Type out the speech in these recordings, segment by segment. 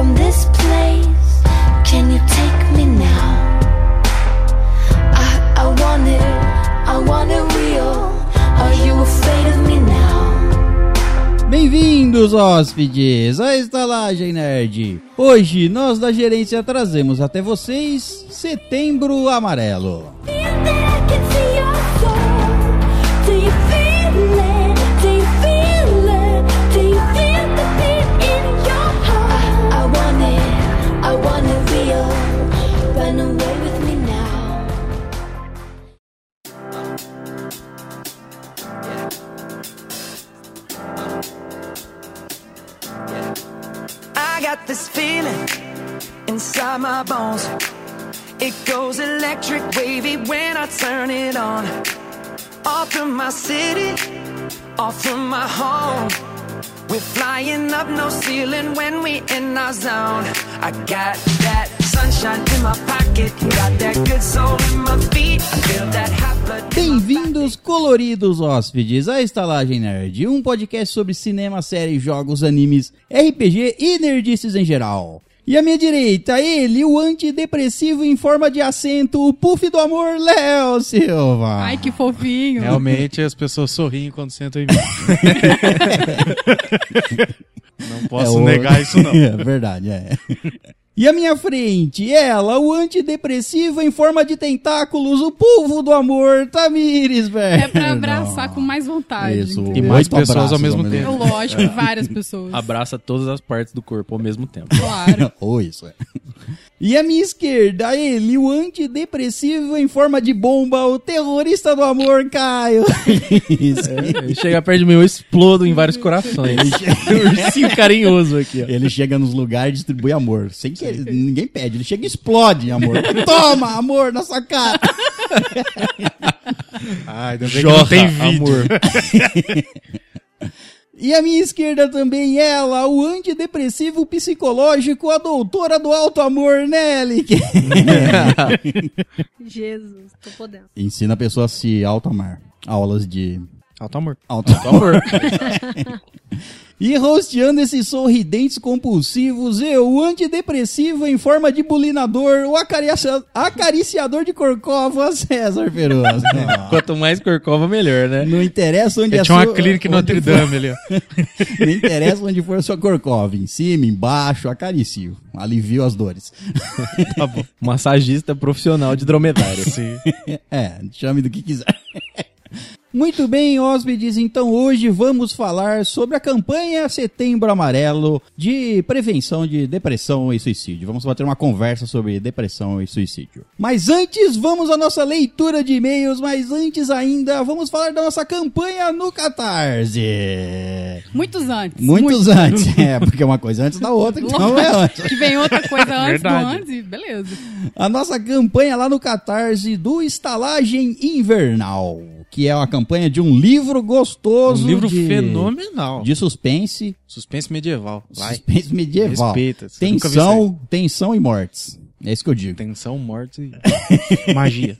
from this place. Can you take me now? I, I want it, I want it real. Are you afraid of me now? Bem-vindos, hóspedes, à Estalagem Nerd. Hoje, nós da gerência trazemos até vocês Setembro Amarelo. My bones. It goes electric wavy when I turn it on. Off from my city, off from my home. We're flying up no ceiling when we in our zone. I got that sunshine in my pocket, got that good soul in my feet. I feel that hot blood. Bem-vindos, coloridos hóspedes, à Estalagem Nerd, um podcast sobre cinema, séries, jogos, animes, RPG e nerdices em geral. E à minha direita, ele, o antidepressivo em forma de acento, o puff do amor, Léo Silva. Ai, que fofinho. Realmente as pessoas sorriem quando sentam em mim. não posso É o- negar isso não. É verdade, é. E à minha frente, ela, o antidepressivo em forma de tentáculos, o polvo do amor, Tamires, velho. É pra abraçar com mais vontade. Isso? E mais oito pessoas ao mesmo É tempo. lógico, várias pessoas. abraça todas as partes do corpo ao mesmo tempo. Claro. Ou isso, é. E à minha esquerda, ele, o antidepressivo em forma de bomba, o terrorista do amor, Caio. Isso. Ele chega perto de mim, eu explodo em vários corações. Ursinho carinhoso aqui, ó. Ele chega nos lugares e distribui amor. Sem que ninguém pede, ele chega e explode amor. Toma, amor, na sua cara. Ai, ainda bem que não tem vídeo. amor. E à minha esquerda também ela, o antidepressivo psicológico, a doutora do alto amor, Nelly. Jesus, tô podendo. Ensina a pessoa a se auto-amar. Aulas de Alto amor. auto amor. E rosteando esses sorridentes compulsivos, eu, o antidepressivo em forma de bulinador, o acaricia- acariciador de corcova, César Feroz. Quanto mais corcova, melhor, né? Não interessa onde Eu é tinha uma clínica em Notre Dame ali, ó. Não interessa onde for a sua corcova, em cima, embaixo, acaricio. Alivio as dores. Tá bom. Massagista profissional de dromedário. Sim. É, chame do que quiser. Muito bem, hóspedes, então hoje vamos falar sobre a campanha Setembro Amarelo de prevenção de depressão e suicídio. Vamos bater uma conversa sobre depressão e suicídio. Mas antes, vamos à nossa leitura de e-mails, mas antes ainda, vamos falar da nossa campanha no Catarse. Muitos antes. Muitos antes, é, porque uma coisa antes da outra, então é antes. Que vem outra coisa antes do antes beleza. A nossa campanha lá no Catarse do Estalagem Invernal, que é uma campanha de um livro gostoso. Um livro de, fenomenal. De suspense, Suspense medieval. Vai. suspense medieval. Respeita, Tensão, tensão e mortes. É isso que eu digo. Tensão, morte e magia.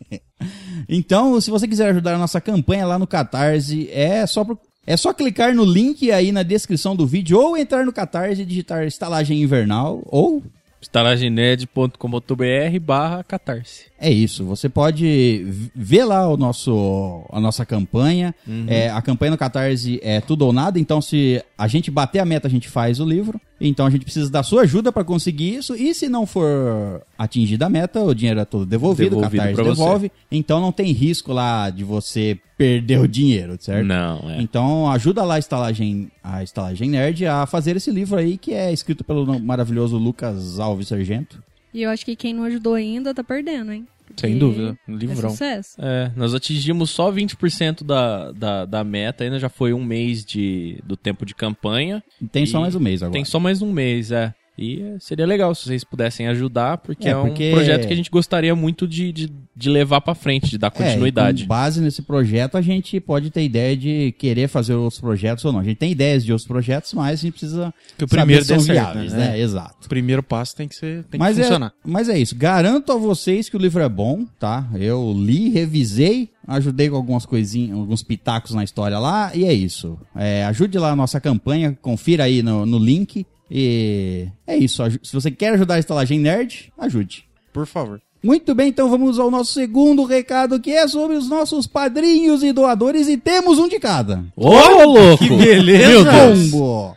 Então, se você quiser ajudar a nossa campanha lá no Catarse, é só pro- É só clicar no link aí na descrição do vídeo ou entrar no Catarse e digitar estalagem invernal ou estalagemnerd.com.br barra catarse. É isso, você pode ver lá o nosso, a nossa campanha. É, a campanha no Catarse é tudo ou nada, então se a gente bater a meta, a gente faz o livro. Então a gente precisa da sua ajuda para conseguir isso. E se não for atingida a meta, o dinheiro é todo devolvido, o Devolvido Catarse pra você. devolve. Então não tem risco lá de você perder o dinheiro, certo? Não, é. Então ajuda lá a estalagem, a estalagem Nerd a fazer esse livro aí que é escrito pelo maravilhoso Lucas Alves Sargento. E eu acho que quem não ajudou ainda tá perdendo, hein? Sem dúvida. Um É livrão. sucesso. É, nós atingimos só 20% da, da, da meta, ainda já foi um mês de, do tempo de campanha. Tem só E mais um mês agora. Tem só mais um mês, é. E é, seria legal se vocês pudessem ajudar, porque É, é, um porque- projeto que a gente gostaria muito de, de, de levar pra frente, de dar É, continuidade. e com base nesse projeto, a gente pode ter ideia de querer fazer outros projetos ou não. A gente tem ideias de outros projetos, mas a gente precisa Que o primeiro saber se são viáveis, né? né? Exato. O primeiro passo tem que ser, tem mas, que é, funcionar. mas é isso. Garanto a vocês que o livro é bom, tá? Eu li, revisei, ajudei com algumas coisinhas, alguns pitacos na história lá, e é isso. É, ajude lá a nossa campanha, confira aí no, no link. E é isso. Se você quer ajudar a Estalagem Nerd, ajude. Por favor. Muito bem, então vamos ao nosso segundo recado, que é sobre os nossos padrinhos e doadores, e temos um de cada. Ô, louco! Que beleza! Meu Combo!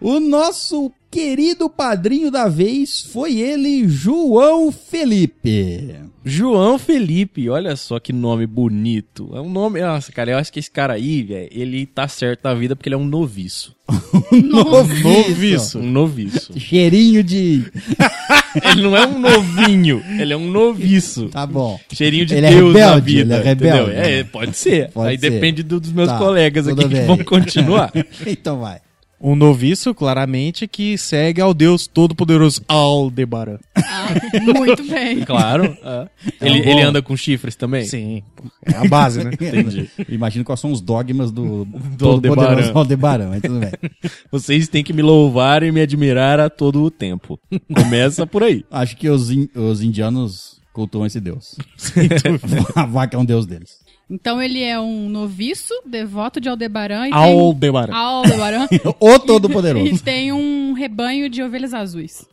O nosso querido padrinho da vez foi ele, João Felipe. João Felipe, olha só que nome bonito. É um nome. Nossa, cara, eu acho que esse cara aí, velho, ele tá certo na vida porque ele é um noviço. Noviço. Um noviço. Cheirinho de. ele não é um novinho, ele é um noviço. Tá bom. Cheirinho de Ele é Deus na rebelde, vida. ele é rebelde. entendeu? É, pode ser. Pode aí ser. depende do- dos meus Tá, colegas aqui que bem. vão continuar. então vai. Um noviço, claramente, que segue ao Deus Todo-Poderoso Aldebaran. Ah, muito bem. claro. é. Ele, bom. ele anda com chifres também? Sim. É a base, né? Entendi. Imagino quais são os dogmas do, Do Aldebaran. Aldebaran. Aldebaran, mas tudo bem. Vocês têm que me louvar e me admirar a todo o tempo. Começa por aí. Acho que os, in- os indianos cultuam esse deus. A vaca é um deus deles. Então ele é um noviço, devoto de Aldebaran e Aldebaran. tem... Aldebaran. O e Todo-Poderoso. tem um rebanho de ovelhas azuis.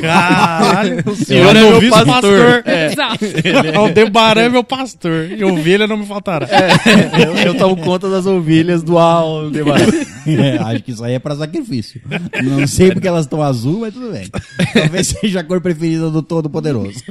Caralho. O senhor é meu pastor. É. Exato. Aldebaran é meu pastor. E ovelha não me faltará. Eu, eu tomo conta das ovelhas do Aldebaran. É, acho que isso aí é pra sacrifício. Não sei porque elas estão azul, mas tudo bem. Talvez seja a cor preferida do Todo-Poderoso.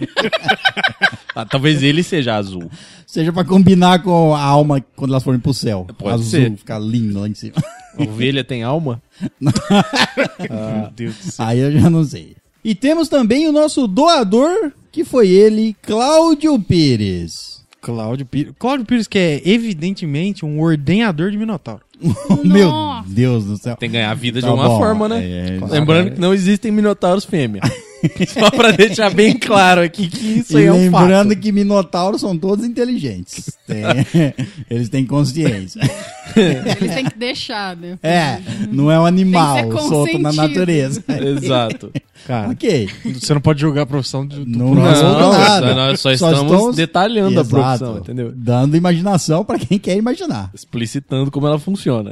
Ah, talvez ele seja azul. Seja pra combinar com a alma quando elas forem pro céu. Pode azul, ser. ficar lindo lá em cima. Ovelha tem alma? Meu Deus do céu. Aí eu já não sei. E temos também o nosso doador, que foi ele, Cláudio Pires. Cláudio Pires. Cláudio Pires, que é evidentemente um ordenhador de Minotauro. Meu. Deus do céu. Tem que ganhar a vida Tá de uma bom, forma, né? é, Lembrando que não existem minotauros fêmea. Só pra deixar bem claro aqui que isso e aí é um lembrando fato. que minotauros são todos inteligentes. Tem- eles têm consciência. Eles têm que deixar, né? É, não é um animal solto na natureza. Exato. Cara, ok. você não pode julgar a profissão de, do Não, Não, não, nada. nós só estamos detalhando a profissão, entendeu? Dando imaginação pra quem quer imaginar. Explicitando como ela funciona.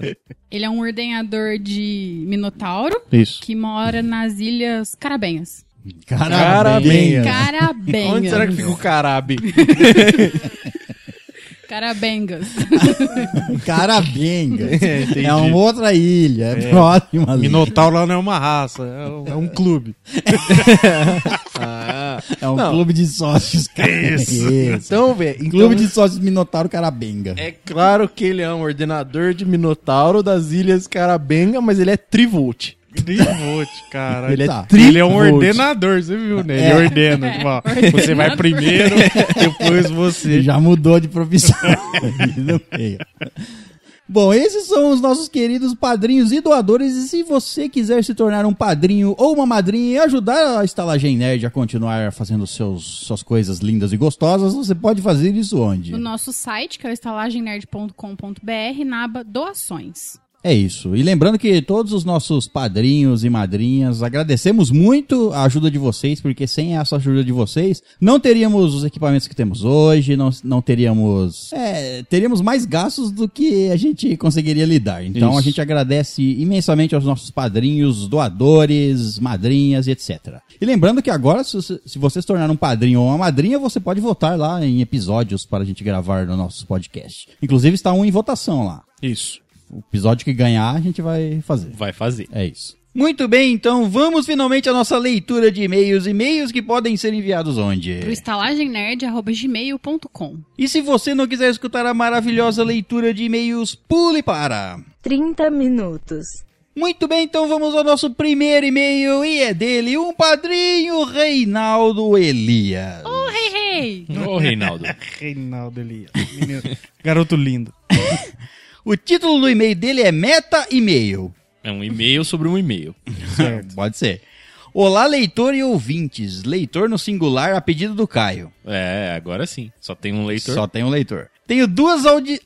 Ele é um ordenhador de Minotauro Isso. que mora nas Ilhas Carabenhas. Carabinha. Carabenhas. Onde será que fica o carabe? Carabengas. Carabenga. entendi. é uma outra ilha, é, próxima ali. Minotauro lá não é uma raça, é um, é um clube. Ah, É um Não. clube de sócios. Cara. Isso. então, velho. então, Clube de sócios Minotauro Carabenga. É claro que ele é um ordenador de Minotauro das Ilhas Carabenga, mas ele é Trivolt. Trivolt, cara. Ele é Tá. Ele é um ordenador, você viu, né? Ele É. ordena. tipo, ó, você vai primeiro, depois você. Ele já mudou de profissão. Bom, esses são os nossos queridos padrinhos e doadores. E se você quiser se tornar um padrinho ou uma madrinha e ajudar a Estalagem Nerd a continuar fazendo seus, suas coisas lindas e gostosas, você pode fazer isso onde? No nosso site, que é o estalagemnerd.com.br, na aba Doações. É isso. E lembrando que todos os nossos padrinhos e madrinhas agradecemos muito a ajuda de vocês, porque sem essa ajuda de vocês, não teríamos os equipamentos que temos hoje, não, não teríamos. É, teríamos mais gastos do que a gente conseguiria lidar. Então Isso. a gente agradece imensamente aos nossos padrinhos, doadores, madrinhas e etc. E lembrando que agora, se se você se tornar um padrinho ou uma madrinha, você pode votar lá em episódios para a gente gravar no nosso podcast. Inclusive está um em votação lá. Isso. O episódio que ganhar, a gente vai fazer. Vai fazer. É isso. Muito bem, então vamos finalmente à nossa leitura de e-mails. E-mails que podem ser enviados onde? Pro estalagemnerd.gmail.com. E se você não quiser escutar a maravilhosa leitura de e-mails, pule para. 30 minutos. Muito bem, então vamos ao nosso primeiro e-mail e é dele, um padrinho Reinaldo Elias. Oh, hey, hey! Ô, Reinaldo. Reinaldo Elias. Menino- Garoto lindo. O título do e-mail dele é Meta E-mail. É um e-mail sobre um e-mail. Certo. Pode ser. Olá, leitor e ouvintes. Leitor no singular a pedido do Caio. É, agora sim. Só tem um leitor. Só tem um leitor. Tenho duas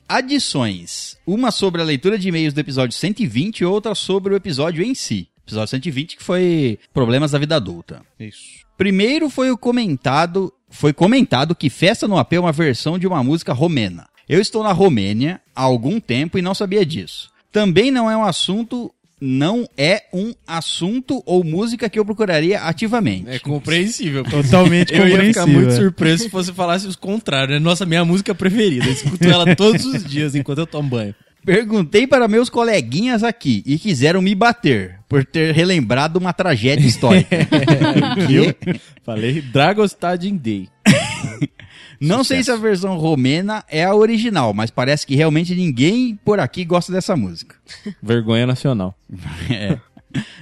adições. Uma sobre a leitura de e-mails do episódio 120 e outra sobre o episódio em si. Episódio 120 que foi Problemas da Vida Adulta. Isso. Primeiro foi o comentado, foi comentado que Festa no AP é uma versão de uma música romena. Eu estou na Romênia há algum tempo e não sabia disso. Também não é um assunto não é um assunto ou música que eu procuraria ativamente. É compreensível. Totalmente Eu ia ficar compreensível. muito surpreso se você falasse o contrário. É nossa, minha música preferida. Eu escuto ela todos os dias enquanto eu tomo banho. Perguntei para meus coleguinhas aqui e quiseram me bater por ter relembrado uma tragédia histórica. Viu? Falei Dragostadin Day. Não sei se a versão romena é a original, mas parece que realmente ninguém por aqui gosta dessa música. Vergonha nacional. É.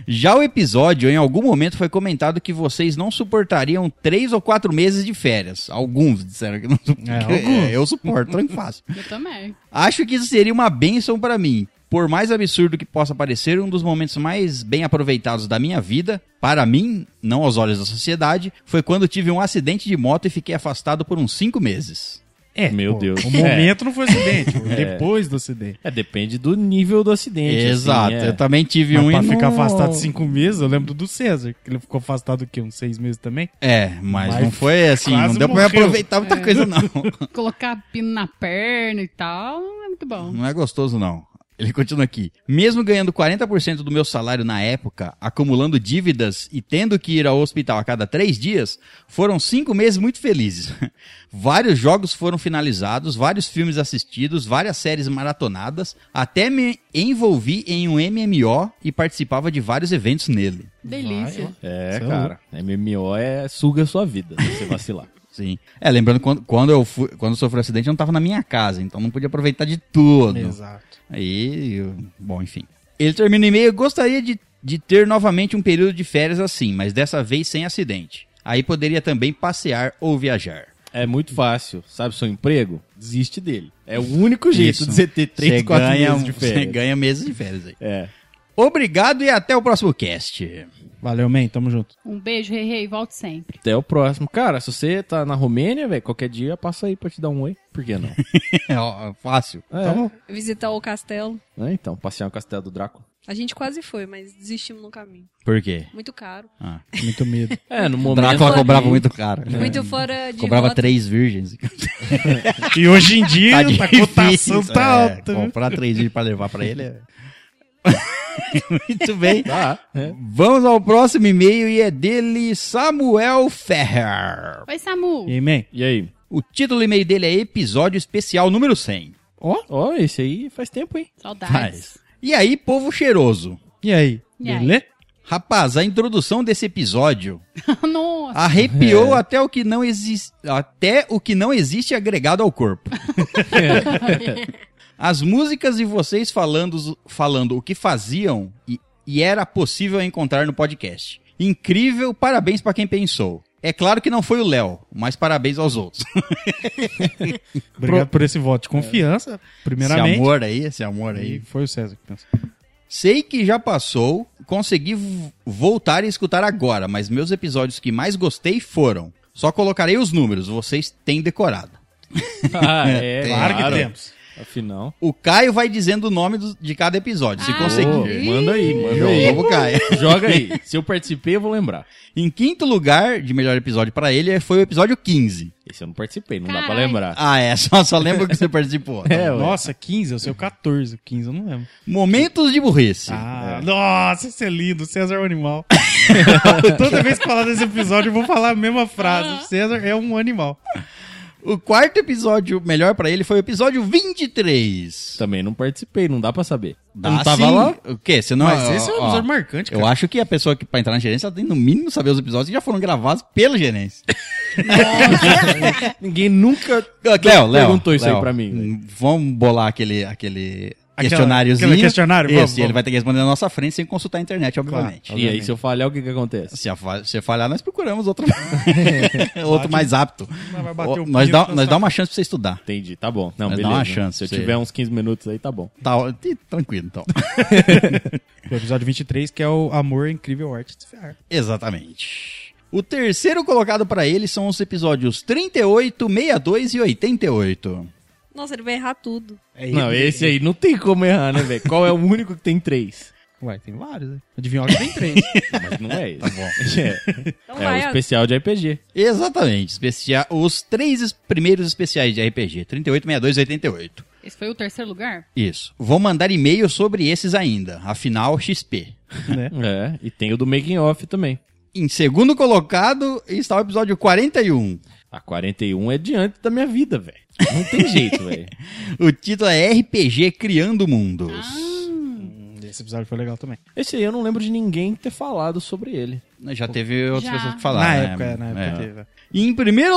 Já o episódio, em algum momento, foi comentado que vocês não suportariam três ou quatro meses de férias. Alguns disseram que não. É, alguns. eu suporto, tranquilo fácil. Eu também. Acho que isso seria uma bênção para mim. Por mais absurdo que possa parecer, um dos momentos mais bem aproveitados da minha vida, para mim, não aos olhos da sociedade, foi quando tive um acidente de moto e fiquei afastado por uns cinco meses. É, Meu pô, Deus. O momento não foi acidente, foi depois do acidente. É, depende do nível do acidente. Exato, assim, é. eu também tive Mas um pra ficar não- afastado cinco meses, eu lembro do César, que ele ficou afastado o quê? Uns seis meses também? É, mas, Mas não foi assim, não deu pra me morreu. aproveitar muita coisa não. Colocar pino na perna e tal, é muito bom. Não é gostoso, não. Ele continua aqui. Mesmo ganhando 40% do meu salário na época, acumulando dívidas e tendo que ir ao hospital a cada três dias, foram cinco meses muito felizes. vários jogos foram finalizados, vários filmes assistidos, várias séries maratonadas, até me envolvi em um MMO e participava de vários eventos nele. Delícia. É, é cara. MMO é suga a sua vida se você vacilar. Sim. É, lembrando quando, quando eu fui, quando eu sofri um acidente, eu não tava na minha casa, então não podia aproveitar de tudo. Exato. Aí, eu- bom, enfim. Ele termina o e-mail, gostaria de, de ter novamente um período de férias assim, mas dessa vez sem acidente. Aí poderia também passear ou viajar. É muito fácil. Sabe seu emprego? Desiste dele. É o único jeito Isso. de você ter 3, Você 4 ganha, meses de Você férias. ganha meses de férias aí. É. Obrigado e até o próximo cast. Valeu, man, tamo junto. Um beijo, Rei Rei, volte sempre. Até o próximo. Cara, se você tá na Romênia, velho, qualquer dia passa aí pra te dar um oi. Por que não? Ó, Fácil. É. Visitar o castelo. É, então, passear no castelo do Drácula. A gente quase foi, mas desistimos no caminho. Por quê? Muito caro. Ah. Muito medo. É, no O momento. Drácula cobrava muito caro. Muito fora de Cobrava rota. três virgens. E hoje em dia, Tá a cotação tá é, alta. Comprar três virgens pra levar pra ele é... Muito bem. Tá, é. Vamos ao próximo e-mail e é dele, Samuel Ferrer. Oi, Samu. E aí, man? E aí? O título do e-mail dele é Episódio Especial número 100. Ó, ó, esse aí faz tempo, hein? Saudades. E aí, povo cheiroso? E aí? E aí? Beleza? Rapaz, a introdução desse episódio Nossa. arrepiou até o que não existe, até o que não existe agregado ao corpo. As músicas de vocês falando, falando o que faziam e, e era possível encontrar no podcast. Incrível, parabéns pra quem pensou. É claro que não foi o Léo, mas parabéns aos outros. Obrigado por esse voto de confiança, Esse primeiramente. amor aí, esse amor E aí. foi o César que pensou. Sei que já passou, consegui voltar e escutar agora, mas meus episódios que mais gostei foram. Só colocarei os números, vocês têm decorado. Ah, é, Claro que temos. Afinal. O Caio vai dizendo o nome do- de cada episódio, se Ah, conseguir. Ô, manda aí, manda Joga aí. pro Caio. Joga aí. Se eu participei, eu vou lembrar. Em quinto lugar de melhor episódio pra ele foi o episódio 15. Esse eu não participei, não dá pra lembrar. Ah, é, só, só lembro que você participou. É. Nossa, 15, eu sei o 14. 15 eu não lembro. Momentos de burrice. Ah, nossa, esse é lindo. César é um animal. Toda vez que falar desse episódio, eu vou falar a mesma frase. César é um animal. O quarto episódio melhor pra ele foi o episódio 23. Também não participei, não dá pra saber. Dá eu não tava sim. lá. O quê? Você não Mas esse é um ó, episódio marcante, cara. Eu acho que a pessoa que pra entrar na gerência ela tem no mínimo saber os episódios que já foram gravados pela gerência. Ninguém nunca Léo, Léo, perguntou isso aí pra mim. velho. Vamos bolar aquele, aquele questionáriozinho. aquele questionário, Isso, vamos, e ele vai ter que responder na nossa frente sem consultar a internet, obviamente. E aí, se eu falhar, o que que acontece? Se a fa- se falhar, nós procuramos outro, outro mais apto. Mas vai bater Ó, o nós dá, nós dá uma chance pra você estudar. Entendi, tá bom. Não, dá beleza. uma chance Se eu você. tiver uns 15 minutos aí, tá bom. Tá, tranquilo, então. O episódio 23, que é o Amor Incrível Arte de Ferrar. Exatamente. O terceiro colocado pra ele são os episódios 38, 62 e 88. Nossa, ele vai errar tudo. É Não, ele- esse aí não tem como errar, né, velho? Qual é o único que tem três? Ué, tem vários, né? Adivinha que tem três. Mas não é esse. Tá bom. É, Então é o vai, ó. especial de RPG. Exatamente. Especia... Os três primeiros especiais de RPG: 38, 62 e 88. Esse foi o terceiro lugar? Isso. Vou mandar e-mail sobre esses ainda. Afinal, XP. Né? É, e tem o do Making Off também. Em segundo colocado está o episódio 41. A 41 é diante da minha vida, velho. Não tem jeito, velho. O título é RPG Criando Mundos. Hum, Esse episódio foi legal também. Esse aí eu não lembro de ninguém ter falado sobre ele. Já teve outras Já. pessoas que falaram. na né? época, é, na época É. teve. E em primeiro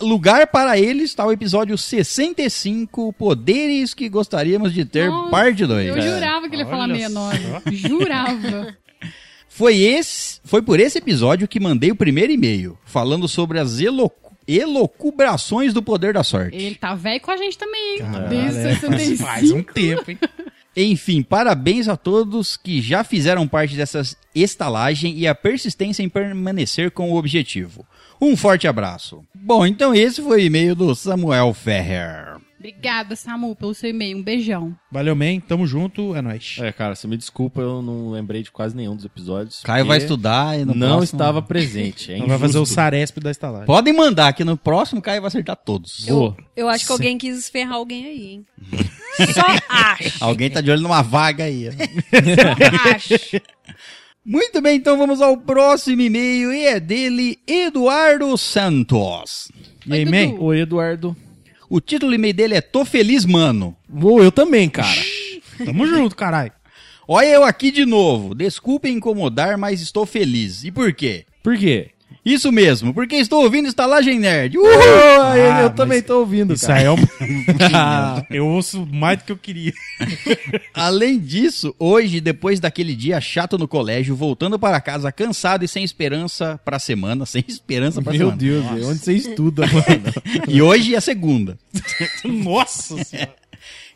lugar para ele está o episódio 65, Poderes que Gostaríamos de Ter, Nossa, parte 2. Eu jurava que ele ia falar Olha 69. só. Jurava. Foi, esse, foi por esse episódio que mandei o primeiro e-mail, falando sobre as elo, elocubrações do poder da sorte. Ele tá velho com a gente também, hein? Caralho, Desde faz, 65. faz um tempo, hein? Enfim, parabéns a todos que já fizeram parte dessa estalagem e a persistência em permanecer com o objetivo. Um forte abraço. Bom, então esse foi o e-mail do Samuel Ferrer. Obrigada, Samu, pelo seu e-mail. Um beijão. Valeu, man. Tamo junto. É nóis. É, cara, você me desculpa, eu não lembrei de quase nenhum dos episódios. Caio vai estudar e no Não próximo- estava presente. É Não vai fazer o. Saresp da estalagem. Podem mandar que no próximo Caio vai acertar todos. Boa. Eu acho que alguém quis esferrar alguém aí, hein? Só acho. Alguém tá de olho numa vaga aí. ó. acho. Muito bem, então vamos ao próximo e-mail e é dele, Eduardo Santos. E aí, Oi, man? Dudu. Oi, Eduardo. O título do e-mail dele é Tô Feliz Mano. Vou, eu também, cara. Tamo junto, caralho. Olha eu aqui de novo. Desculpe incomodar, mas estou feliz. E por quê? Por quê? Isso mesmo, porque estou ouvindo Estalagem Nerd. Uhul! Ah, eu também tô ouvindo, Isso cara. aí é um... eu ouço mais do que eu queria. Além disso, hoje, depois daquele dia chato no colégio, voltando para casa cansado e sem esperança pra semana, sem esperança Meu semana. Deus, velho, onde você estuda, mano? E hoje é a segunda. Nossa senhora.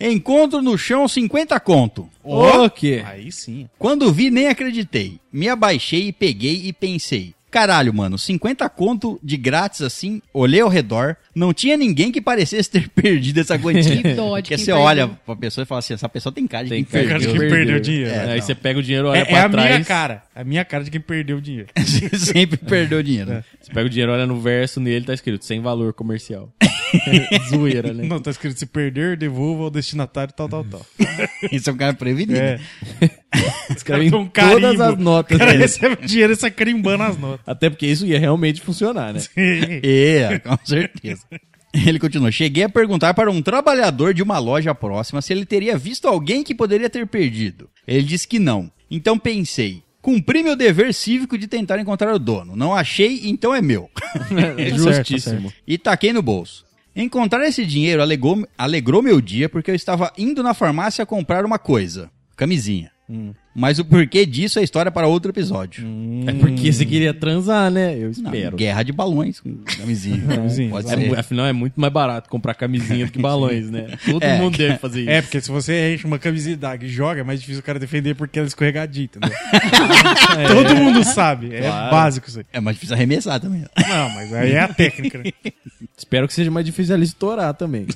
Encontro no chão 50 conto. O quê? Aí sim. Quando vi, nem acreditei. Me abaixei e peguei e pensei. Caralho, mano, 50 conto de grátis assim, olhei ao redor, não tinha ninguém que parecesse ter perdido essa quantia. Que dó de Porque você perdeu. olha pra pessoa e fala assim, essa pessoa tem cara de Tem quem cara de perdeu. quem perdeu dinheiro. É, aí não. você pega o dinheiro, olha É, pra é a trás. minha cara. A minha cara de quem perdeu o dinheiro. Sempre perdeu dinheiro. Você pega o dinheiro, olha no verso, nele tá escrito sem valor comercial. Zoeira, né? Não, tá escrito se perder, devolva ao destinatário, tal, tal, tal. Esse é um cara prevenido. É. Escreve um todas as notas. O cara dele. recebe o dinheiro e sai carimbando as notas. Até porque isso ia realmente funcionar, né? É, com certeza. Ele continua. Cheguei a perguntar para um trabalhador de uma loja próxima se ele teria visto alguém que poderia ter perdido. Ele disse que não. Então pensei. Cumpri meu dever cívico de tentar encontrar o dono. Não achei, então é meu. É certo, justíssimo. tá e taquei no bolso. Encontrar esse dinheiro alegou, alegrou meu dia porque eu estava indo na farmácia comprar uma coisa. Camisinha. Mas o porquê disso é história para outro episódio. É porque você queria transar, né? Eu Não, espero. guerra de balões com camisinha. Camisinha, Pode É ser. afinal, é muito mais barato comprar camisinha do que balões, né? Todo É, mundo deve fazer isso. É, porque se você enche uma camisinha d'água e joga, é mais difícil o cara defender porque ela é escorregadia, entendeu? Todo mundo sabe. É Claro. básico isso aí. É mais difícil arremessar também. Não, mas aí é a técnica, né? Espero que seja mais difícil ela estourar também.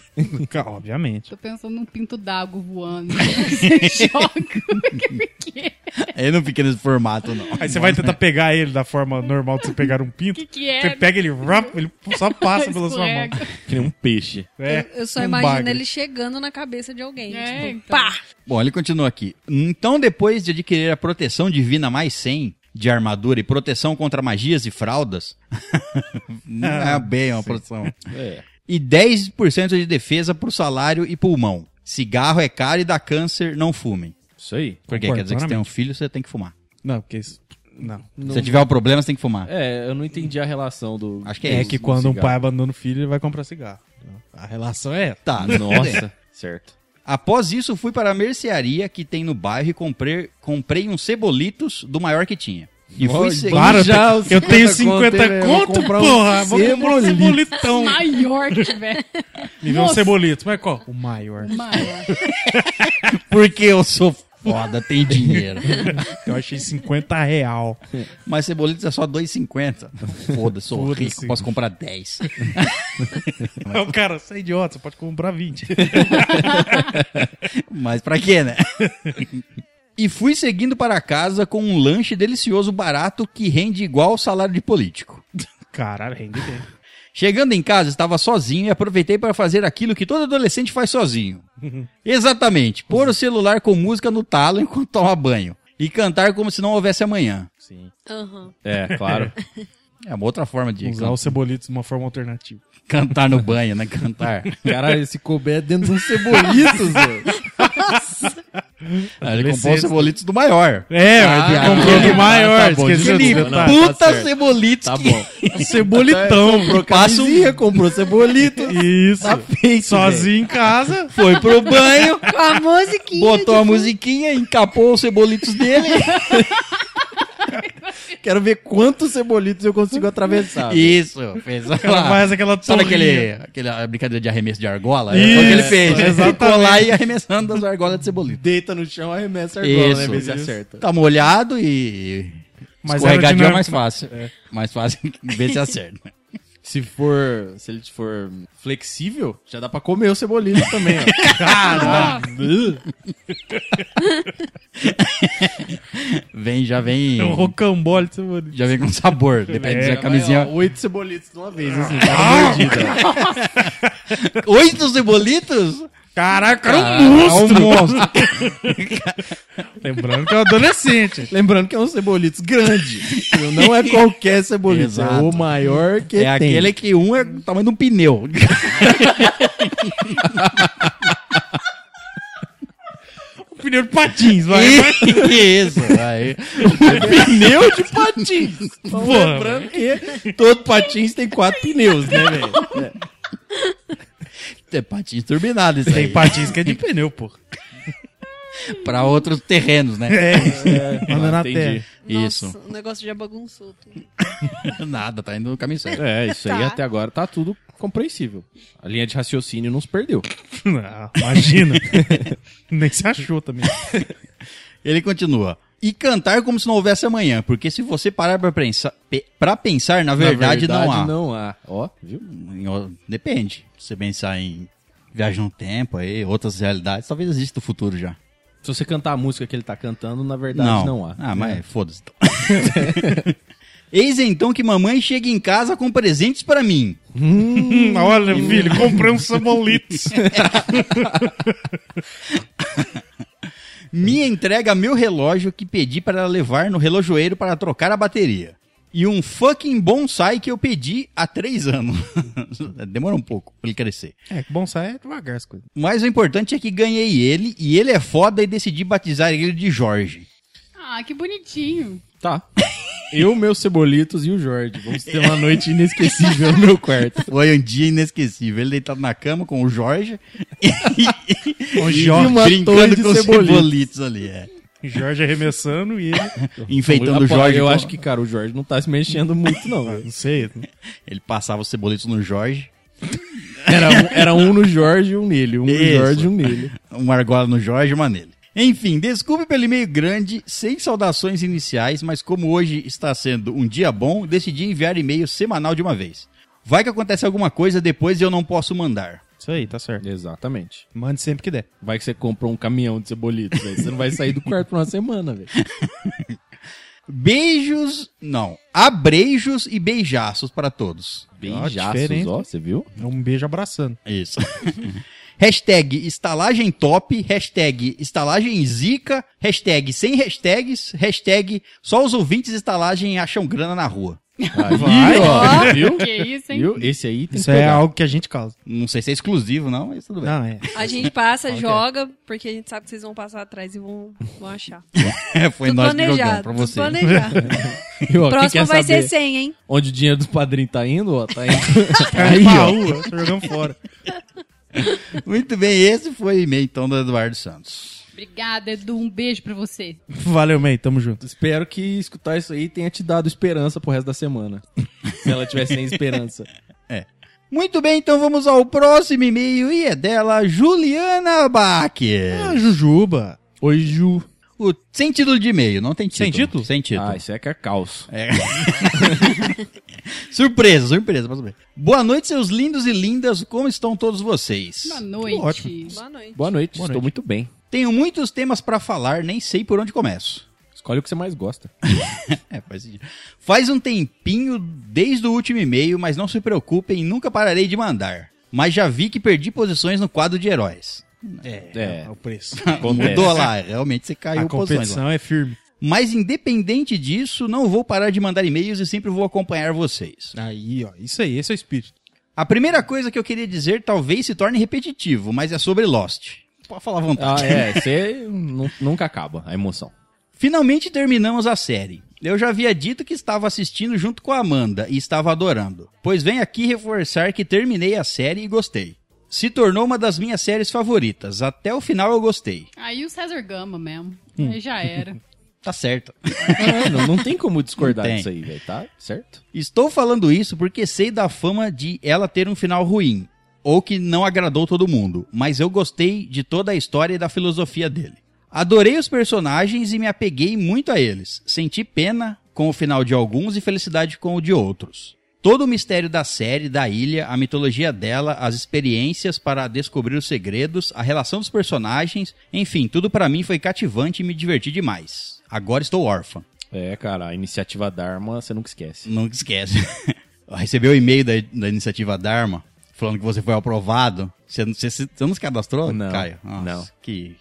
Obviamente. Tô pensando num pinto d'água voando. Você joga. Que, É no pequeno formato, não. Aí você vai tentar pegar ele da forma normal de você pegar um pinto. que, que é? Você pega ele, rap, ele só passa pela sua mão. Que nem um peixe. É, Eu, eu só um imagino bagre. ele chegando na cabeça de alguém. É, tipo, então. pá! Bom, ele continua aqui. Então, depois de adquirir a proteção divina mais 100 de armadura e proteção contra magias e fraldas, não é bem uma proteção. É. E 10% de defesa pro salário e pulmão. Cigarro é caro e dá câncer, não fumem. Isso aí. Porque Concordo quer dizer que você tem um filho, você tem que fumar. Não, porque isso. Não. Se você tiver um problema, você tem que fumar. É, eu não entendi a relação do. Acho que É, isso, que do quando um cigarro. pai abandona o filho, ele vai comprar cigarro. A relação é essa. Tá, Nossa, certo. Após isso, fui para a mercearia que tem no bairro e comprei, comprei uns cebolitos do maior que tinha. E fui seguindo. Claro, Já eu os tenho- eu tenho 50 50 conto? Vou conto, comprar um porra. Vou comprar um cebolitão. Maior que tiver. Me vê um cebolito. Mas qual? O maior. Maior. Porque eu sou foda, tem dinheiro. Eu achei 50 real. Mas cebolitos é só 2,50. Foda-se, sou Foda-se. rico, posso comprar 10. O cara, você é idiota, você pode comprar 20. Mas pra quê, né? E fui seguindo para casa com um lanche delicioso barato que rende igual o salário de político. Caralho, rende bem. Chegando em casa, estava sozinho e aproveitei para fazer aquilo que todo adolescente faz sozinho. Exatamente, pôr o celular com música no talo enquanto toma banho. E cantar como se não houvesse amanhã. Sim. Aham. É, claro. É uma outra forma de Usar os cebolitos de uma forma alternativa. cantar no banho, né? Cantar. Caralho, esse couber é dentro de um cebolitos, velho. Ah, Ele comprou os cebolitos do maior. É, Ah, ah, comprou ah, do maior, tá não. detalhe. tá Puta certo. cebolitos Tá que- bom. Cebolitão. Comprou camisinha, comprou cebolito. Isso. Tá feito, Sozinho em casa. Foi pro banho, Com a musiquinha. botou a musiquinha, encapou os cebolitos dele. Quero ver quantos cebolitos eu consigo atravessar. Isso, fez Ela faz aquela Sabe aquele, aquele brincadeira de arremesso de argola? É Isso, o que ele fez. exatamente. Ficou lá e arremessando as argolas de cebolito. Deita no chão, arremessa a argola, Isso. né? Vê se Isso. acerta. Tá molhado e Mas é mais fácil. Mais fácil ver se acerta. Se for, se ele for flexível, já dá pra comer o cebolito também, ó. Caralho. Vem, já vem. É um rocambole de cebolito. Já vem com sabor. Depende É, da camisinha. Vai, ó, Oito cebolitos de uma vez, assim, cada mordida. Oito cebolitos? Caraca, era um monstro. é um monstro. Lembrando que é um adolescente. Lembrando que é um cebolitos grande. Não é qualquer cebolito, é o maior que É tem. aquele que um é do tamanho de um pneu. Um pneu de patins, vai. vai. Isso, aí. pneu de patins. Pô, Lembrando que todo patins tem quatro pneus, né, velho? É patins turbinados isso Tem aí. patins que é de pneu, pô. Pra outros terrenos, né? É, anda na entendi. terra. Isso. Nossa, o negócio já bagunçou. tudo. Nada, tá indo no caminho certo. É, isso aí Tá. até agora tá tudo compreensível. A linha de raciocínio não se perdeu. Não, imagina. Nem se achou também. Ele continua. E cantar como se não houvesse amanhã, porque se você parar pra pensar, pe- pra pensar na verdade, Na não há. não há. Ó, viu? Depende. Se você pensar em viagem no tempo, aí, outras realidades, talvez exista o futuro já. Se você cantar a música que ele tá cantando, na verdade não, há. Ah, mas foda-se. então. Eis então que mamãe chega em casa com presentes pra mim. Hum, olha, filho, comprei um cebolitos. Me entrega meu relógio que pedi para ela levar no relojoeiro para trocar a bateria. E um fucking bonsai que eu pedi há três anos. Demora um pouco pra ele crescer. É, que bonsai é devagar as coisas. Mas o importante é que ganhei ele e ele é foda e decidi batizar ele de Jorge. Ah, que bonitinho. Tá. Eu, meus cebolitos e o Jorge. Vamos ter uma noite inesquecível no meu quarto. Foi um dia inesquecível. Ele deitado na cama com o Jorge Com e Jorge, uma torre brincando de com os cebolitos. cebolitos ali. É. Jorge arremessando e ele. Enfeitando o Jorge. Eu com- acho que, cara, o Jorge não tá se mexendo muito, não. velho. Não sei. Ele passava os cebolitos no Jorge. Era um, era um no Jorge e um nele. Um no Isso. Jorge e um nele. Uma argola no Jorge e uma nele. Enfim, desculpe pelo e-mail grande, sem saudações iniciais, mas como hoje está sendo um dia bom, decidi enviar e-mail semanal de uma vez. Vai que acontece alguma coisa depois e eu não posso mandar. Isso aí, tá certo. Exatamente. Mande sempre que der. Vai que você comprou um caminhão de cebolitos, velho. Você não vai sair do quarto por uma semana, velho. Beijos, não, abreijos e beijaços para todos. Beijaços, ó, você viu? É um beijo abraçando. Isso. hashtag estalagem top, hashtag estalagem zica, hashtag sem hashtags, hashtag só os ouvintes estalagem acham grana na rua. Aí, Vai. ó, viu? Que isso, hein? Viu? Esse aí tem Isso que é algo que a gente causa. Não sei se é exclusivo não, mas tudo bem. Não, é. A gente passa, joga, porque a gente sabe que vocês vão passar atrás e vão, vão achar. Foi tudo nós que jogamos planejado. pra tudo você. planejado. Viu, ó, quem Próximo quer vai saber ser 100, hein? Onde o dinheiro do padrinho tá indo, ó, tá indo. Aí, tô jogando fora. Muito bem, esse foi o e-mail então do Eduardo Santos. Obrigada, Edu. Um beijo pra você. Valeu, man. Tamo junto. Espero que escutar isso aí tenha te dado esperança pro resto da semana. Se ela tiver sem esperança. Muito bem, então vamos ao próximo e-mail e é dela, Juliana Bach. Ah, Jujuba. Oi, Ju. O, sem título de e-mail, não tem título. Sem título? Sem título. Ah, isso é que é caos. É. surpresa, surpresa, mas tudo bem. Boa noite, seus lindos e lindas, como estão todos vocês? Boa noite. ótimo. Boa noite. Boa noite, Boa estou noite. muito bem. Tenho muitos temas pra falar, nem sei por onde começo. Escolhe o que você mais gosta. É, faz sentido. Faz um tempinho desde o último e-mail, mas não se preocupem, nunca pararei de mandar. Mas já vi que perdi posições no quadro de heróis. É, É. é o preço. Acontece. Mudou lá, realmente você caiu A lá. competição é firme. Mas independente disso, não vou parar de mandar e-mails e sempre vou acompanhar vocês. Aí, ó, isso aí, esse é o espírito. A primeira coisa que eu queria dizer talvez se torne repetitivo, mas é sobre Lost. Pode falar à Ah, vontade. é. Você nu- nunca acaba a emoção. Finalmente terminamos a série. Eu já havia dito que estava assistindo junto com a Amanda e estava adorando. Pois venho aqui reforçar que terminei a série e gostei. Se tornou uma das minhas séries favoritas. Até o final eu gostei. Aí o César Gama mesmo. Hum. Aí já era. Tá certo. É, não, não tem como discordar disso aí, velho, tá? Certo? Estou falando isso porque sei da fama de ela ter um final ruim. Ou que não agradou todo mundo. Mas eu gostei de toda a história e da filosofia dele. Adorei os personagens e me apeguei muito a eles. Senti pena com o final de alguns e felicidade com o de outros. Todo o mistério da série, da ilha, a mitologia dela, as experiências para descobrir os segredos, a relação dos personagens, enfim, tudo pra mim foi cativante e me diverti demais. Agora estou órfã. É, cara, a iniciativa Dharma você nunca esquece. Nunca esquece. Recebeu o e-mail da, da iniciativa Dharma falando que você foi aprovado. Você, você, você não se cadastrou, Não, Caio? Nossa, não. Que.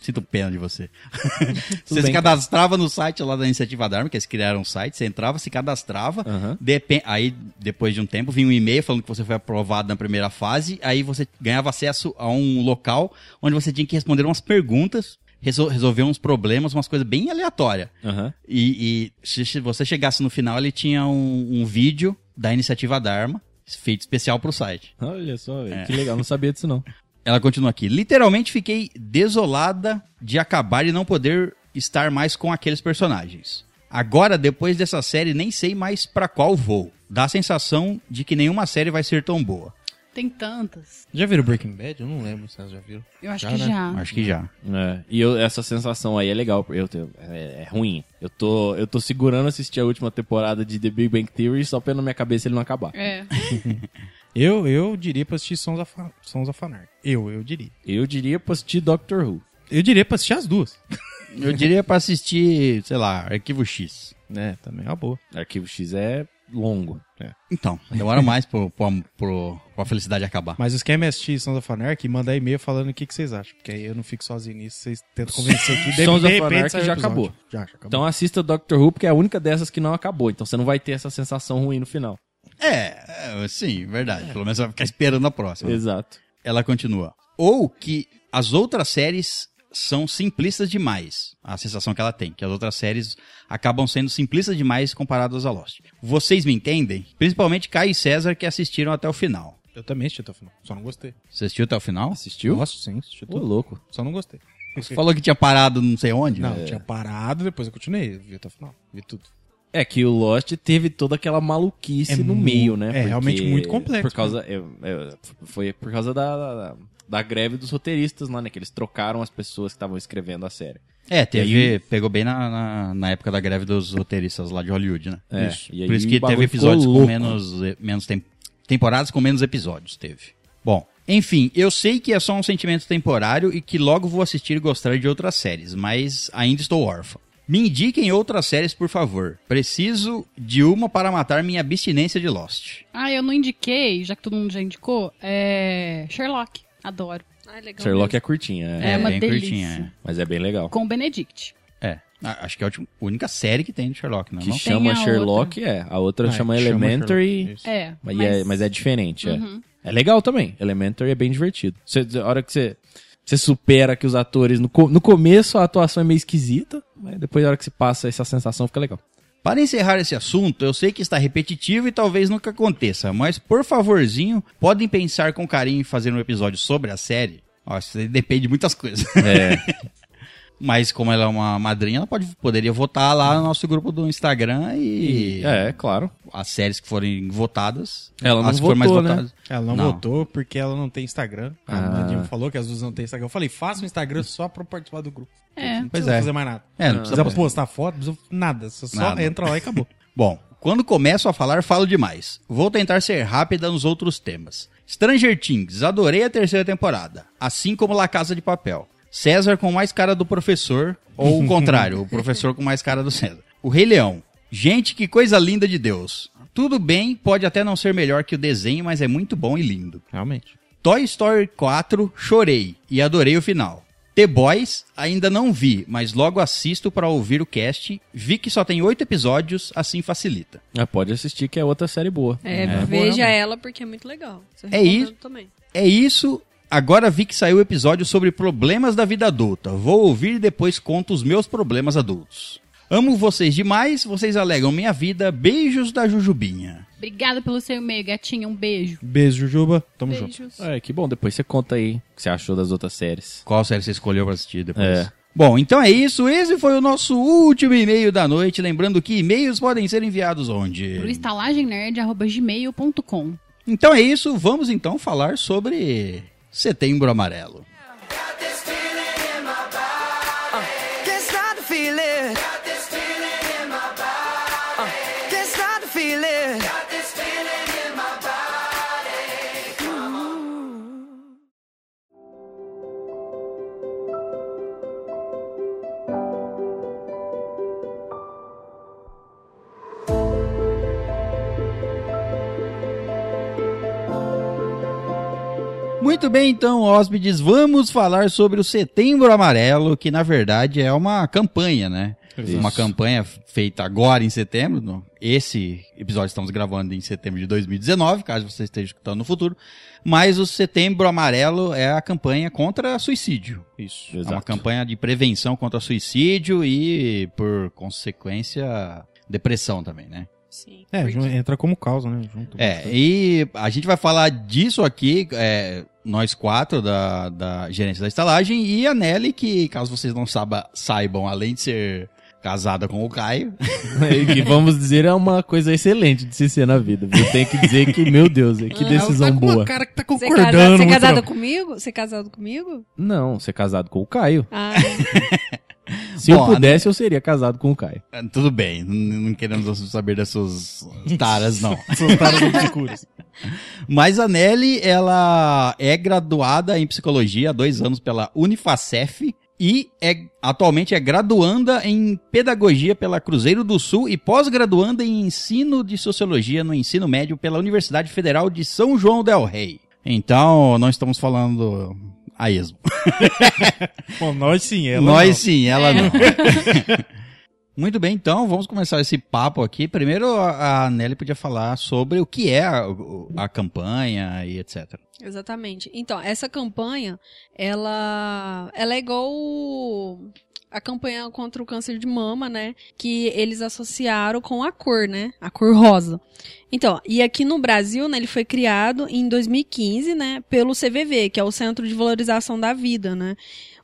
Sinto pena de você. você bem, se cadastrava no site lá da iniciativa Dharma, que eles criaram um site, você entrava, se cadastrava, depen- aí depois de um tempo vinha um e-mail falando que você foi aprovado na primeira fase, aí você ganhava acesso a um local onde você tinha que responder umas perguntas, resol- resolver uns problemas, umas coisas bem aleatórias. Aham. E, e se você chegasse no final, ele tinha um, um vídeo da iniciativa Dharma, feito especial pro site. Olha só. É. Que legal, não sabia disso não. Ela continua aqui. Literalmente fiquei desolada de acabar e não poder estar mais com aqueles personagens. Agora, depois dessa série, nem sei mais pra qual vou. Dá a sensação de que nenhuma série vai ser tão boa. Tem tantas. Já viram Breaking Bad? Eu não lembro se vocês já viram. Eu acho Já, que né? já. Acho que já. É, e eu- essa sensação aí é legal, eu, tenho- é, é ruim. Eu tô, eu tô segurando assistir a última temporada de The Big Bang Theory só pra na minha cabeça ele não acabar. É. Eu, eu diria pra assistir Sons of, Sons of Anarchy. Eu, eu diria. Eu diria pra assistir Doctor Who. Eu diria pra assistir as duas. Eu diria pra assistir, sei lá, Arquivo X. É, também é uma boa. Arquivo X é longo. Então, demora mais pro, pro, pro, pra felicidade acabar. Mas os esquema é assistir Sons of Anarchy e mandar e-mail falando o que, que vocês acham. Porque aí eu não fico sozinho nisso, vocês tentam convencer que de, Sons de of repente Anarchy já acabou. Já acabou. Então assista Doctor Who, porque é a única dessas que não acabou. Então você não vai ter essa sensação ruim no final. É, é, sim, verdade. Pelo menos vai ficar esperando a próxima. Exato. Ela continua. Ou que as outras séries são simplistas demais. A sensação que ela tem, que as outras séries acabam sendo simplistas demais comparadas a Lost. Vocês me entendem? Principalmente Caio e César que assistiram até o final. Eu também assisti até o final. Só não gostei. Você assistiu até o final? Assistiu? Nossa, sim, assisti Ô, tudo. louco. Só não gostei. Você falou que tinha parado não sei onde? Não, É. tinha parado, depois eu continuei. Vi até o final. Vi tudo. É que o Lost teve toda aquela maluquice É no meio, né? é realmente muito complexo, Por causa, é, é, foi por causa da, da, da greve dos roteiristas lá, né? Que eles trocaram as pessoas que estavam escrevendo a série. É, teve, aí- pegou bem na, na, na época da greve dos roteiristas lá de Hollywood, né? É, Isso. e Por isso que teve episódios com menos, eh, menos tem- temporadas com menos episódios, teve. Bom, enfim, eu sei que é só um sentimento temporário e que logo vou assistir e gostar de outras séries, mas ainda estou órfã. Me indiquem outras séries, por favor. Preciso de uma para matar minha abstinência de Lost. Ah, eu não indiquei, já que todo mundo já indicou, é Sherlock. Adoro. Ah, legal. Sherlock mesmo. é curtinha, É, é, uma bem delícia. curtinha, mas é bem legal. Com Benedict. é. É, a- acho que é a última- única série que tem de Sherlock, não é? Que não? chama Sherlock, é. A outra Ah, chama chama Elementary, isso. É. mas, é, mas é diferente, é. Uhum. É legal também. Elementary é bem divertido. Você, a hora que você, você supera que os atores... No, co- no começo a atuação é meio esquisita, mas depois a hora que você passa essa sensação fica legal. Para encerrar esse assunto, eu sei que está repetitivo e talvez nunca aconteça, mas por favorzinho, podem pensar com carinho em fazer um episódio sobre a série? Nossa, isso depende de muitas coisas. É. Mas como ela é uma madrinha, ela pode, poderia votar lá no nosso grupo do Instagram e é, claro. as séries que forem votadas. Ela não as que forem votou, né? Ela não, Não. votou porque ela não tem Instagram. A Ah. Amandinha falou que as duas não tem Instagram. Eu falei, faça um Instagram só pra participar do grupo. É. Não Pois precisa é. fazer mais nada. É, não Não precisa precisa postar foto, não precisa nada. Você só Nada. entra lá e acabou. Bom, quando começo a falar, falo demais. Vou tentar ser rápida nos outros temas. Stranger Things, adorei a terceira temporada, assim como La Casa de Papel. César com mais cara do professor, ou o contrário, o professor com mais cara do César. O Rei Leão. Gente, que coisa linda de Deus. Tudo bem, pode até não ser melhor que o desenho, mas é muito bom e lindo. Realmente. Toy Story 4, chorei e adorei o final. The Boys, ainda não vi, mas logo assisto para ouvir o cast. Vi que só tem oito episódios, assim facilita. Ah, pode assistir que é outra série boa. É, boa veja mesmo. ela porque é muito legal. É isso. Também. É isso. Agora vi que saiu o episódio sobre problemas da vida adulta. Vou ouvir e depois conto os meus problemas adultos. Amo vocês demais, vocês alegam minha vida. Beijos da Jujubinha. Obrigada pelo seu e-mail, gatinha. Um beijo. Beijo, Jujuba. Tamo junto. Beijos. É, que bom. Depois você conta aí o que você achou das outras séries. Qual série você escolheu pra assistir depois? É. Bom, então é isso. Esse foi o nosso último e-mail da noite. Lembrando que e-mails podem ser enviados onde? Pro estalagemnerd.gmail.com Então é isso. Vamos então falar sobre Setembro Amarelo. Muito bem, então, hóspedes, vamos falar sobre o Setembro Amarelo, que na verdade é uma campanha, né? Isso. Uma campanha feita agora em setembro. Esse episódio estamos gravando em setembro de 2019, caso você esteja escutando no futuro. Mas o Setembro Amarelo é a campanha contra suicídio. Isso. É uma Exato. campanha de prevenção contra suicídio e, por consequência, depressão também, né? Sim. É, entra como causa, né? Junto. É, e a gente vai falar disso aqui, é, nós quatro da, da gerência da estalagem e a Nelly, que caso vocês não saiba, saibam, além de ser casada com o Caio, E que vamos dizer é uma coisa excelente de se ser na vida. viu? Tem que dizer que, meu Deus, que decisão Ela tá boa. cara que tá Você é concordando. casado, você é casada não. comigo? Você é casado comigo? Não, ser casado com o Caio. Ah, Se Bom, eu pudesse, eu seria casado com o Caio. Tudo bem, não, queremos saber das suas taras, não. Suas caras obscuras. Mas a Nelly, ela é graduada em psicologia há dois anos pela Unifacef e é, atualmente é graduanda em pedagogia pela Cruzeiro do Sul e pós-graduanda em ensino de sociologia no ensino médio pela Universidade Federal de São João del Rei. Então, não estamos falando a esmo. Bom, nós sim, ela Nós não. sim, ela não. Muito bem, então vamos começar esse papo aqui. Primeiro, a Nelly podia falar sobre o que é a, a campanha e etc. exatamente. Então, essa campanha, ela, ela é igual a campanha contra o câncer de mama, né? Que eles associaram com a cor, né? A cor rosa. Então, e aqui no Brasil, né, ele foi criado em 2015, né, pelo CVV, que é o Centro de Valorização da Vida, né?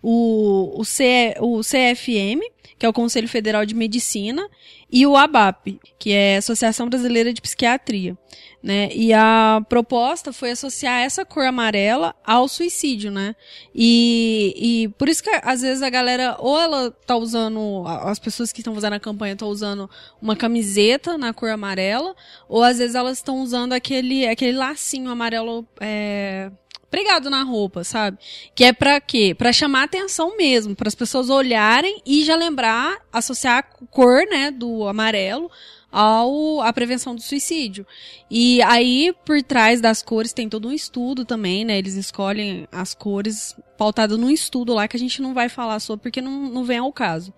O, o, C, o CFM, que é o Conselho Federal de Medicina, e o ABAP, que é a Associação Brasileira de Psiquiatria, né? E a proposta foi associar essa cor amarela ao suicídio, né? E, e por isso que às vezes a galera, ou ela tá usando, as pessoas que estão fazendo a campanha estão usando uma camiseta na cor amarela, ou às vezes elas estão usando aquele, aquele lacinho amarelo é, pregado na roupa, sabe? Que é pra quê? Pra chamar atenção mesmo, para as pessoas olharem e já lembrar, associar a cor, né, do amarelo ao à prevenção do suicídio. E aí, por trás das cores, tem todo um estudo também, né? Eles escolhem as cores pautado num estudo lá que a gente não vai falar sobre porque não, não vem ao caso.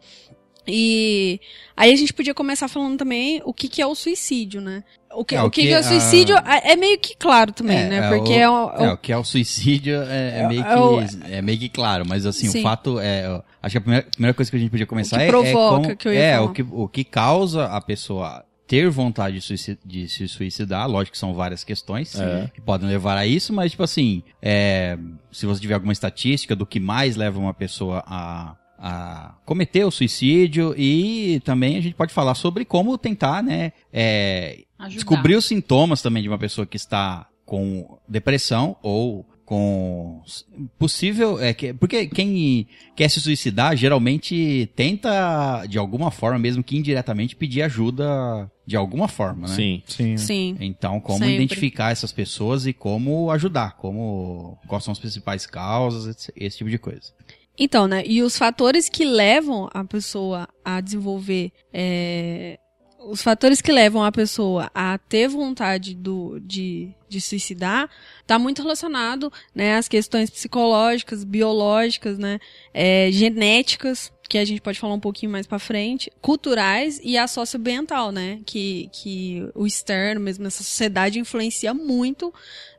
E aí a gente podia começar falando também o que, que é o suicídio, né? O que, É, o que, que que é a- o suicídio é é meio que claro também, É, né? é Porque o- é, o- É, o que é o suicídio é, é É- meio, que, é o- é meio que claro, mas assim, Sim. o fato é. Acho que a primeira, primeira coisa que a gente podia começar O que é. provoca, é como- que eu ia é, falar. o que, o que causa a pessoa ter vontade de, suici- de se suicidar. Lógico que são várias questões É. que podem levar a isso, mas, tipo assim, é, se você tiver alguma estatística do que mais leva uma pessoa a. a cometer o suicídio e também a gente pode falar sobre como tentar, né, é, descobrir os sintomas também de uma pessoa que está com depressão ou com possível é que porque quem quer se suicidar geralmente tenta de alguma forma mesmo que indiretamente pedir ajuda de alguma forma, né? Sim. Sim. Sim. Então, como Sempre. identificar essas pessoas e como ajudar, como quais são as principais causas, esse, esse tipo de coisa. Então, né? E os fatores que levam a pessoa a desenvolver. é, os fatores que levam a pessoa a ter vontade do, de, de suicidar tá muito relacionado né, às questões psicológicas, biológicas, né? é, genéticas, que a gente pode falar um pouquinho mais pra frente, culturais e a socioambiental, né? Que, que o externo, mesmo nessa sociedade, influencia muito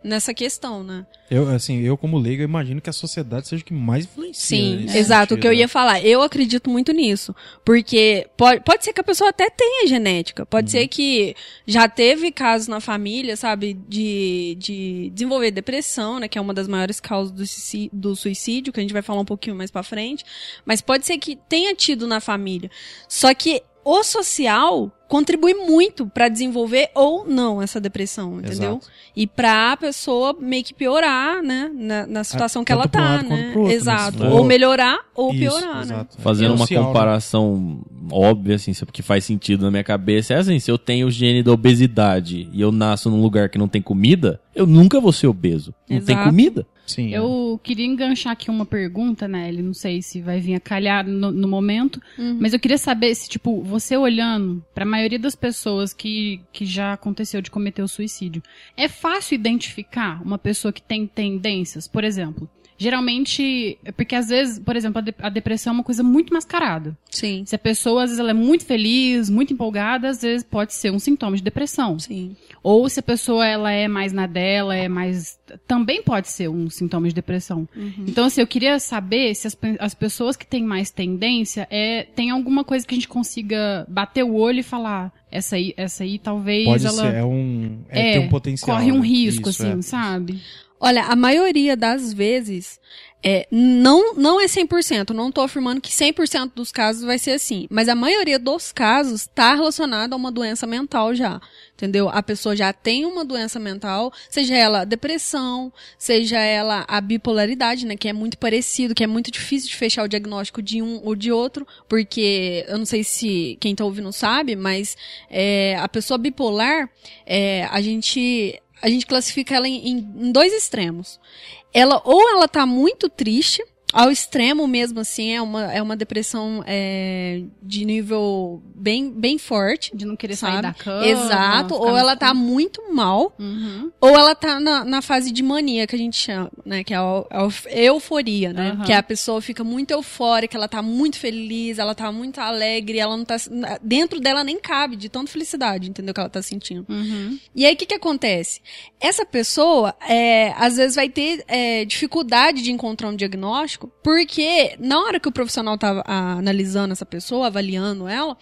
nessa questão, né? Eu, assim, eu como leigo, eu imagino que a sociedade seja o que mais influencia. Sim, nesse exato. O que eu sentido, ia falar, eu acredito muito nisso. Porque pode, pode ser que a pessoa até tenha genética. Pode ser que já teve casos na família, sabe, de, de desenvolver depressão, né? Que é uma das maiores causas do, suici- do suicídio, que a gente vai falar um pouquinho mais pra frente. Mas pode ser que tenha tido na família. Só que o social contribui muito pra desenvolver ou não essa depressão, entendeu? Exato. E pra pessoa meio que piorar, né? Na, na situação que ela um tá, lado né? outro, né? Exato. Ou for- melhorar ou Isso, piorar, né? exato. Fazendo É uma né? comparação óbvia, assim, que faz sentido na minha cabeça, é assim, se eu tenho o gene da obesidade e eu nasço num lugar que não tem comida, eu nunca vou ser obeso. Não tem Exato. comida. Sim. é. Eu queria enganchar aqui uma pergunta, né? Ele não sei se vai vir a calhar no, no momento, Uhum. mas eu queria saber se, tipo, você olhando pra maioria das pessoas que, que já aconteceu de cometer o suicídio, é fácil identificar uma pessoa que tem tendências? Por exemplo, geralmente, é porque às vezes, por exemplo, a, de- a depressão é uma coisa muito mascarada. Sim. Se a pessoa, às vezes, ela é muito feliz, muito empolgada, às vezes pode ser um sintoma de depressão. Sim. Ou se a pessoa ela é mais na dela, é mais. Também pode ser um sintoma de depressão. Então, assim, eu queria saber se as, as pessoas que têm mais tendência é, tem alguma coisa que a gente consiga bater o olho e falar. Essa aí, essa aí talvez Pode ela ser, é um. É, é, tem um potencial. corre um né? risco, Isso, assim, é. sabe? Olha, a maioria das vezes é, não, não é 100%. Não tô afirmando que 100% dos casos vai ser assim. Mas a maioria dos casos está relacionada a uma doença mental já. Entendeu? A pessoa já tem uma doença mental, seja ela depressão, seja ela a bipolaridade, né? Que é muito parecido, que é muito difícil de fechar o diagnóstico de um ou de outro, porque eu não sei se quem tá ouvindo sabe, mas é, a pessoa bipolar, é, a gente a gente classifica ela em, em- dois extremos. Ela ou ela tá muito triste, ao extremo mesmo assim, é uma, é uma depressão é, de nível bem, bem forte. De não querer sair Sabe? da cama. Exato, ou ela tá muito mal, Uhum. ou ela tá na, na fase de mania, que a gente chama, né? Que é a, a euforia, né? Aham. Que a pessoa fica muito eufórica, ela tá muito feliz, ela tá muito alegre, ela não tá. Dentro dela nem cabe de tanta felicidade, entendeu? Que ela tá sentindo. Uhum. E aí, o que que acontece? Essa pessoa, é, às vezes, vai ter é, dificuldade de encontrar um diagnóstico, porque na hora que o profissional tá analisando essa pessoa, avaliando ela,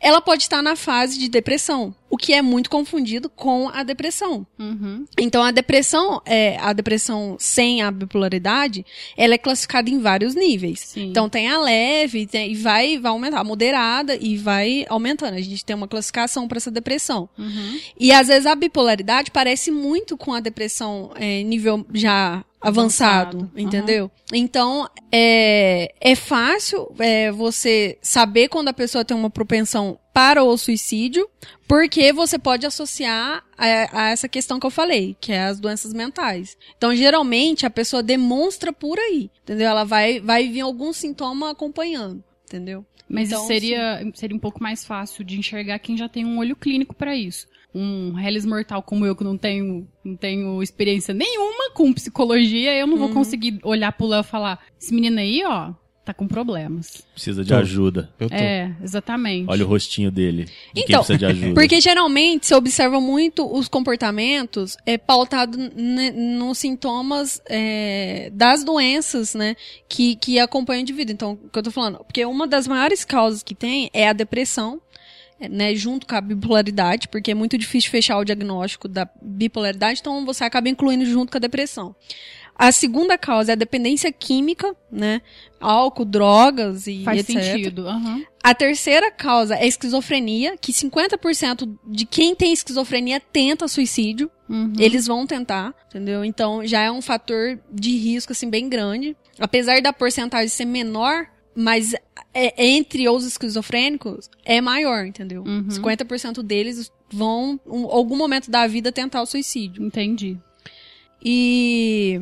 ela pode estar na fase de depressão, o que é muito confundido com a depressão. Uhum. Então, a depressão, é, a depressão sem a bipolaridade, ela é classificada em vários níveis. Sim. Então, tem a leve, tem- e vai, vai aumentar, a moderada e vai aumentando. A gente tem uma classificação para essa depressão. Uhum. E às vezes a bipolaridade parece muito com a depressão é, nível já avançado, Avançado, entendeu? Então é, é fácil é, você saber quando a pessoa tem uma propensão para o suicídio, porque você pode associar a, a essa questão que eu falei, que é as doenças mentais. Então, geralmente, a pessoa demonstra por aí, entendeu? Ela vai, vai vir algum sintoma acompanhando, entendeu? Mas Então, seria, seria um pouco mais fácil de enxergar quem já tem um olho clínico pra isso. Um Hellis mortal como eu, que não tenho, não tenho experiência nenhuma com psicologia, eu Uhum. não vou conseguir olhar pro Léo e falar: esse menino aí, ó, tá com problemas. Precisa de Tô. ajuda. Eu tô. É, exatamente. Olha o rostinho dele. De quem Então, precisa de ajuda. Porque geralmente se observa muito os comportamentos é pautado nos sintomas é, das doenças, né, que, que acompanham o indivíduo. Então, o que eu tô falando? Porque uma das maiores causas que tem é a depressão, né, junto com a bipolaridade, porque é muito difícil fechar o diagnóstico da bipolaridade, então você acaba incluindo junto com a depressão. A segunda causa é a dependência química, né? Álcool, drogas e Faz etc. sentido. aham. A terceira causa é a esquizofrenia, que 50% de quem tem esquizofrenia tenta suicídio. Uhum. Eles vão tentar, entendeu? Então já é um fator de risco assim bem grande. Apesar da porcentagem ser menor, mas é- entre os esquizofrênicos é maior, entendeu? Uhum. 50% deles vão em algum momento da vida tentar o suicídio. Entendi. E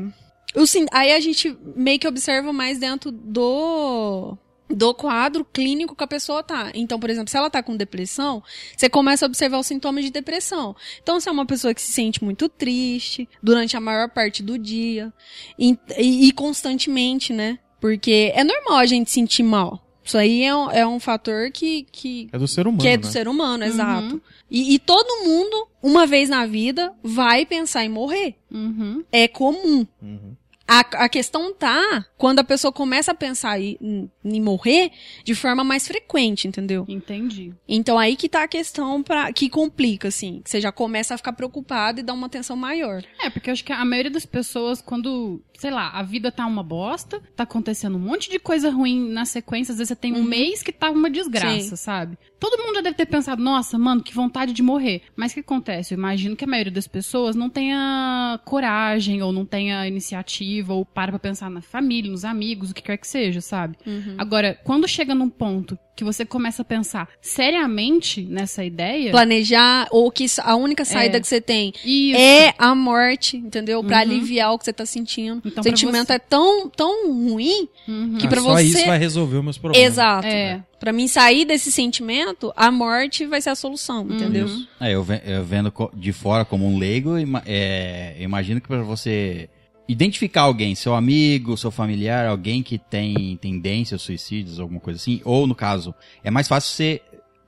o aí a gente meio que observa mais dentro do do quadro clínico que a pessoa tá. Então, por exemplo, se ela tá com depressão, você começa a observar os sintomas de depressão. Então, se é uma pessoa que se sente muito triste durante a maior parte do dia e, e- e constantemente, né? Porque é normal a gente sentir mal. Isso aí é um, é um fator que, que, É do ser humano, que é do né? ser humano, exato. E, e todo mundo, uma vez na vida, vai pensar em morrer. Uhum. É comum. Uhum. A, a questão tá quando a pessoa começa a pensar em, em- morrer de forma mais frequente, entendeu? Entendi. Então aí que tá a questão pra, que complica, assim. Que você já começa a ficar preocupado e dá uma atenção maior. É, porque eu acho que a maioria das pessoas, quando, sei lá, a vida tá uma bosta, tá acontecendo um monte de coisa ruim na sequência, às vezes você tem um Uhum. mês que tá uma desgraça, Sim. sabe? Todo mundo já deve ter pensado, nossa, mano, que vontade de morrer. Mas o que acontece? Eu imagino que a maioria das pessoas não tenha coragem, ou não tenha iniciativa, ou para pra pensar na família, nos amigos, o que quer que seja, sabe? Agora, quando chega num ponto que você começa a pensar seriamente nessa ideia. Planejar, ou que a única saída É. que você tem Isso. é a morte, entendeu? Pra Uhum. aliviar o que você tá sentindo. Então, o sentimento você- é tão, tão ruim Uhum. que Ah, pra só você. isso vai resolver os meus problemas. Exato. É. Pra mim sair desse sentimento, a morte vai ser a solução, entendeu? É, eu, ve- eu vendo de fora como um leigo, ima- é, eu imagino que para você identificar alguém, seu amigo, seu familiar, alguém que tem tendência a suicídios, alguma coisa assim, ou no caso, é mais fácil você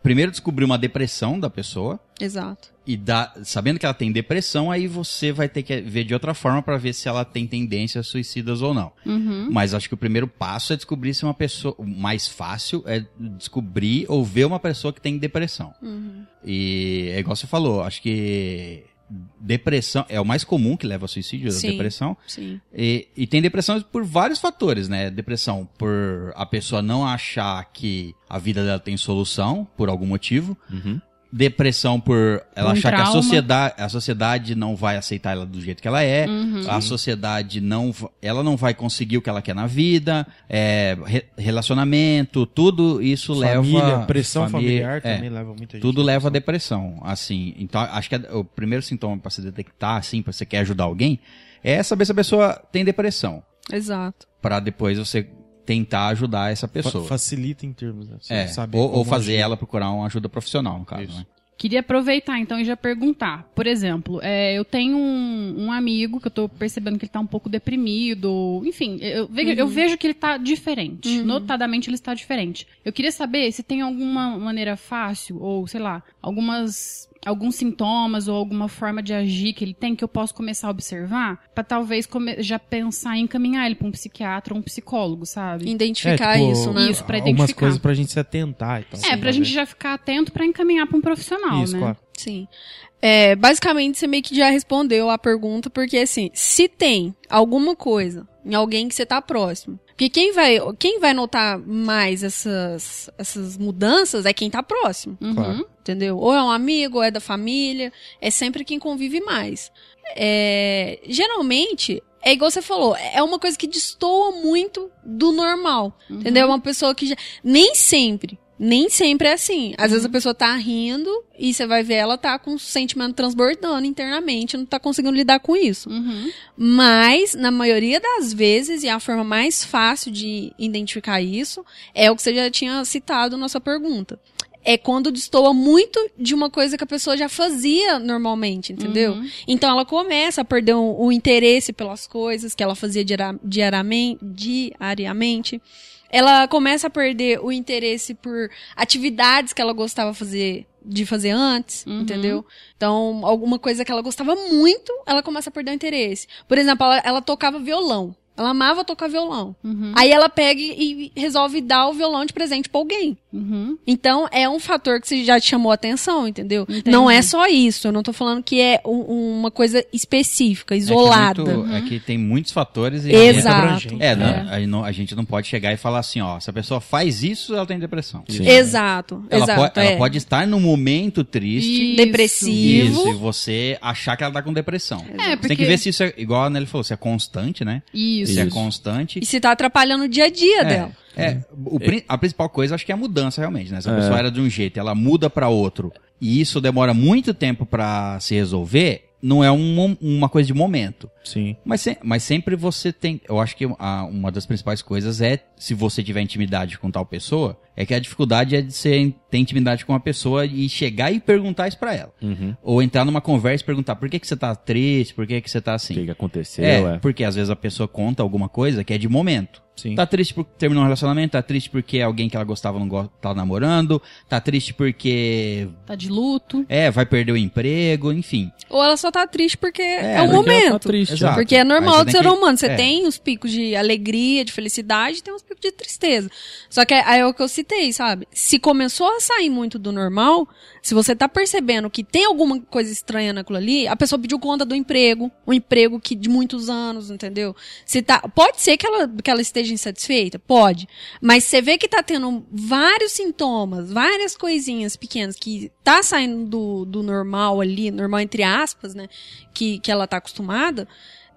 primeiro descobrir uma depressão da pessoa Exato. e dar, sabendo que ela tem depressão, aí você vai ter que ver de outra forma para ver se ela tem tendências suicidas ou não. Uhum. Mas acho que o primeiro passo é descobrir se uma pessoa. O mais fácil é descobrir ou ver uma pessoa que tem depressão. E é igual você falou, acho que depressão é o mais comum que leva ao suicídio, a Sim. depressão. Sim. E, e tem depressão por vários fatores, né? Depressão por a pessoa não achar que a vida dela tem solução, por algum motivo. Uhum. Depressão por ela um achar que a trauma. sociedade, a sociedade não vai aceitar ela do jeito que ela é. Uhum. A sociedade não, ela não vai conseguir o que ela quer na vida. É, re- relacionamento, tudo isso Família, leva pressão família- familiar é, também leva muita gente. tudo à leva a depressão. assim. Então, acho que é o primeiro sintoma pra se detectar, assim, pra você quer ajudar alguém, é saber se a pessoa tem depressão, Exato. Pra depois você tentar ajudar essa Fa- pessoa. Facilita em termos, né? É, saber ou, ou fazer agir. ela procurar uma ajuda profissional, no caso, Isso. né? Queria aproveitar então e já perguntar. Por exemplo, é, eu tenho um, um amigo que eu tô percebendo que ele tá um pouco deprimido. Enfim, eu, ve- eu vejo que ele tá diferente. Notadamente ele está diferente. Eu queria saber se tem alguma maneira fácil, ou sei lá, algumas. Alguns sintomas ou alguma forma de agir que ele tem que eu posso começar a observar pra talvez já pensar em encaminhar ele pra um psiquiatra ou um psicólogo, sabe? Identificar tipo, isso, né? Isso, pra Algumas identificar. coisas pra gente se atentar e tal. É, pra gente já ficar atento pra encaminhar pra um profissional, Isso, né? claro. Sim. É, basicamente, você meio que já respondeu a pergunta, porque assim, se tem alguma coisa em alguém que você tá próximo. Porque quem vai, quem vai notar mais essas, essas mudanças é quem tá próximo. Uhum. Claro. Entendeu? Ou é um amigo, ou é da família. É sempre quem convive mais. É, geralmente, é igual você falou, é uma coisa que destoa muito do normal. Entendeu? É uma pessoa que já. Nem sempre. Nem sempre é assim. Às vezes a pessoa tá rindo e você vai ver ela tá com um sentimento transbordando internamente, não tá conseguindo lidar com isso. Uhum. Mas, na maioria das vezes, e a forma mais fácil de identificar isso, é o que você já tinha citado na sua pergunta. É quando destoa muito de uma coisa que a pessoa já fazia normalmente, entendeu? Uhum. Então ela começa a perder o, o interesse pelas coisas que ela fazia diariamente, diariamente. Ela começa a perder o interesse por atividades que ela gostava fazer, de fazer antes, Uhum. entendeu? Então, alguma coisa que ela gostava muito, ela começa a perder o interesse. Por exemplo, ela, ela tocava violão. Ela amava tocar violão. Uhum. Aí ela pega e resolve dar o violão de presente pra alguém. Uhum. Então, é um fator que você já te chamou a atenção, entendeu? Entendi. Não é só isso. Eu não tô falando que é um- uma coisa específica, isolada. É que, é muito- é que tem muitos fatores e Exato. abrangente. É, não, a, gente não, a gente não pode chegar e falar assim, ó, se a pessoa faz isso, ela tem depressão. Exato, Ela, exato. pode, ela é. pode estar num momento triste. Isso. Depressivo. Isso, e você achar que ela tá com depressão. É, Você tem porque- que ver se isso é, igual a Nelly falou, se é constante, né? Isso. Se é Isso. constante. E se tá atrapalhando o dia a dia dela. É, o pri- a principal coisa acho que é a mudança realmente, né? Se a É. pessoa era de um jeito, ela muda pra outro, e isso demora muito tempo pra se resolver, não é um uma coisa de momento. Sim. Mas, se- mas sempre você tem. Eu acho que a- uma das principais coisas é, se você tiver intimidade com tal pessoa, é que a dificuldade é de você ter intimidade com uma pessoa e chegar e perguntar isso pra ela. Uhum. Ou entrar numa conversa e perguntar por que, que você tá triste, por que, que você tá O assim. que, que aconteceu? É, É. porque às vezes a pessoa conta alguma coisa que é de momento. Sim. Tá triste porque terminou um relacionamento, tá triste porque alguém que ela gostava não go- tá namorando, tá triste porque Tá de luto. é, vai perder o emprego, enfim. Ou ela só tá triste porque é, porque o ela momento. tá triste. Exato. Porque é normal do ser que- humano. Você é. tem os picos de alegria, de felicidade, e tem os picos de tristeza. Só que aí é o que eu citei, sabe? Se começou a sair muito do normal, se você tá percebendo que tem alguma coisa estranha naquilo ali, a pessoa pediu conta do emprego, um emprego que de muitos anos, entendeu? Se tá, pode ser que ela, que ela esteja insatisfeita, pode. Mas você vê que tá tendo vários sintomas, várias coisinhas pequenas que tá saindo do, do normal ali, normal entre aspas, né? Que, que ela tá acostumada,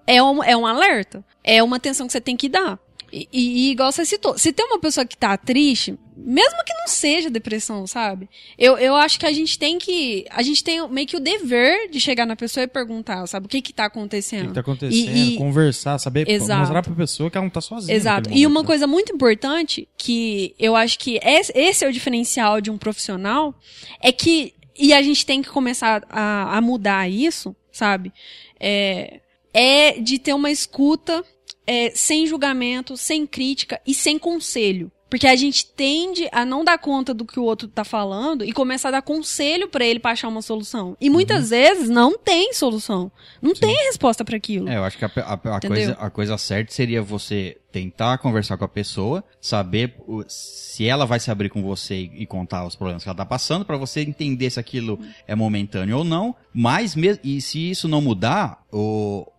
é um, é um alerta. É uma atenção que você tem que dar. E, e- igual você citou, se tem uma pessoa que tá triste, mesmo que não seja depressão, sabe? Eu, eu acho que a gente tem que. A gente tem meio que o dever de chegar na pessoa e perguntar, sabe, o que que tá O acontecendo. que, que tá acontecendo? E- e- conversar, saber, Exato. mostrar pra pessoa que ela não tá sozinha. Exato. E uma né? coisa muito importante, que eu acho que esse esse é o diferencial de um profissional, é que, e a gente tem que começar a, a mudar isso, sabe? É, é de ter uma escuta é, sem julgamento, sem crítica e sem conselho. Porque a gente tende a não dar conta do que o outro tá falando e começar a dar conselho pra ele pra achar uma solução. E muitas vezes não tem solução. Não tem resposta pra aquilo. É, eu acho que a, a- a coisa, a coisa certa seria você tentar conversar com a pessoa, saber se ela vai se abrir com você e, contar os problemas que ela tá passando, pra você entender se aquilo é momentâneo ou não. Mas e se isso não mudar,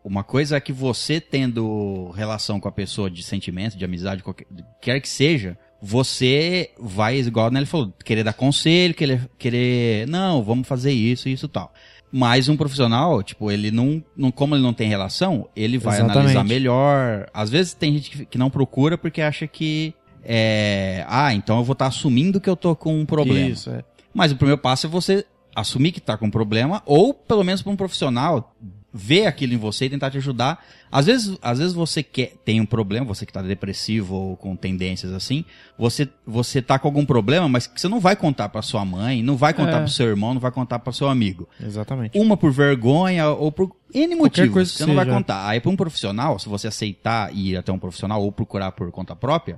uma coisa é que você tendo relação com a pessoa de sentimento, de amizade, qualquer, quer que seja, você vai, igual né, ele falou, querer dar conselho, querer, querer, não, vamos fazer isso, isso tal. Mas um profissional, tipo, ele não, não como ele não tem relação, ele vai Exatamente. analisar melhor. Às vezes tem gente que, não procura porque acha que é, ah, então eu vou estar assumindo que eu tô com um problema. Isso, é. Mas o primeiro passo é você assumir que tá com um problema, ou pelo menos para um profissional ver aquilo em você e tentar te ajudar. Às vezes, às vezes você quer, tem um problema, você que tá depressivo ou com tendências assim, você, você tá com algum problema, mas que você não vai contar para sua mãe, não vai contar É. para seu irmão, não vai contar para seu amigo. Exatamente. Uma por vergonha ou por N motivos. coisa que você não vai seja. contar. Aí para um profissional, se você aceitar ir até um profissional ou procurar por conta própria,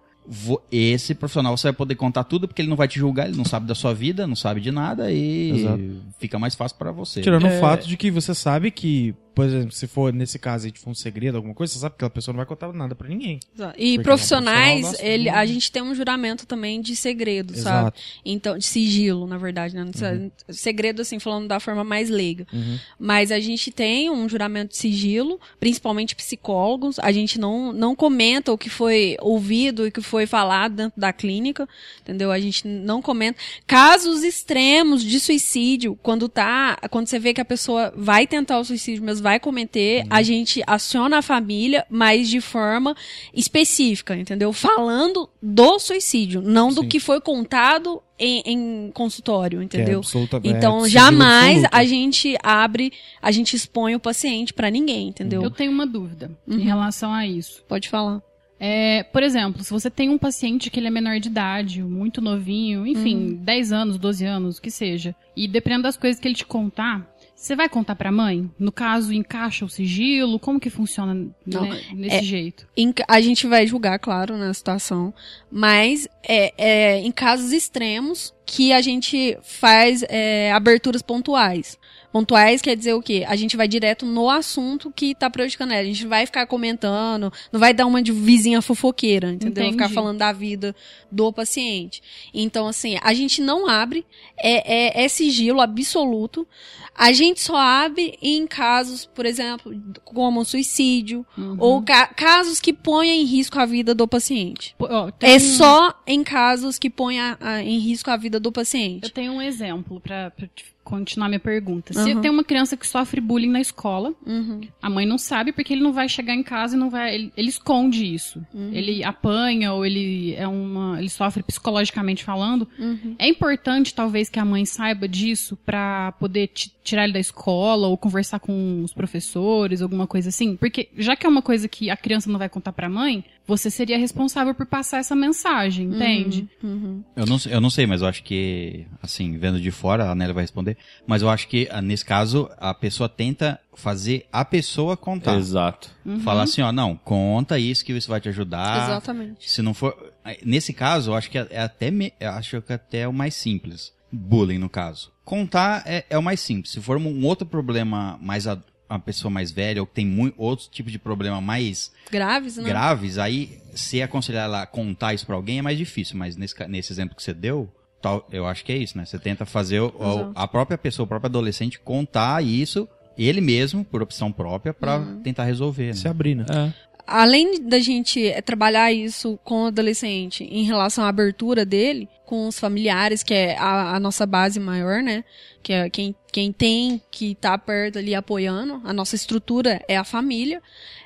esse profissional você vai poder contar tudo porque ele não vai te julgar, ele não sabe da sua vida, não sabe de nada e Exato. fica mais fácil para você. Tirando É. o fato de que você sabe que, por exemplo, se for nesse caso aí for um segredo, alguma coisa, você sabe que aquela pessoa não vai contar nada pra ninguém. Exato. E Porque é profissionais, profissional, ele, a gente tem um juramento também de segredo, sabe? Exato. Então, de sigilo, na verdade, né? Precisa- Segredo, assim, falando da forma mais leiga. Uhum. Mas a gente tem um juramento de sigilo, principalmente psicólogos. A gente não, não comenta o que foi ouvido e o que foi falado dentro da clínica, entendeu? A gente não comenta. Casos extremos de suicídio, quando tá, quando você vê que a pessoa vai tentar o suicídio, mas vai cometer, a gente aciona a família, mas de forma específica, entendeu? Falando do suicídio, não do Sim. que foi contado em, em consultório, é entendeu? é Então, sigilo jamais absoluto. a gente abre, a gente expõe o paciente pra ninguém, entendeu? Eu tenho uma dúvida Uhum. em relação a isso. Pode falar. É, por exemplo, se você tem um paciente que ele é menor de idade, muito novinho, enfim, 10 anos, 12 anos, o que seja, e dependendo das coisas que ele te contar, você vai contar pra mãe? No caso, encaixa o sigilo? Como que funciona né, nesse é- jeito? A gente vai julgar, claro, na situação, mas é, é em casos extremos que a gente faz é, aberturas pontuais. Pontuais quer dizer o quê? A gente vai direto no assunto que tá prejudicando ela. A gente vai ficar comentando, não vai dar uma de vizinha fofoqueira, entendeu? Entendi. Ficar falando da vida do paciente. Então, assim, a gente não abre, é, é, é sigilo absoluto. A gente só abre em casos, por exemplo, como suicídio, Uhum. ou ca- casos que ponham em risco a vida do paciente. Pô, ó, É só em casos que ponham a- em risco a vida do Eu paciente. tenho um exemplo pra te continuar minha pergunta. Se Aham. tem uma criança que sofre bullying na escola, Uhum. a mãe não sabe porque ele não vai chegar em casa e não vai. Ele, ele esconde isso. Uhum. Ele apanha ou ele é uma. ele sofre psicologicamente falando. Uhum. É importante, talvez, que a mãe saiba disso pra poder ti- tirar ele da escola ou conversar com os professores, alguma coisa assim. Porque já que é uma coisa que a criança não vai contar pra mãe, você seria responsável por passar essa mensagem, entende? Uhum. Eu não, eu não sei, mas eu acho que, assim, vendo de fora, a Nélia vai responder, mas eu acho que, ah, nesse caso, a pessoa tenta fazer a pessoa contar. Exato. Falar assim, ó, não, conta isso que isso vai te ajudar. Exatamente. Se não for. Nesse caso, eu acho que é até. me- eu acho que até é o mais simples. Bullying, no caso. Contar é, é o mais simples. Se for um outro problema mais. A, uma pessoa mais velha, ou que tem muito, outros tipos de problema mais Graves, né? graves, aí se aconselhar ela a contar isso pra alguém é mais difícil. Mas nesse, nesse exemplo que você deu, tal, eu acho que é isso, né? Você tenta fazer o- a própria pessoa, o próprio adolescente contar isso, ele mesmo, por opção própria, pra Uhum. tentar resolver. Né? Se abrir, né? É. além da gente eh, trabalhar isso com o adolescente em relação à abertura dele com os familiares, que é a, a nossa base maior, né? Que é quem, quem tem que tá perto ali apoiando, a nossa estrutura é a família.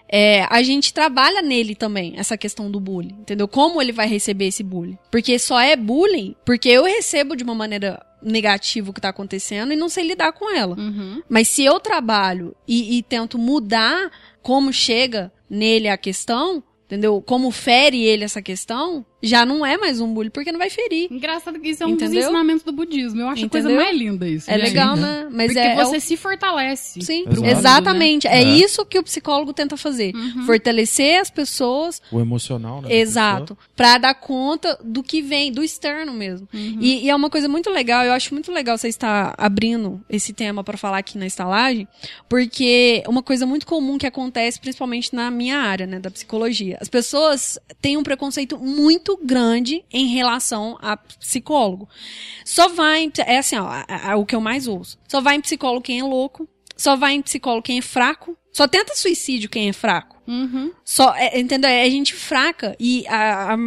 É, a gente trabalha nele também, essa questão do bullying, entendeu? Como ele vai receber esse bullying. Porque só é bullying porque eu recebo de uma maneira negativa o que tá acontecendo e não sei lidar com ela. Uhum. Mas se eu trabalho e, e tento mudar como chega nele a questão, entendeu? Como fere ele essa questão, já não é mais um bullying, porque não vai ferir. Engraçado que isso é um Entendeu? dos ensinamentos do budismo. Eu acho a coisa Entendeu? mais linda isso. É gente. legal, né? Mas Porque é, é o- você se fortalece. Sim, Exato. exatamente. É, É. isso que o psicólogo tenta fazer. Uhum. Fortalecer as pessoas, O emocional, né? exato, Pra dar conta do que vem, do externo mesmo. Uhum. E, e é uma coisa muito legal, eu acho muito legal você estar abrindo esse tema pra falar aqui na estalagem, porque uma coisa muito comum que acontece, principalmente na minha área, né, da psicologia. As pessoas têm um preconceito muito grande em relação a psicólogo. Só vai, em- é assim, ó, o que eu mais ouço. Só vai em psicólogo quem é louco, só vai em psicólogo quem é fraco, só tenta suicídio quem é fraco. Uhum. Só, é, entendeu? É gente fraca e a, a,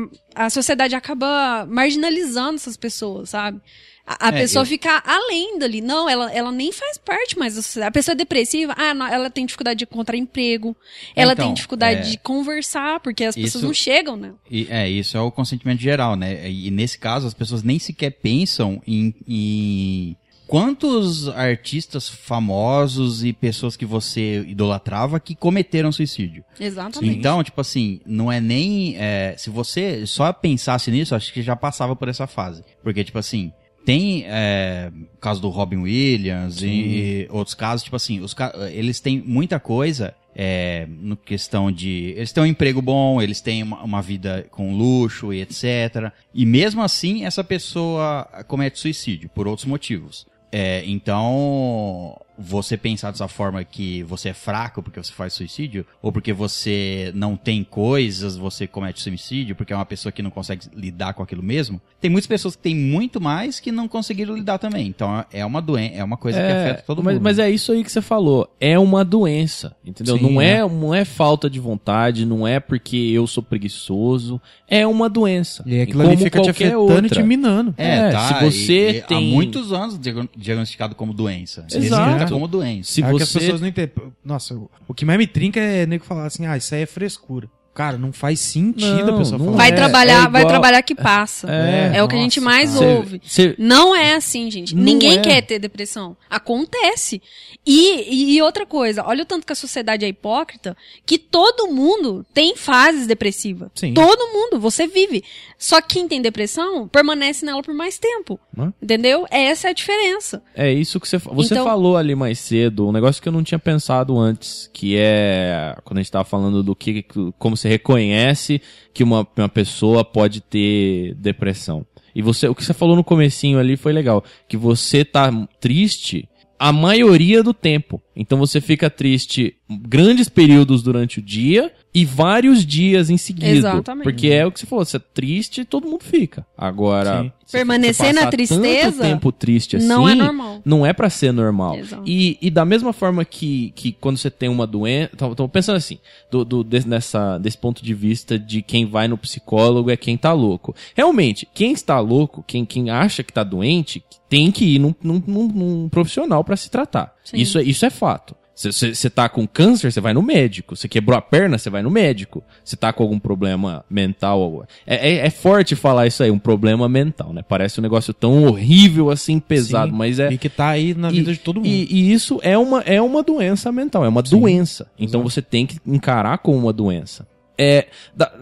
a sociedade acaba marginalizando essas pessoas, sabe? A, a É, pessoa eu- fica além dali. Não, ela, ela nem faz parte mais da sociedade. A pessoa é depressiva, ah, não, ela tem dificuldade de encontrar emprego, ela Então, tem dificuldade é- de conversar, porque as pessoas Isso- não chegam, né? E, é, isso é o consentimento geral, né? E, nesse caso, as pessoas nem sequer pensam em, em quantos artistas famosos e pessoas que você idolatrava que cometeram suicídio. Exatamente. Então, tipo assim, não é nem. é, se você só pensasse nisso, acho que já passava por essa fase. Porque, tipo assim. Tem é, o caso do Robin Williams e, e outros casos, tipo assim, os, eles têm muita coisa é, no questão de. Eles têm um emprego bom, eles têm uma, uma vida com luxo e etc. E mesmo assim, essa pessoa comete suicídio por outros motivos. É, então, você pensar dessa forma que você é fraco porque você faz suicídio, ou porque você não tem coisas, você comete suicídio, porque é uma pessoa que não consegue lidar com aquilo mesmo, tem muitas pessoas que têm muito mais que não conseguiram lidar também. Então, é uma doença, é uma coisa que afeta todo mas, mundo. mas é isso aí que você falou. É uma doença, entendeu? Sim, não, é, né? não é falta de vontade, não é porque eu sou preguiçoso. É uma doença. E aí aquilo como ali fica te qualquer afetando e outra. te minando. É, se você e- e Há tem- muitos anos diagno- diagnosticado como doença. Exato. Como doença. Se é o que as você pessoas não entendem. Nossa, o- o que mais me trinca é nego falar assim, ah, isso aí é frescura. Cara, não faz sentido Não, a pessoa não falar. Vai é- trabalhar, é vai igual- trabalhar que passa. É, É, o que a nossa, gente mais cara. ouve. Cê- Não é assim, gente. Não Ninguém é. quer ter depressão. Acontece. E, e outra coisa, olha o tanto que a sociedade é hipócrita, que todo mundo tem fases depressivas. Sim. Todo mundo, você vive. Só que quem tem depressão permanece nela por mais tempo. Hã? Entendeu? Essa é a diferença. É isso que você você Então- falou ali mais cedo, um negócio que eu não tinha pensado antes, que é quando a gente tava falando do que como você reconhece que uma, uma pessoa pode ter depressão. E você, o que você falou no comecinho ali foi legal, que você tá triste a maioria do tempo. Então você fica triste grandes períodos durante o dia e vários dias em seguida. Exatamente. Porque é o que você falou, você é triste, todo mundo fica. Agora, Permanecer você na tristeza tanto tempo triste assim, não é normal. não é pra ser normal. Exato. E, e da mesma forma que, que quando você tem uma doença. Tô, tô pensando assim, do, do- desse, nessa, desse ponto de vista de quem vai no psicólogo é quem tá louco. Realmente, quem está louco, quem, quem acha que tá doente, tem que ir num, num, num- num profissional pra se tratar. Sim. Isso, é- isso é fato. Você tá com câncer, você vai no médico. Você quebrou a perna, você vai no médico. Você tá com algum problema mental. É, é, é forte falar isso aí, um problema mental, né? Parece um negócio tão horrível assim, pesado, Sim. mas é. E que tá aí na vida E- de todo mundo. E, e isso é uma, é uma doença mental, é uma doença. Então você tem que encarar como uma doença. É, da-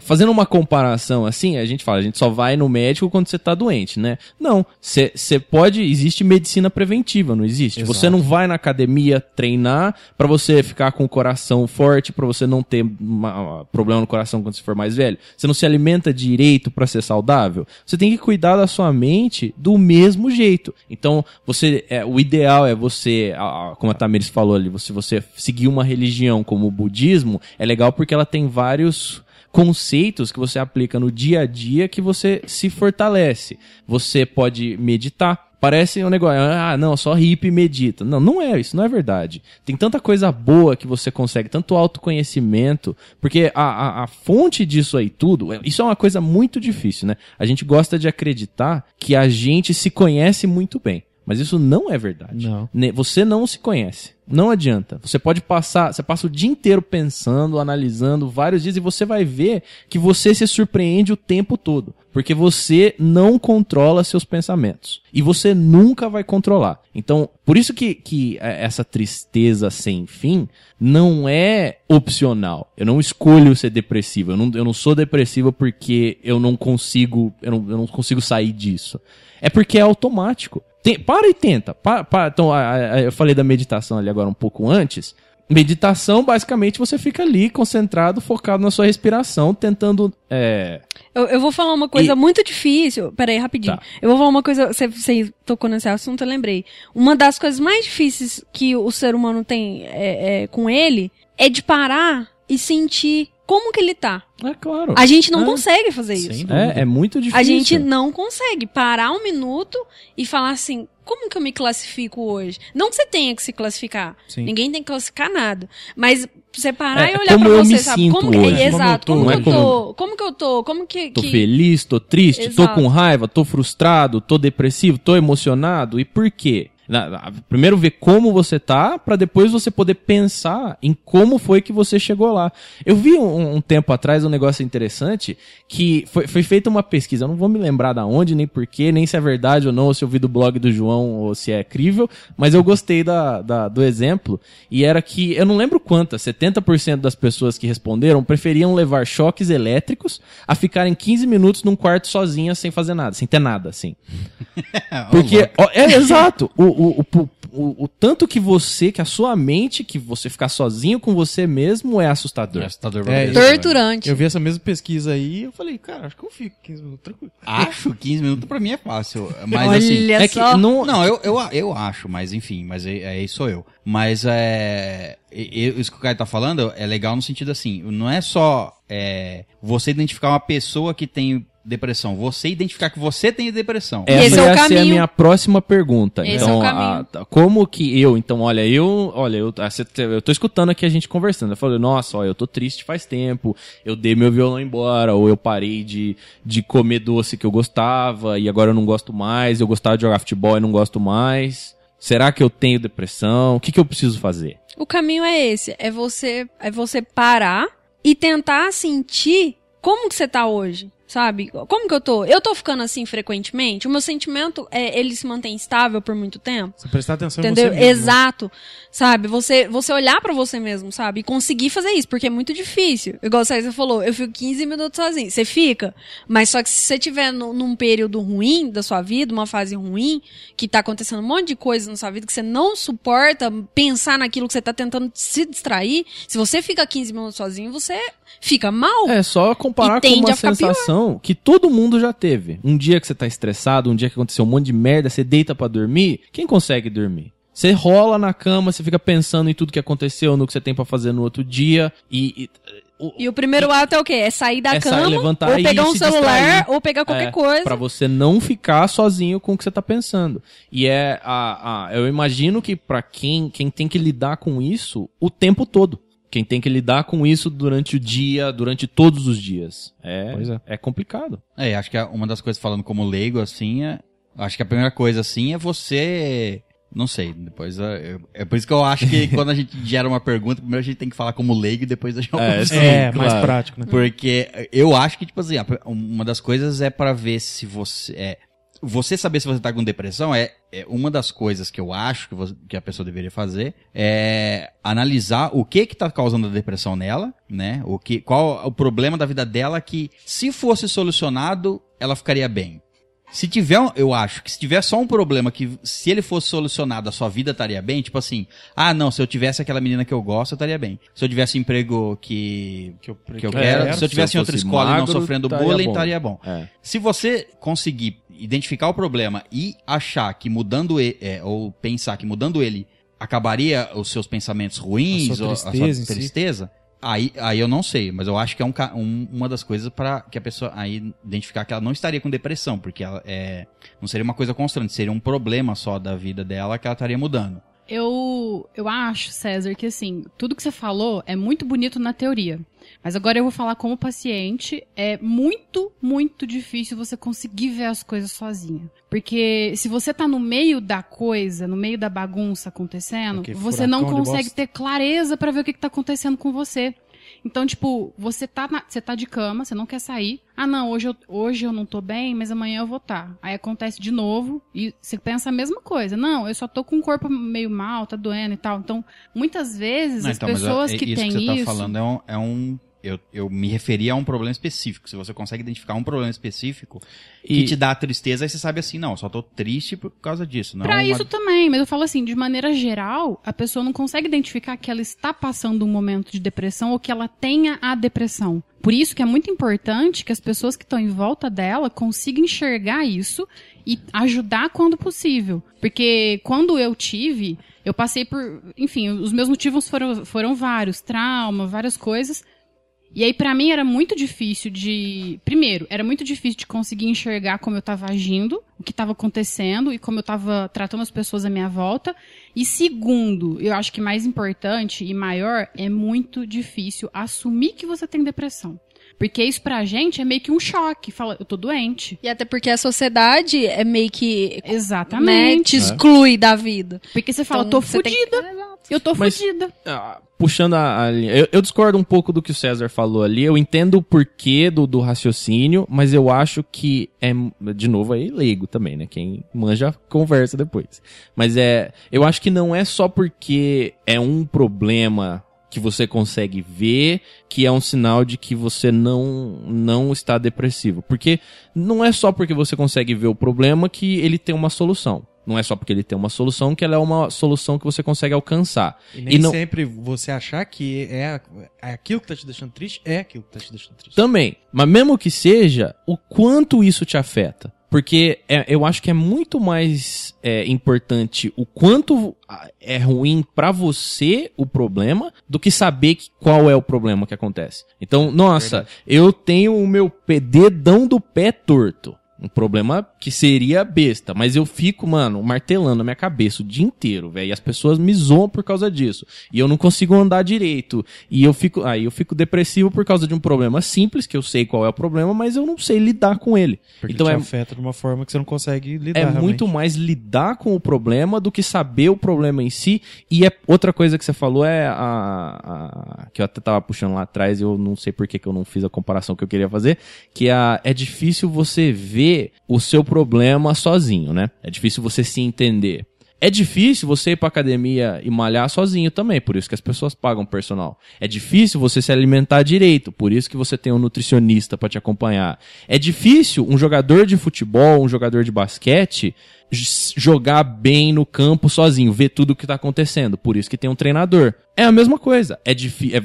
fazendo uma comparação assim, a gente fala, a gente só vai no médico quando você tá doente, né? Não, você pode, existe medicina preventiva, não existe? Exato. Você não vai na academia treinar pra você ficar com o coração forte, pra você não ter uma- problema no coração quando você for mais velho. Você não se alimenta direito pra ser saudável. Você tem que cuidar da sua mente do mesmo jeito. Então, você, é, o ideal é você, como a Tamiris falou ali, você, você seguir uma religião como o budismo, é legal porque ela tem vários conceitos que você aplica no dia a dia que você se fortalece. Você pode meditar. Parece um negócio, ah, não, só hippie medita. Não, não é, isso não é verdade. Tem tanta coisa boa que você consegue, tanto autoconhecimento, porque a, a, a fonte disso aí tudo, isso é uma coisa muito difícil, né? A gente gosta de acreditar que a gente se conhece muito bem. Mas isso não é verdade. Não. Você não se conhece. Não adianta. Você pode passar, você passa o dia inteiro pensando, analisando vários dias e você vai ver que você se surpreende o tempo todo, porque você não controla seus pensamentos e você nunca vai controlar. Então, por isso que, que é, essa tristeza sem fim não é opcional. Eu não escolho ser depressivo. Eu não, eu não sou depressivo porque eu não consigo, eu não, eu não consigo sair disso. É porque é automático. Tem- para e tenta. Pa- pa- então, a- a- eu falei da meditação ali agora um pouco antes. Meditação, basicamente, você fica ali concentrado, focado na sua respiração, tentando. É, Eu, eu vou falar uma coisa E- muito difícil. Peraí, rapidinho. Tá. Eu vou falar uma coisa. Você, você tocou nesse assunto, eu lembrei. Uma das coisas mais difíceis que o ser humano tem é, é, com ele é de parar e sentir como que ele tá. é claro. A gente não É. consegue fazer Sem isso. É, é muito difícil. A gente não consegue parar um minuto e falar assim, como que eu me classifico hoje? Não que você tenha que se classificar. Sim. Ninguém tem que classificar nada. Mas você parar É, e olhar como pra eu você, me sabe? sinto Como que, hoje. exato, Como como, eu que tô. eu Não é tô? Como que eu tô? Como que. Tô que- feliz, tô triste, tô Exato. com raiva, tô frustrado, tô depressivo, tô emocionado. E por quê? Primeiro ver como você tá, pra depois você poder pensar em como foi que você chegou lá. Eu vi um, um tempo atrás um negócio interessante que foi, foi feita uma pesquisa. Eu não vou me lembrar da onde, nem porquê, nem se é verdade ou não, ou se eu vi do blog do João ou se é crível, mas eu gostei da, da- do exemplo. E era que, eu não lembro quantas, 70% das pessoas que responderam preferiam levar choques elétricos a ficarem 15 minutos num quarto sozinhas sem fazer nada, sem ter nada, assim. Porque, ó, é exato. O, o, o, o, o tanto que você, que a sua mente, que você ficar sozinho com você mesmo é assustador. É assustador pra É. Torturante. Eu vi essa mesma pesquisa aí e eu falei, cara, acho que eu fico 15 minutos tranquilo. Acho 15 minutos pra mim é fácil. Mas Olha assim. É que não, Não, eu, eu, eu acho, mas enfim, mas aí, aí sou eu. Mas é. Isso que o Caio tá falando é legal no sentido assim, não é só é, você identificar uma pessoa que tem depressão, você identificar que você tem depressão. Essa esse é o ia ser a minha próxima pergunta. Esse então, é o caminho. a- como que eu, então, olha, eu, olha, eu, eu tô escutando aqui a gente conversando. Eu falei, nossa, ó, eu tô triste faz tempo, eu dei meu violão embora, ou eu parei de, de comer doce que eu gostava, e agora eu não gosto mais, eu gostava de jogar futebol e não gosto mais. Será que eu tenho depressão? O que, que eu preciso fazer? O caminho é esse, é você, é você parar e tentar sentir como que você tá hoje, sabe? Como que eu tô? Eu tô ficando assim frequentemente? O meu sentimento é ele se mantém estável por muito tempo? Você prestar atenção Entendeu? em você mesmo. né? Exato. Sabe? Você, você olhar pra você mesmo, sabe? E conseguir fazer isso, porque é muito difícil. Igual você falou, eu fico 15 minutos sozinho. Você fica. Mas só que se você tiver no- num período ruim da sua vida, uma fase ruim, que tá acontecendo um monte de coisa na sua vida que você não suporta pensar naquilo que você tá tentando se distrair, se você fica 15 minutos sozinho, você fica mal. É só comparar com uma sensação que todo mundo já teve. Um dia que você tá estressado, um dia que aconteceu um monte de merda, você deita pra dormir. Quem consegue dormir? Você rola na cama, você fica pensando em tudo que aconteceu, no que você tem pra fazer no outro dia e, e- o- E o primeiro ato é o quê? É sair da É sair, cama, levantar ou pegar um celular, distrair. ou pegar qualquer É, coisa. Pra você não ficar sozinho com o que você tá pensando. E é a, a eu imagino que pra quem quem tem que lidar com isso o tempo todo. Quem tem que lidar com isso durante o dia, durante todos os dias. É, Pois é. é complicado. É, acho que uma das coisas falando como leigo, assim, é, acho que a primeira coisa, assim, é você. Não sei, depois. É, é por isso que eu acho que quando a gente gera uma pergunta, primeiro a gente tem que falar como leigo e depois deixar É, sim. é, claro. mais prático, né? Porque eu acho que, tipo assim, uma das coisas é pra ver se você. É, você saber se você tá com depressão é, é uma das coisas que eu acho que, você- que a pessoa deveria fazer é analisar o que que tá causando a depressão nela, né? O que, qual o problema da vida dela que, se fosse solucionado, ela ficaria bem. Se tiver, eu acho que se tiver só um problema que se ele fosse solucionado, a sua vida estaria bem, tipo assim, ah, não, se eu tivesse aquela menina que eu gosto, eu estaria bem. Se eu tivesse emprego que que eu, que eu É, quero, se se eu tivesse eu em outra escola e não magro, sofrendo bullying, estaria bom. É. Se você conseguir identificar o problema e achar que mudando ele, é, ou pensar que mudando ele acabaria os seus pensamentos ruins, A sua ou tristeza a em sua si. Aí, aí eu não sei, mas eu acho que é um, um- uma das coisas para que a pessoa aí identificar que ela não estaria com depressão, porque ela é, não seria uma coisa constante, seria um problema só da vida dela que ela estaria mudando. Eu, eu acho, César, que assim, tudo que você falou é muito bonito na teoria. Mas agora eu vou falar como paciente, é muito, muito difícil você conseguir ver as coisas sozinha. Porque se você tá no meio da coisa, no meio da bagunça acontecendo, você não consegue ter clareza pra ver o que, que tá acontecendo com você. Então, tipo, você tá, na- você tá de cama, você não quer sair. Ah, não, hoje eu, hoje eu não tô bem, mas amanhã eu vou estar. Aí acontece de novo e você pensa a mesma coisa. Não, eu só tô com o corpo meio mal, tá doendo e tal. Então, muitas vezes Não, as então, mas pessoas é- que isso têm que você isso. tá falando é um, é um- eu, eu me referi a um problema específico. Se você consegue identificar um problema específico E- que te dá tristeza, aí você sabe assim, não, só tô triste por causa disso. Não Pra uma- isso também, mas eu falo assim, de maneira geral, a pessoa não consegue identificar que ela está passando um momento de depressão ou que ela tenha a depressão. Por isso que é muito importante que as pessoas que estão em volta dela consigam enxergar isso e ajudar quando possível. Porque quando eu tive, eu passei por. Enfim, os meus motivos foram, foram vários: trauma, várias coisas. E aí, pra mim, era muito difícil de. Primeiro, era muito difícil de conseguir enxergar como eu tava agindo, o que tava acontecendo e como eu tava tratando as pessoas à minha volta. E segundo, eu acho que mais importante e maior, é muito difícil assumir que você tem depressão. Porque isso pra gente é meio que um choque. Fala, eu tô doente. E até porque a sociedade é meio que né, Exatamente. te exclui da vida. Porque você fala, Então, tô você tem. Eu tô Mas- fudida. Ah, puxando a, a linha. Eu, eu discordo um pouco do que o César falou ali. Eu entendo o porquê do, do raciocínio, mas eu acho que é. De novo aí, leigo também, né? Quem manja conversa depois. Mas é. Eu acho que não é só porque é um problema que você consegue ver que é um sinal de que você não não está depressivo. Porque não é só porque você consegue ver o problema que ele tem uma solução. Não é só porque ele tem uma solução que ela é uma solução que você consegue alcançar. E nem E não- sempre você achar que é, é aquilo que tá te deixando triste, é aquilo que tá te deixando triste. Também. Mas mesmo que seja, o quanto isso te afeta. Porque é- eu acho que é muito mais é, importante o quanto é ruim pra você o problema do que saber que- qual é o problema que acontece. Então, nossa, eu tenho o meu dedão do pé torto. Um problema que seria besta, mas eu fico, mano, martelando a minha cabeça o dia inteiro, velho. E as pessoas me zoam por causa disso. E eu não consigo andar direito. E eu fico, aí eu fico depressivo por causa de um problema simples, que eu sei qual é o problema, mas eu não sei lidar com ele. Porque então te é, afeta de uma forma que você não consegue lidar. é realmente. muito mais lidar com o problema do que saber o problema em si. E é outra coisa que você falou é a, a- que eu até tava puxando lá atrás, eu não sei por que, que eu não fiz a comparação que eu queria fazer, que é, a, é difícil você ver o seu problema sozinho, né? É difícil você se entender. É difícil você ir pra academia e malhar sozinho também, por isso que as pessoas pagam personal. É difícil você se alimentar direito, por isso que você tem um nutricionista pra te acompanhar. É difícil um jogador de futebol, um jogador de basquete, jogar bem no campo sozinho, ver tudo o que tá acontecendo. Por isso que tem um treinador. É a mesma coisa. É difícil.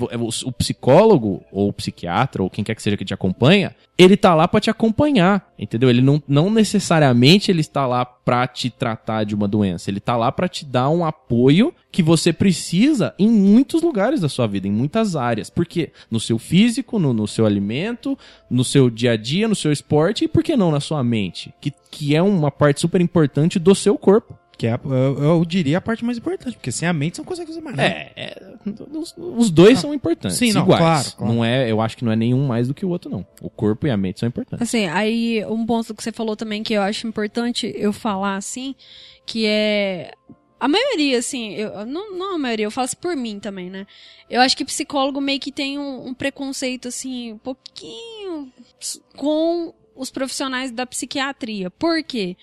o psicólogo, ou o psiquiatra, ou quem quer que seja que te acompanha, ele tá lá pra te acompanhar. Entendeu? Ele não, não necessariamente ele está lá pra te tratar de uma doença. Ele tá lá pra te dar um apoio que você precisa em muitos lugares da sua vida, em muitas áreas. Por quê? No seu físico, no, no seu alimento, no seu dia a dia, no seu esporte e por que não na sua mente? Que, que é uma parte super importante do seu corpo. Que é, eu, eu diria a parte mais importante, porque sem a mente você não consegue fazer mais nada. É, é, os, os dois são importantes. Sim, não, iguais. claro, claro. Não é, eu acho que não é nenhum mais do que o outro, não. O corpo e a mente são importantes. Assim, aí um ponto que você falou também que eu acho importante eu falar assim, que é a maioria, assim, eu, não, não a maioria, eu faço por mim também, né? Eu acho que psicólogo meio que tem um, um preconceito, assim, um pouquinho com os profissionais da psiquiatria. Por quê?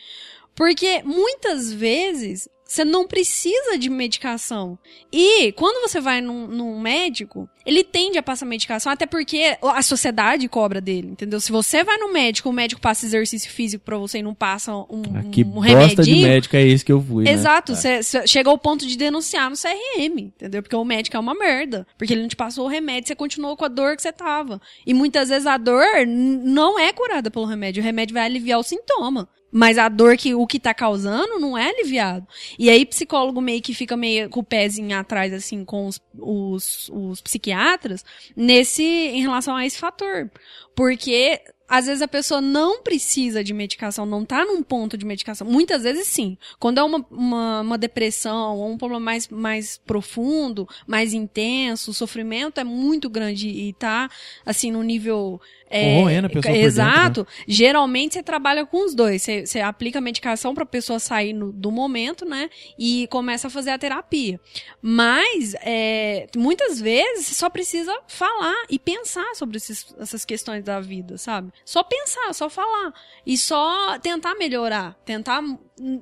Porque muitas vezes você não precisa de medicação. E quando você vai num, num médico, ele tende a passar medicação, até porque a sociedade cobra dele, entendeu? Se você vai no médico, o médico passa exercício físico pra você e não passa um, Ah, que um de médico é esse que eu fui, né? Exato, É. você você chega ao ponto de denunciar no CRM, entendeu? Porque o médico é uma merda. Porque ele não te passou o remédio, você continuou com a dor que você tava. E muitas vezes a dor não é curada pelo remédio. O remédio vai aliviar o sintoma. Mas a dor que o que tá causando não é aliviado. E aí, psicólogo meio que fica meio com o pezinho atrás, assim, com os, os, os psiquiatras, nesse, em relação a esse fator. Porque às vezes a pessoa não precisa de medicação, não tá num ponto de medicação. Muitas vezes sim. Quando é uma, uma, uma depressão ou um problema mais, mais profundo, mais intenso, o sofrimento é muito grande e tá, assim, no nível. É, Corroendo a pessoa por dentro, né? Exato. Geralmente você trabalha com os dois. Você, você aplica a medicação pra pessoa sair no- do momento, né? E começa a fazer a terapia. Mas, é, muitas vezes, você só precisa falar e pensar sobre esses- essas questões da vida, sabe? Só pensar, só falar. E só tentar melhorar. Tentar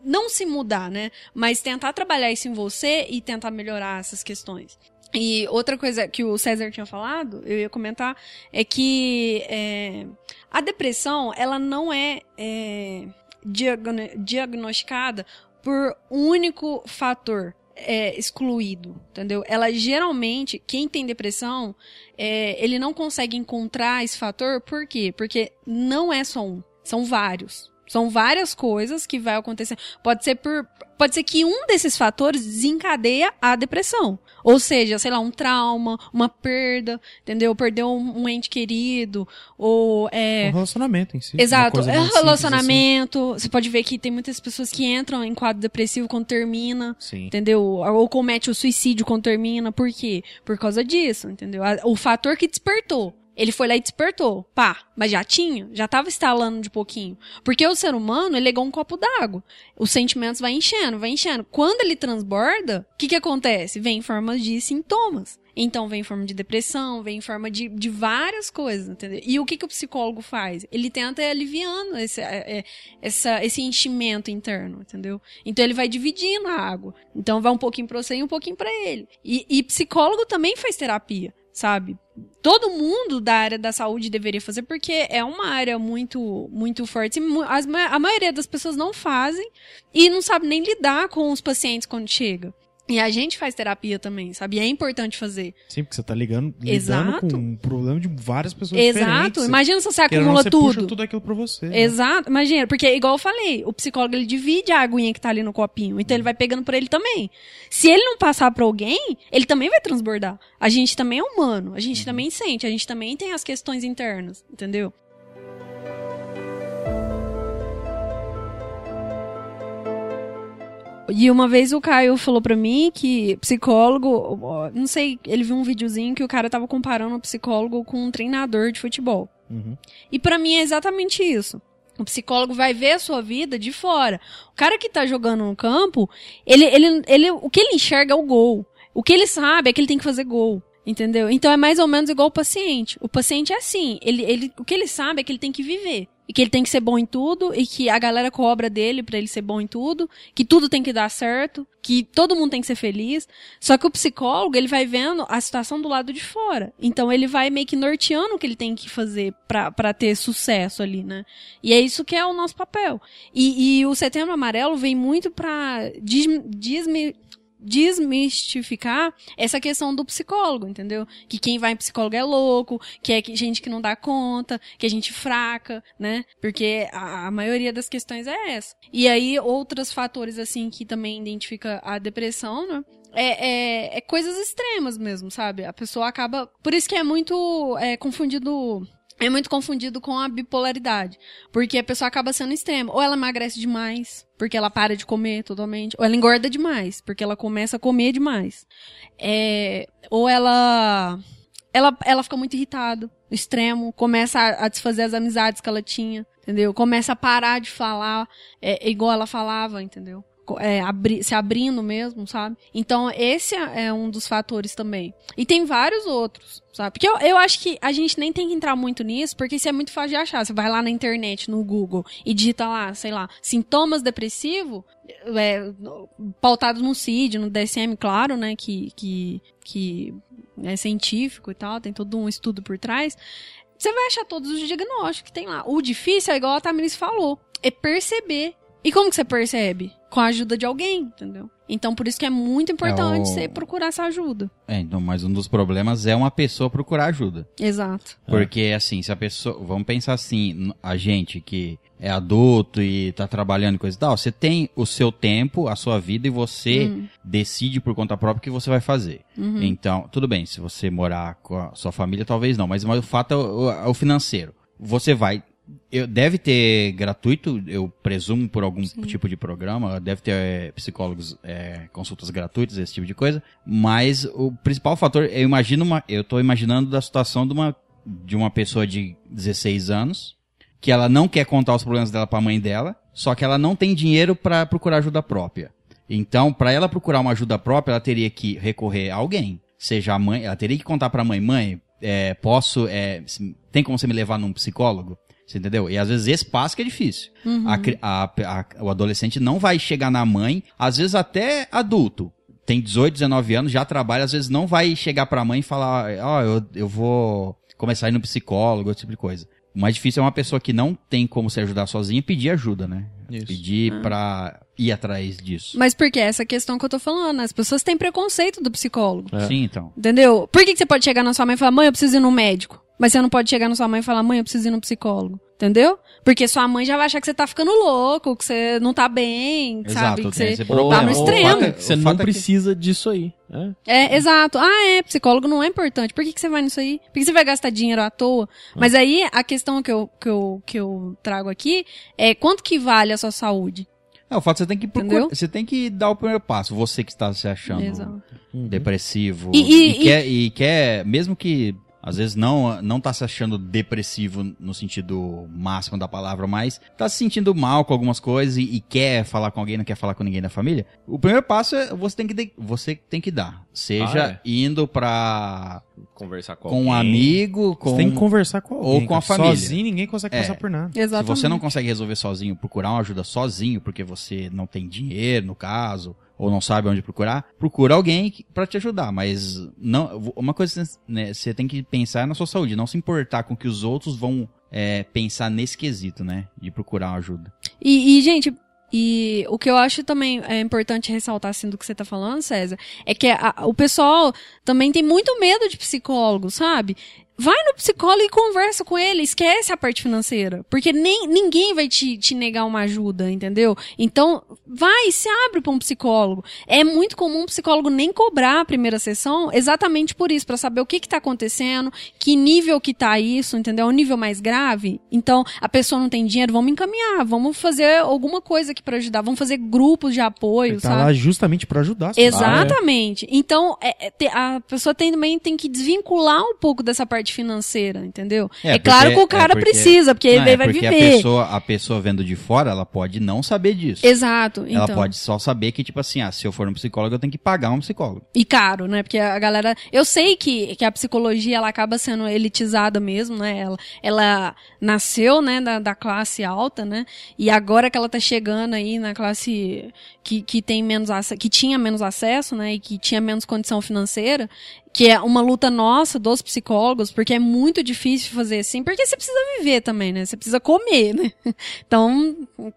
não se mudar, né? Mas tentar trabalhar isso em você e tentar melhorar essas questões. E outra coisa que o César tinha falado, eu ia comentar, é que é, a depressão, ela não é, é, diagno- diagnosticada por um único fator é, excluído, entendeu? Ela geralmente, quem tem depressão, é, ele não consegue encontrar esse fator, por quê? Porque não é só um, são vários. São várias coisas que vai acontecer. Pode ser por. Pode ser que um desses fatores desencadeia a depressão. Ou seja, sei lá, um trauma, uma perda, entendeu? Perdeu um, um ente querido, ou é, O relacionamento em si. Exato, é simples, relacionamento. Você pode ver que tem muitas pessoas que entram em quadro depressivo quando termina, assim. Sim. entendeu? Ou comete o suicídio quando termina. Por quê? Por causa disso, entendeu? O fator que despertou. Ele foi lá e despertou. Pá, mas já tinha, já tava instalando de pouquinho. Porque o ser humano, ele é igual um copo d'água. Os sentimentos vai enchendo, vai enchendo. Quando ele transborda, o que que acontece? Vem em forma de sintomas. Então vem em forma de depressão, vem em forma de, de várias coisas, entendeu? E o que, que o psicólogo faz? Ele tenta ir aliviando esse, é, é, essa, esse enchimento interno, entendeu? Então ele vai dividindo a água. Então vai um pouquinho pra você e um pouquinho pra ele. E, e psicólogo também faz terapia, sabe? Todo mundo da área da saúde deveria fazer, porque é uma área muito, muito forte. As a maioria das pessoas não fazem e não sabe nem lidar com os pacientes quando chega. E a gente faz terapia também, sabe? E é importante fazer. Sim, porque você tá ligando, lidando Exato. com um problema de várias pessoas Exato. diferentes. Imagina se você acumula você tudo. puxa tudo aquilo pra você. né? Exato, imagina, porque igual eu falei, o psicólogo ele divide a aguinha que tá ali no copinho, então ele vai pegando por ele também. Se ele não passar pra alguém, ele também vai transbordar. A gente também é humano, a gente também sente, a gente também tem as questões internas, entendeu? E uma vez o Caio falou pra mim que psicólogo, não sei, ele viu um videozinho que o cara tava comparando o psicólogo com um treinador de futebol. Uhum. E pra mim é exatamente isso. O psicólogo vai ver a sua vida de fora. O cara que tá jogando no campo, ele, ele, ele, o que ele enxerga é o gol. O que ele sabe é que ele tem que fazer gol. Entendeu? Então é mais ou menos igual o paciente. O paciente é assim. Ele, ele, o que ele sabe é que ele tem que viver. E que ele tem que ser bom em tudo e que a galera cobra dele pra ele ser bom em tudo, que tudo tem que dar certo, que todo mundo tem que ser feliz. Só que o psicólogo, ele vai vendo a situação do lado de fora. Então ele vai meio que norteando o que ele tem que fazer pra ter sucesso ali, né? E é isso que é o nosso papel. E, e o Setembro Amarelo vem muito pra des- desmi- desmistificar essa questão do psicólogo, entendeu? Que quem vai em psicólogo é louco, que é gente que não dá conta, que é gente fraca, né? Porque a, a maioria das questões é essa. E aí, outros fatores, assim, que também identifica a depressão, né? É, é, é coisas extremas mesmo, sabe? A pessoa acaba. Por isso que é muito é, confundido. É muito confundido com a bipolaridade. Porque a pessoa acaba sendo extrema. Ou ela emagrece demais, porque ela para de comer totalmente. Ou ela engorda demais, porque ela começa a comer demais. É, ou ela, ela. Ela fica muito irritada, extremo, começa a, a desfazer as amizades que ela tinha, entendeu? Começa a parar de falar é, igual ela falava, entendeu? É, abri- se abrindo mesmo, sabe? Então, esse é é um dos fatores também. E tem vários outros, sabe? Porque eu, eu acho que a gente nem tem que entrar muito nisso, porque isso é muito fácil de achar. Você vai lá na internet, no Google, e digita lá, sei lá, sintomas depressivos, é, pautados no CID, no DSM, claro, né? Que, que, que é científico e tal, tem todo um estudo por trás. Você vai achar todos os diagnósticos que tem lá. O difícil é igual a Tamiris falou, é perceber. E como que você percebe? Com a ajuda de alguém, entendeu? Então, por isso que é muito importante É o- você procurar essa ajuda. É, então, mas um dos problemas é uma pessoa procurar ajuda. Exato. Porque, assim, se a pessoa. Vamos pensar assim, a gente que é adulto e tá trabalhando e coisa e tal, você tem o seu tempo, a sua vida e você Hum. decide por conta própria o que você vai fazer. Uhum. Então, tudo bem, se você morar com a sua família, talvez não, mas, mas o fato é o, é o financeiro. Você vai. Eu, deve ter gratuito, eu presumo, por algum tipo de programa, deve ter é, psicólogos, é, consultas gratuitas, esse tipo de coisa. Mas o principal fator, eu imagino uma. Eu tô imaginando da situação de uma, de uma pessoa de 16 anos, que ela não quer contar os problemas dela pra mãe dela, só que ela não tem dinheiro pra procurar ajuda própria. Então, pra ela procurar uma ajuda própria, ela teria que recorrer a alguém. Seja a mãe, ela teria que contar pra mãe, mãe, é, posso, é, tem como você me levar num psicólogo? Você entendeu? E às vezes esse passo que é difícil. A cri- a- a- o adolescente não vai chegar na mãe, às vezes até adulto. Tem 18, 19 anos, já trabalha, às vezes não vai chegar pra mãe e falar, ó, eu, eu vou começar a ir no psicólogo, esse tipo de coisa. O mais difícil é uma pessoa que não tem como se ajudar sozinha pedir ajuda, né? Isso. Pedir pra ir atrás disso. Mas porque é essa questão que eu tô falando, as pessoas têm preconceito do psicólogo. É. Sim, então. Entendeu? Por que, que você pode chegar na sua mãe e falar, mãe, eu preciso ir no médico? Mas você não pode chegar na sua mãe e falar, mãe, eu preciso ir no psicólogo. Entendeu? Porque sua mãe já vai achar que você tá ficando louco, que você não tá bem, sabe? Exato, Que tem você tá no O extremo. fato é Você O não é que- precisa disso aí. É. É, exato. Ah, é, psicólogo não é importante. Por que, que você vai nisso aí? Por que você vai gastar dinheiro à toa? Mas aí, a questão que eu, que, eu, que eu trago aqui é quanto que vale a sua saúde? É, o fato é que você tem que procurar, Entendeu? você tem que dar o primeiro passo. Você que está se achando Exato. depressivo E- e- e- quer, e quer, mesmo que às vezes não não tá se achando depressivo no sentido máximo da palavra, mas tá se sentindo mal com algumas coisas e, e quer falar com alguém, não quer falar com ninguém da família. O primeiro passo é você tem que de- você tem que dar, seja Ah, indo pra Conversar com, com um amigo, com Você tem que conversar com alguém. ou com a família. Sozinho ninguém consegue É. passar por nada. Se Exatamente. você não consegue resolver sozinho, procurar uma ajuda sozinho, porque você não tem dinheiro, no caso, ou não sabe onde procurar, procura alguém pra te ajudar. Mas não, uma coisa né, você tem que pensar é na sua saúde, não se importar com que os outros vão é, pensar nesse quesito, né? De procurar ajuda. E, e, gente, e o que eu acho também é importante ressaltar, assim, do que você tá falando, César, é que a- o pessoal também tem muito medo de psicólogo, sabe? Vai no psicólogo e conversa com ele, esquece a parte financeira. Porque nem, ninguém vai te, te negar uma ajuda, entendeu? Então, vai, se abre pra um psicólogo. É muito comum um psicólogo nem cobrar a primeira sessão exatamente por isso, pra saber o que que tá acontecendo, que nível que tá isso, entendeu? É um nível mais grave. Então, a pessoa não tem dinheiro, vamos encaminhar, vamos fazer alguma coisa aqui pra ajudar, vamos fazer grupos de apoio, Ele tá sabe? lá justamente pra ajudar. Exatamente. Então, é- é, a pessoa tem, também tem que desvincular um pouco dessa parte parte financeira, entendeu? É, É, claro porque- que o cara é porque- precisa, porque Não, ele é vai porque viver. A pessoa, a pessoa vendo de fora, ela pode não saber disso. Exato. Ela então. pode só saber que, tipo assim, ah, se eu for um psicólogo, eu tenho que pagar um psicólogo. E caro, né? Porque a galera. Eu sei que, que a psicologia ela acaba sendo elitizada mesmo, né? Ela, ela nasceu, né, da, da classe alta, né? E agora que ela tá chegando aí na classe que, que tem menos que tinha menos acesso, né? E que tinha menos condição financeira, que é uma luta nossa dos psicólogos, porque é muito difícil fazer assim, porque você precisa viver também, né? Você precisa comer, né? Então,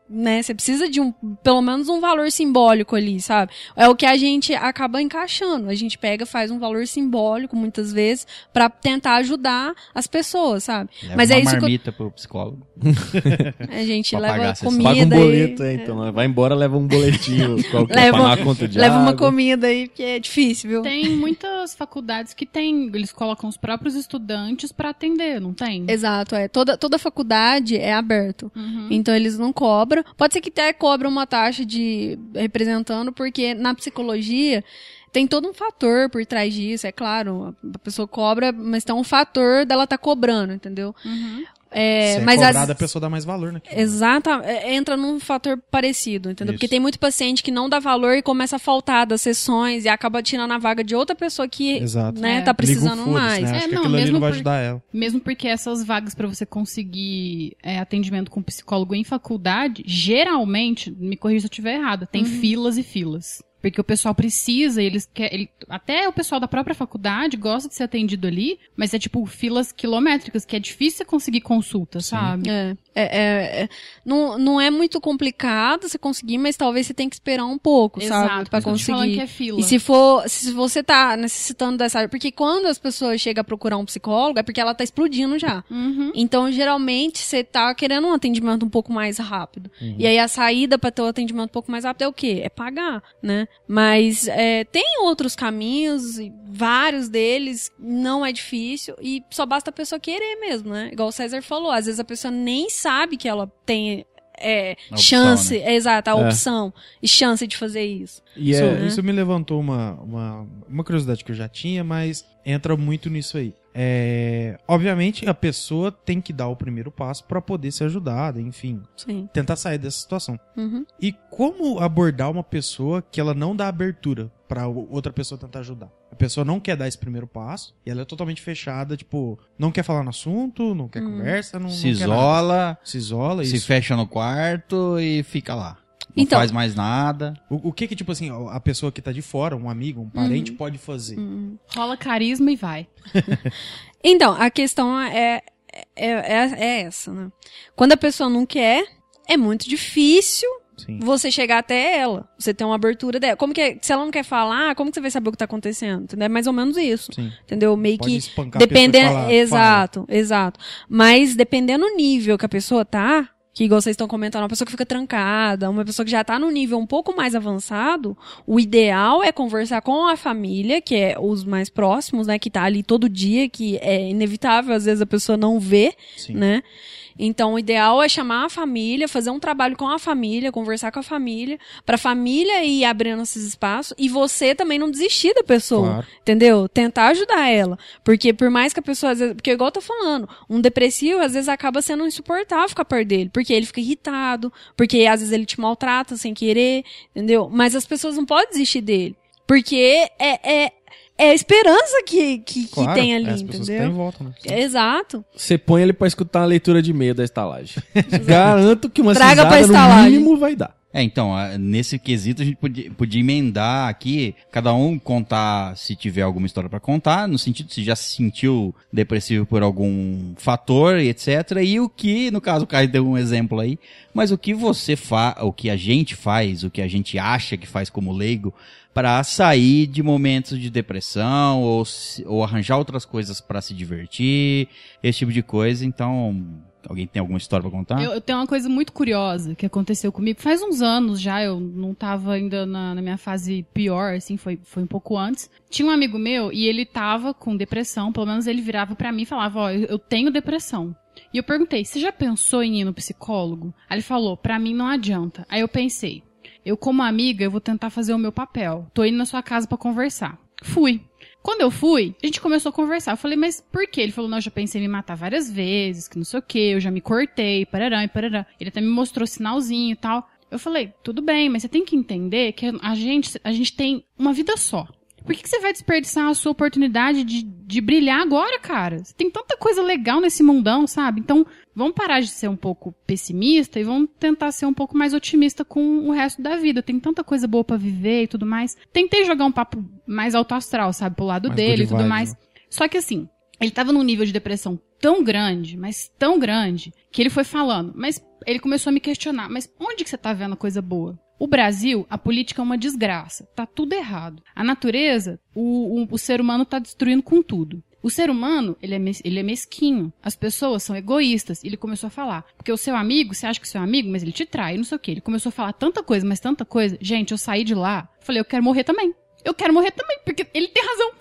né, você precisa de um, pelo menos um valor simbólico ali, sabe? É o que a gente acaba encaixando. A gente pega, faz um valor simbólico, muitas vezes, pra tentar ajudar as pessoas, sabe? Leva Mas uma é isso que eu- marmita pro psicólogo. a gente Pra leva comida Paga um e- boleto, é, então. né? Vai embora, leva um boletinho qualquer Leva- pra conta de Leva uma água. comida aí, porque é difícil, viu? Tem muitas faculdades que tem, eles colocam os próprios estudantes pra atender, não tem? Exato, é. Toda, toda faculdade é aberto. Uhum. Então eles não cobram. Pode ser que até cobra uma taxa de representando, porque na psicologia tem todo um fator por trás disso, é claro. A pessoa cobra, mas tem um fator dela tá cobrando, entendeu? Uhum. É, Se é mas cobrada, as- a pessoa dá mais valor, né? Exata, é, entra num fator parecido, entendeu? Isso. Porque tem muito paciente que não dá valor e começa a faltar das sessões e acaba tirando a vaga de outra pessoa que, Exato. né, É. tá precisando foda-se, mais. Né? É, Acho que não, mesmo não vai por- ajudar ela. Mesmo porque essas vagas pra você conseguir é, atendimento com psicólogo em faculdade, geralmente, me corrija se eu estiver errada, tem Uhum. filas e filas. Porque o pessoal precisa, eles querem. Até o pessoal da própria faculdade gosta de ser atendido ali, mas é tipo filas quilométricas, que é difícil você conseguir consulta, sabe? É, é, é, é. não, não é muito complicado você conseguir, mas talvez você tenha que esperar um pouco, sabe? Pra tô te falando conseguir. que é fila. E se for, se você tá necessitando dessa área, porque quando as pessoas chegam a procurar um psicólogo, é porque ela tá explodindo já. Uhum. Então, geralmente, você tá querendo um atendimento um pouco mais rápido. E aí, a saída pra ter o atendimento um pouco mais rápido é o quê? É pagar, né? Mas é, tem outros caminhos, e vários deles, não é difícil, e só basta a pessoa querer mesmo, né? Igual o César falou, às vezes a pessoa nem sabe que ela tem é, A opção, chance, né? exato, a É. opção e chance de fazer isso. E Isso, é, isso me levantou uma, uma, uma curiosidade que eu já tinha, mas entra muito nisso aí. É, obviamente, a pessoa tem que dar o primeiro passo pra poder ser ajudada, enfim, Sim. tentar sair dessa situação. Uhum. E como abordar uma pessoa que ela não dá abertura pra o- outra pessoa tentar ajudar? A pessoa não quer dar esse primeiro passo e ela é totalmente fechada, tipo, não quer falar no assunto, não quer conversa, não, Se não quer nada. isola, Se isola, se isso. fecha no quarto e fica lá. Não Então- faz mais nada. O, o que que, tipo assim, a pessoa que tá de fora, um amigo, um parente, pode fazer? Rola carisma e vai. Então, a questão é, é, é, é essa, né? Quando a pessoa não quer, é muito difícil Sim. você chegar até ela. Você ter uma abertura dela. Como que é- se ela não quer falar, como que você vai saber o que tá acontecendo? Entendeu? É mais ou menos isso. Sim. Entendeu? Meio Pode que dependendo, exato, exato. Mas dependendo do nível que a pessoa tá, que igual vocês estão comentando, uma pessoa que fica trancada, uma pessoa que já tá no nível um pouco mais avançado, o ideal é conversar com a família, que é os mais próximos, né, que tá ali todo dia, que é inevitável, às vezes a pessoa não vê, Sim. né? Então, o ideal é chamar a família, fazer um trabalho com a família, conversar com a família, pra família ir abrindo esses espaços e você também não desistir da pessoa. Claro. Entendeu? Tentar ajudar ela. Porque por mais que a pessoa, às vezes, porque igual eu tô falando, um depressivo às vezes acaba sendo insuportável ficar perto dele, porque ele fica irritado, porque às vezes ele te maltrata sem querer, entendeu? Mas as pessoas não podem desistir dele. Porque é, é, é a esperança que, que, que Claro, tem ali, é as pessoas que estão em entendeu? volta, né? Exato. Você põe ele pra escutar uma leitura de meia da estalagem. Garanto que uma Traga pra cisada no estalagem. mínimo vai dar. É, então, nesse quesito a gente podia, podia emendar aqui, cada um contar se tiver alguma história pra contar, no sentido se já se sentiu depressivo por algum fator e etc. E o que, no caso o Caio deu um exemplo aí, mas o que você faz, o que a gente faz, o que a gente acha que faz como leigo, para sair de momentos de depressão ou, ou arranjar outras coisas pra se divertir, esse tipo de coisa. Então, alguém tem alguma história pra contar? Eu, eu tenho uma coisa muito curiosa que aconteceu comigo. Faz uns anos já, eu não tava ainda na, na minha fase pior, assim, foi, foi um pouco antes. Tinha um amigo meu e ele tava com depressão, pelo menos ele virava pra mim e falava, ó, eu, eu tenho depressão. E eu perguntei, você já pensou em ir no psicólogo? Aí ele falou, pra mim não adianta. Aí eu pensei, eu como amiga, eu vou tentar fazer o meu papel. Tô indo na sua casa pra conversar. Fui. Quando eu fui, a gente começou a conversar. Eu falei, mas por quê? Ele falou, não, eu já pensei em me matar várias vezes, que não sei o quê, eu já me cortei, parará e parará. Ele até me mostrou sinalzinho e tal. Eu falei, tudo bem, mas você tem que entender que a gente, a gente tem uma vida só. Por que, que você vai desperdiçar a sua oportunidade de, de brilhar agora, cara? Você tem tanta coisa legal nesse mundão, sabe? Então, vamos parar de ser um pouco pessimista e vamos tentar ser um pouco mais otimista com o resto da vida. Tem tanta coisa boa pra viver e tudo mais. Tentei jogar um papo mais alto astral, sabe? Pro lado Mais dele e tudo mais. né? Só que assim, ele tava num nível de depressão tão grande, mas tão grande, que ele foi falando, mas ele começou a me questionar, mas onde que você tá vendo coisa boa? O Brasil, a política é uma desgraça. Tá tudo errado. A natureza, o, o, o ser humano tá destruindo com tudo. O ser humano, ele é, ele é mesquinho. As pessoas são egoístas. Ele começou a falar. Porque o seu amigo, você acha que o seu amigo, mas ele te trai, não sei o quê. Ele começou a falar tanta coisa, mas tanta coisa. Gente, eu saí de lá, falei, eu quero morrer também. Eu quero morrer também, porque ele tem razão.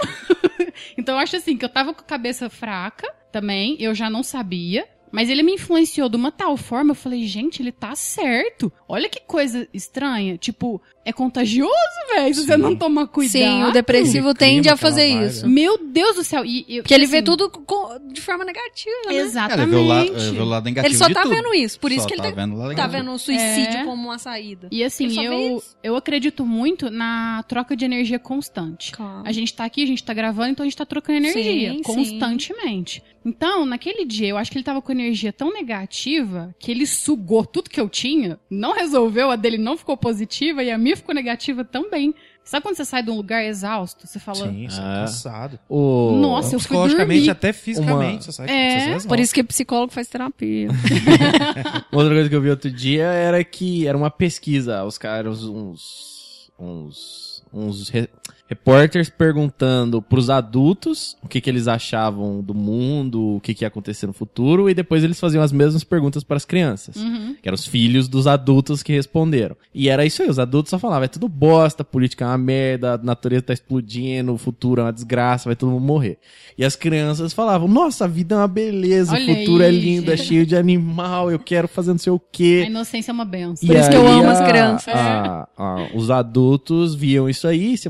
então eu acho assim, que eu tava com a cabeça fraca também, eu já não sabia. Mas ele me influenciou de uma tal forma, eu falei, gente, ele tá certo. Olha que coisa estranha. Tipo, é contagioso, velho, se você não tomar cuidado. Sim, o depressivo Ele tende a fazer isso. né? Meu Deus do céu. E, e- Porque ele vê assim, tudo com- de forma negativa, né? Exatamente. vê o, lado, vê o lado negativo Ele só de tá tudo. vendo isso, por isso Só que ele tá tá, vendo tá vendo o suicídio É. como uma saída. E assim, Ele eu, isso. eu acredito muito na troca de energia constante. Claro. A gente tá aqui, a gente tá gravando, então a gente tá trocando energia Sim, constantemente. Então, naquele dia, eu acho que ele tava com energia tão negativa que ele sugou tudo que eu tinha, não resolveu, a dele não ficou positiva e a minha ficou negativa também. Sabe quando você sai de um lugar exausto? Você fala. Sim, você Ah. tá cansado. O... Nossa, eu fui Psicologicamente, dormir. até fisicamente. Uma- Você sai, É, você. Por isso que psicólogo faz terapia. Outra coisa que eu vi outro dia era que era uma pesquisa. Os caras, uns. uns. uns re- repórteres perguntando pros adultos o que, que eles achavam do mundo, o que, que ia acontecer no futuro, e depois eles faziam as mesmas perguntas para as crianças. Uhum. Que eram os filhos dos adultos que responderam. E era isso aí, os adultos só falavam, é tudo bosta, a política é uma merda, a natureza tá explodindo, o futuro é uma desgraça, vai todo mundo morrer. E as crianças falavam, nossa, a vida é uma beleza, Olha o futuro é aí, lindo, é cheio de animal, eu quero fazer não sei o A quê. inocência é uma benção. Por isso que eu amo as a- crianças. a- a- os adultos viam isso aí, se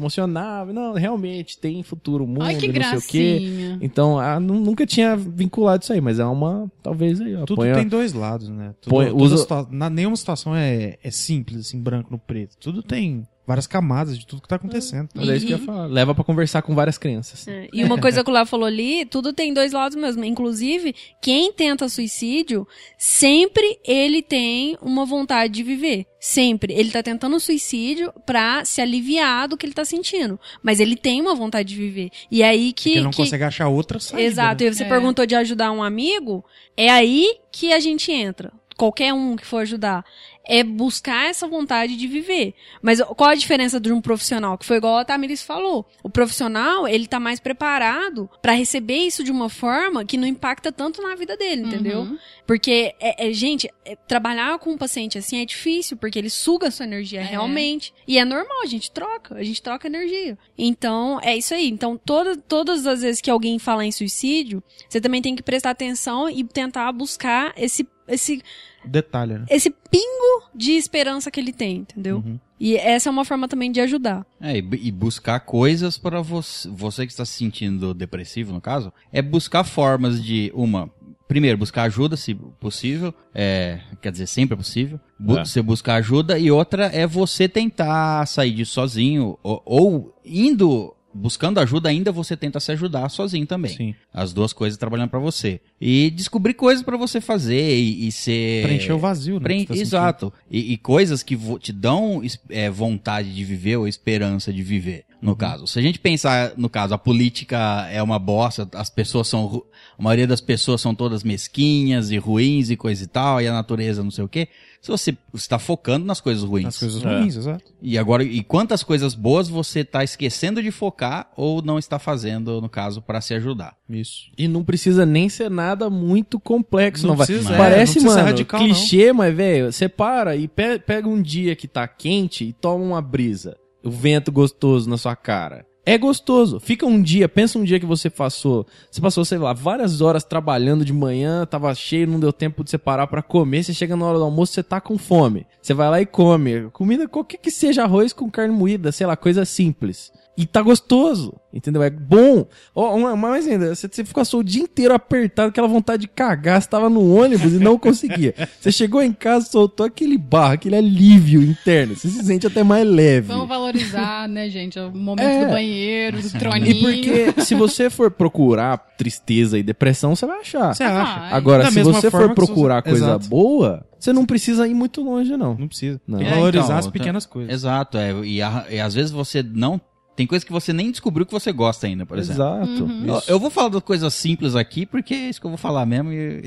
não, realmente, tem futuro, mundo, Ai, que não sei o quê. gracinha. Então, ah, nu- nunca tinha vinculado isso aí, mas é uma, talvez aí, ó. Tudo põe tem dois lados, né? Tudo, Põe- usa- situa- na, nenhuma situação é, é simples, assim, branco no preto. Tudo tem várias camadas de tudo que tá acontecendo. Mas é isso que eu ia falar. Leva pra conversar com várias crianças. É, E uma coisa que o Léo falou ali, tudo tem dois lados mesmo. Inclusive, quem tenta suicídio, sempre ele tem uma vontade de viver. Sempre. Ele tá tentando suicídio pra se aliviar do que ele tá sentindo. Mas ele tem uma vontade de viver. E é aí que. Porque não que- consegue achar outra saída. Exato. né? E você É. perguntou de ajudar um amigo, é aí que a gente entra. Qualquer um que for ajudar. É buscar essa vontade de viver. Mas qual a diferença de um profissional? Que foi igual a Tamiris falou. O profissional, ele tá mais preparado pra receber isso de uma forma que não impacta tanto na vida dele, entendeu? Uhum. Porque, é, é, gente, é, trabalhar com um paciente assim é difícil, porque ele suga a sua energia, É. realmente. E é normal, a gente troca, a gente troca energia. Então, é isso aí. Então, toda, todas as vezes que alguém fala em suicídio, você também tem que prestar atenção e tentar buscar esse, esse, Detalhe, né? esse pingo de esperança que ele tem, entendeu? Uhum. E essa é uma forma também de ajudar. É, e, e buscar coisas para você, você que está se sentindo depressivo, no caso, é buscar formas de, uma, primeiro, buscar ajuda, se possível, é, quer dizer, sempre é possível, bu É. você buscar ajuda, e outra é você tentar sair disso sozinho, ou, ou indo, buscando ajuda, ainda você tenta se ajudar sozinho também. Sim. As duas coisas trabalhando para você. E descobrir coisas para você fazer e, e ser... Preencher o vazio, né? Preen- tá. Exato. E, e coisas que te dão é, vontade de viver ou esperança de viver, no caso. Se a gente pensar, no caso, a política é uma bosta, as pessoas são. ru- A maioria das pessoas são todas mesquinhas e ruins e coisa e tal, e a natureza não sei o quê. Se você está focando nas coisas ruins. As coisas É. ruins, exato. E agora, e quantas coisas boas você está esquecendo de focar ou não está fazendo, no caso, para se ajudar? Isso. E não precisa nem ser nada muito complexo, não, Não vai. precisa, é, Parece, não precisa ser mano, radical, clichê, mas, velho, você para e pe- pega um dia que tá quente e toma uma brisa. O vento gostoso na sua cara. É gostoso. Fica um dia, pensa um dia que você passou. Você passou, sei lá, várias horas trabalhando de manhã, tava cheio, não deu tempo de você parar pra comer. Você chega na hora do almoço, você tá com fome. Você vai lá e come. Comida, qualquer que seja arroz com carne moída, sei lá, coisa simples. E tá gostoso, entendeu? É bom. Ó, uma- mais ainda, você, você passou o dia inteiro apertado, aquela vontade de cagar, você tava no ônibus e não conseguia. Você chegou em casa, soltou aquele barro, aquele alívio interno. Você se sente até mais leve. Vamos valorizar, né, gente? O momento É. do banheiro, do troninho. E porque se você for procurar tristeza e depressão, você vai achar. Você acha? Agora, Da se você for procurar você- coisa Exato. boa, você não precisa ir muito longe, não. Não precisa. Não. É, valorizar então, as pequenas coisas. Exato, é, e, a- e às vezes você não. Tem coisas que você nem descobriu que você gosta ainda, por exemplo. Exato. Uhum. Eu, eu vou falar das coisas simples aqui, porque é isso que eu vou falar mesmo. e-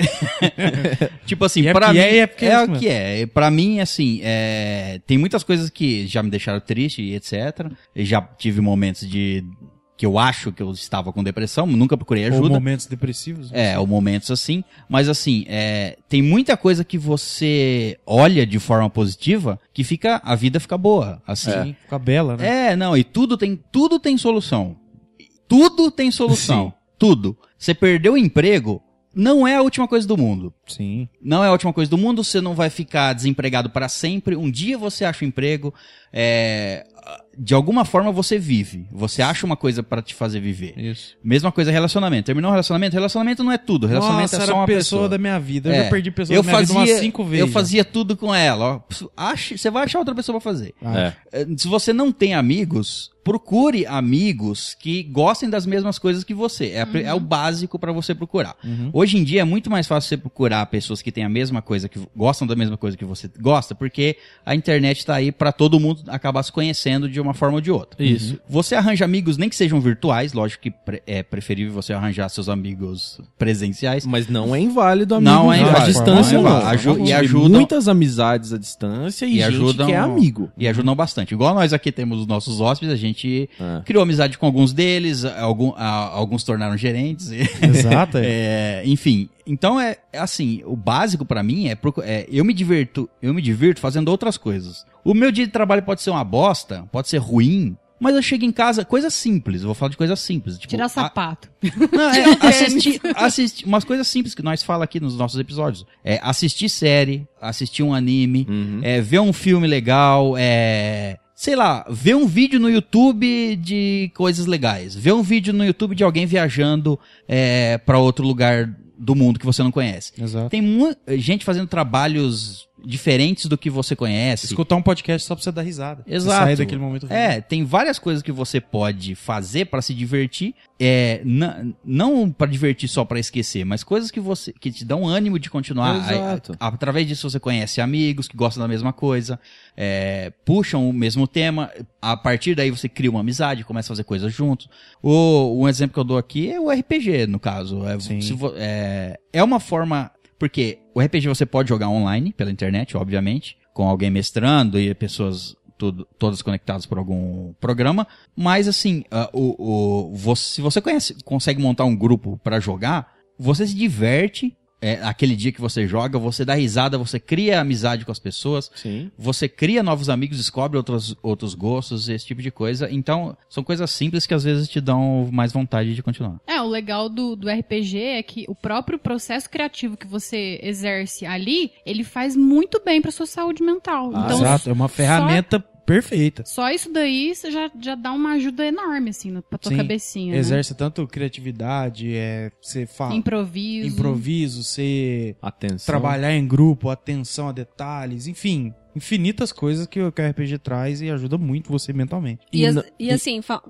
tipo assim, E é pra mim. é, é é é o que é. Pra mim, assim, é, tem muitas coisas que já me deixaram triste e etc. E já tive momentos de. Que eu acho que eu estava com depressão, nunca procurei Ou ajuda. momentos depressivos. É, ou momentos assim. Mas assim, é, tem muita coisa que você olha de forma positiva que fica. A vida fica boa. Assim. Sim, fica bela, né? É, não, e tudo tem, tudo tem solução. Tudo tem solução. Sim. Tudo. Você perdeu o emprego, não é a última coisa do mundo. Sim. Não é a última coisa do mundo, você não vai ficar desempregado para sempre. Um dia você acha um emprego, é, de alguma forma você vive. Você acha uma coisa para te fazer viver. Isso. Mesma coisa relacionamento. Terminou o relacionamento? Relacionamento não é tudo. Relacionamento Nossa, é só uma pessoa, pessoa. da minha vida. Eu É. já perdi pessoas eu da minha fazia, vida umas cinco vezes. Eu fazia tudo com ela. Ache, você vai achar outra pessoa pra fazer. Ah, É. Eh, Se você não tem amigos, procure amigos que gostem das mesmas coisas que você. É, a pri- é o básico pra você procurar. Uhum. Hoje em dia é muito mais fácil você procurar pessoas que têm a mesma coisa, que gostam da mesma coisa que você gosta, porque a internet tá aí pra todo mundo acabar se conhecendo de uma forma ou de outra. Isso. Você arranja amigos, nem que sejam virtuais, lógico que pre- é preferível você arranjar seus amigos presenciais. Mas não é inválido, amigo. Não é inválido. distância, Não é não. Aju- e ajudam- muitas amizades à distância e, E gente ajudam- que é amigo. E ajudam bastante. Igual nós aqui temos os nossos hóspedes, a gente É. criou amizade com alguns deles, algum, a- alguns tornaram gerentes. Exato. é. É, enfim, então é, é assim, o básico pra mim é, é, eu me diverto, eu me divirto fazendo outras coisas. O meu dia de trabalho pode ser uma bosta, pode ser ruim, mas eu chego em casa, coisas simples, eu vou falar de coisas simples, tipo, Tirar a- sapato. não, é, assistir, assistir umas coisas simples que nós fala aqui nos nossos episódios. É assistir série, assistir um anime, Uhum. é, ver um filme legal, é. Sei lá, ver um vídeo no YouTube de coisas legais. Ver um vídeo no YouTube de alguém viajando é, para outro lugar do mundo que você não conhece. Exato. Tem gente fazendo trabalhos diferentes do que você conhece. Escutar um podcast só pra você dar risada. Exato. Sair daquele momento. ruim. É, tem várias coisas que você pode fazer pra se divertir, é, não pra divertir só pra esquecer, mas coisas que você que te dão ânimo de continuar. Exato. A- a- através disso você conhece amigos que gostam da mesma coisa, é, puxam o mesmo tema. A partir daí você cria uma amizade, começa a fazer coisas juntos. O, um exemplo que eu dou aqui é o RPG, no caso. É, Sim. se vo- é, é uma forma porque o RPG você pode jogar online, pela internet, obviamente, com alguém mestrando e pessoas tudo, todas conectadas por algum programa. Mas assim, ah, o, o, você, se você conhece, consegue montar um grupo pra jogar, você se diverte. É, aquele dia que você joga, você dá risada, você cria amizade com as pessoas, Sim. você cria novos amigos, descobre outros, outros gostos, esse tipo de coisa. Então, são coisas simples que às vezes te dão mais vontade de continuar. É, o legal do, do RPG é que o próprio processo criativo que você exerce ali, ele faz muito bem pra sua saúde mental. Ah, então, Exato. É uma ferramenta perfeita. só isso daí você já, já dá uma ajuda enorme, assim, pra tua Sim. cabecinha. né? Exerce tanto criatividade, é, você fala. Improviso. Improviso, você Atenção. trabalhar em grupo, atenção a detalhes, enfim, infinitas coisas que o que o RPG traz e ajuda muito você mentalmente. E, E e assim, fa-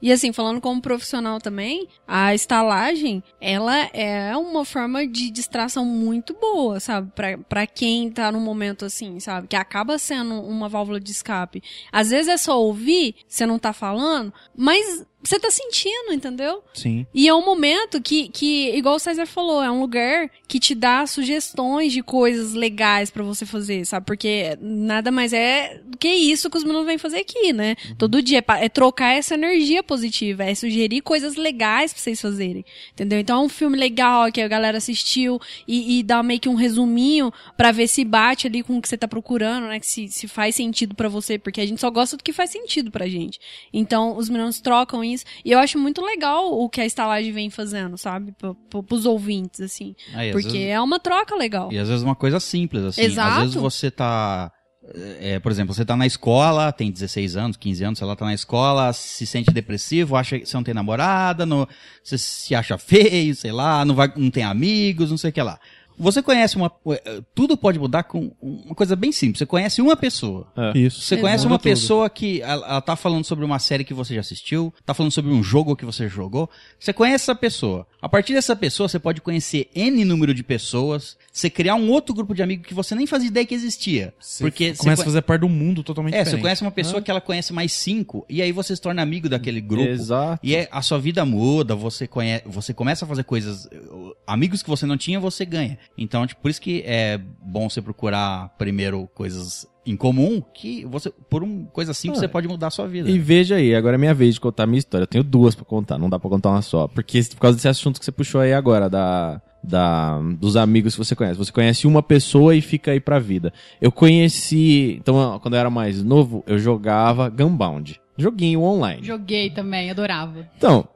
e assim, falando como profissional também, a estalagem, ela é uma forma de distração muito boa, sabe? Pra, pra quem tá num momento assim, sabe? Que acaba sendo uma válvula de escape. Às vezes é só ouvir, você não tá falando, mas você tá sentindo, entendeu? Sim. E é um momento que, que, igual o César falou, é um lugar que te dá sugestões de coisas legais pra você fazer, sabe? Porque nada mais é do que isso que os meninos vêm fazer aqui, né? Todo dia. É, é trocar essa energia positiva, é sugerir coisas legais pra vocês fazerem, entendeu? Então é um filme legal que a galera assistiu e, e dá meio que um resuminho pra ver se bate ali com o que você tá procurando, né? Que se, se faz sentido pra você, porque a gente só gosta do que faz sentido pra gente. Então, os meninos trocam isso. E eu acho muito legal o que a estalagem vem fazendo, sabe? Pro, pros ouvintes, assim. Aí, Porque vezes- é uma troca legal. E às vezes uma coisa simples, assim. Exato. Às vezes você tá. É, por exemplo, você tá na escola, tem 16 anos, 15 anos, sei lá, tá na escola, se sente depressivo, acha que você não tem namorada, não, você se acha feio, sei lá, não, vai, não tem amigos, não sei o que lá. Você conhece uma. eh, Tudo pode mudar com uma coisa bem simples. Você conhece uma pessoa. Isso. Você conhece Muda uma pessoa que ela, ela tá falando sobre uma série que você já assistiu, tá falando sobre um jogo que você jogou. Você conhece essa pessoa. A partir dessa pessoa, você pode conhecer N número de pessoas, você criar um outro grupo de amigos que você nem fazia ideia que existia. Você porque você começa a fazer parte do mundo totalmente É, você diferente. conhece uma pessoa que ela conhece mais cinco, e aí você se torna amigo daquele grupo. Exato. E é, a sua vida muda, você, conhece, você começa a fazer coisas. uh, Amigos que você não tinha, você ganha. Então, tipo, por isso que é bom você procurar primeiro coisas em comum, que você, por uma coisa simples, Ah, você pode mudar a sua vida. E veja aí, agora é minha vez de contar a minha história. Eu tenho duas pra contar, não dá pra contar uma só. Porque por causa desse assunto que você puxou aí agora, da, da, dos amigos que você conhece. Você conhece uma pessoa e fica aí pra vida. Eu conheci. Então, quando eu era mais novo, eu jogava Gunbound. Joguinho online. Joguei também, adorava. Então,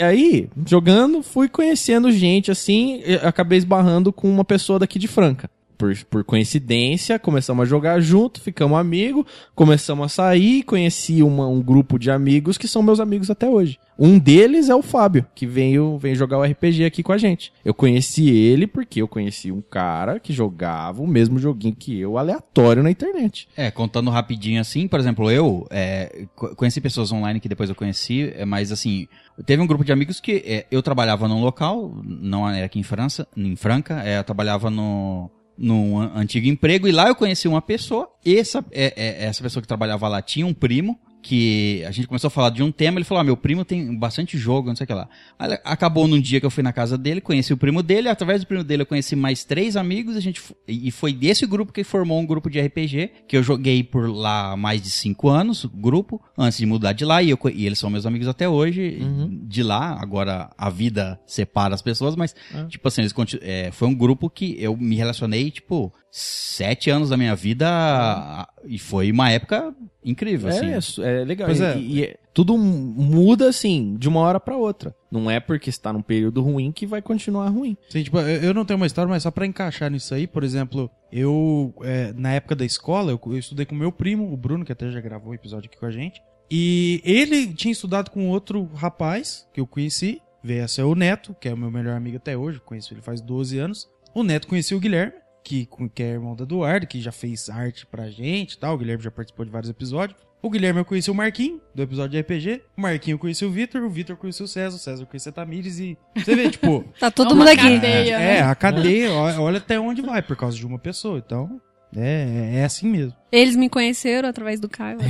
aí, jogando, fui conhecendo gente assim, acabei esbarrando com uma pessoa daqui de Franca. Por, por coincidência, começamos a jogar junto, ficamos amigos, começamos a sair, conheci uma- um grupo de amigos que são meus amigos até hoje. Um deles é o Fábio, que veio, veio jogar o RPG aqui com a gente. Eu conheci ele porque eu conheci um cara que jogava o mesmo joguinho que eu, aleatório na internet. É, contando rapidinho assim, por exemplo, eu é, co- conheci pessoas online que depois eu conheci, é, mas assim, teve um grupo de amigos que é, eu trabalhava num local, não era aqui em França, em Franca, é, eu trabalhava no num an- antigo emprego e lá eu conheci uma pessoa. Essa é, é, essa pessoa que trabalhava lá tinha um primo que a gente começou a falar de um tema, ele falou: ah, meu primo tem bastante jogo, não sei o que lá. Aí, acabou num dia que eu fui na casa dele, conheci o primo dele, através do primo dele eu conheci mais três amigos, a gente e foi desse grupo que formou um grupo de RPG, que eu joguei por lá há mais de cinco anos, grupo, antes de mudar de lá, e, eu, e eles são meus amigos até hoje, de lá, agora a vida separa as pessoas, mas, tipo assim, eles é, foi um grupo que eu me relacionei, tipo, sete anos da minha vida, e foi uma época incrível, assim. É, isso, é legal. Pois E- é. E, e tudo muda assim, de uma hora pra outra. Não é porque está num período ruim que vai continuar ruim. Sim, tipo, eu não tenho uma história, mas só pra encaixar nisso aí, por exemplo, eu, é, na época da escola, eu, eu estudei com meu primo, o Bruno, que até já gravou um episódio aqui com a gente. E ele tinha estudado com outro rapaz que eu conheci, veio a ser o Neto, que é o meu melhor amigo até hoje, conheço ele faz 12 anos. O Neto conhecia o Guilherme, que, que é irmão da Eduardo, que já fez arte pra gente e tal. O Guilherme já participou de vários episódios. O Guilherme eu conheci o Marquinho, do episódio de RPG. O Marquinho eu conheci o Vitor, o Vitor conheceu o César, o César conhecia a Tamires e... Você vê, tipo... Tá todo É mundo aqui. cadeia. É, a cadeia, ó- olha até onde vai, por causa de uma pessoa. Então, é, é assim mesmo. Eles me conheceram através do Caio.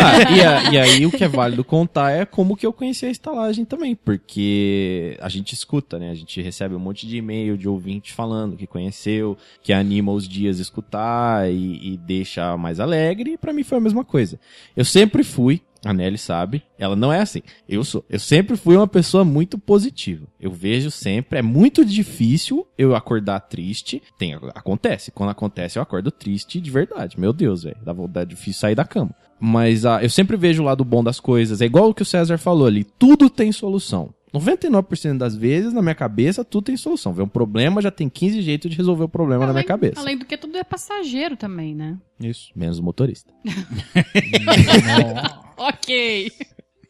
Ah, e, a- e aí o que é válido contar é como que eu conheci a estalagem também, porque a gente escuta, né? A gente recebe um monte de e-mail de ouvinte falando que conheceu, que anima os dias a escutar e, e deixa mais alegre, e pra mim foi a mesma coisa. Eu sempre fui, a Nelly sabe, ela não é assim. Eu sou. Eu sempre fui uma pessoa muito positiva. Eu vejo sempre, é muito difícil eu acordar triste. Tem, acontece. Quando acontece, eu acordo triste de verdade. Meu Deus, velho. Dá vontade difícil sair da cama. Mas ah, eu sempre vejo o lado bom das coisas. É igual o que o César falou ali. Tudo tem solução. 99% das vezes, na minha cabeça, tudo tem solução. Vê um problema, já tem 15 jeitos de resolver o problema na minha cabeça. além do que tudo é passageiro também, né? Isso. Menos o motorista. Ok.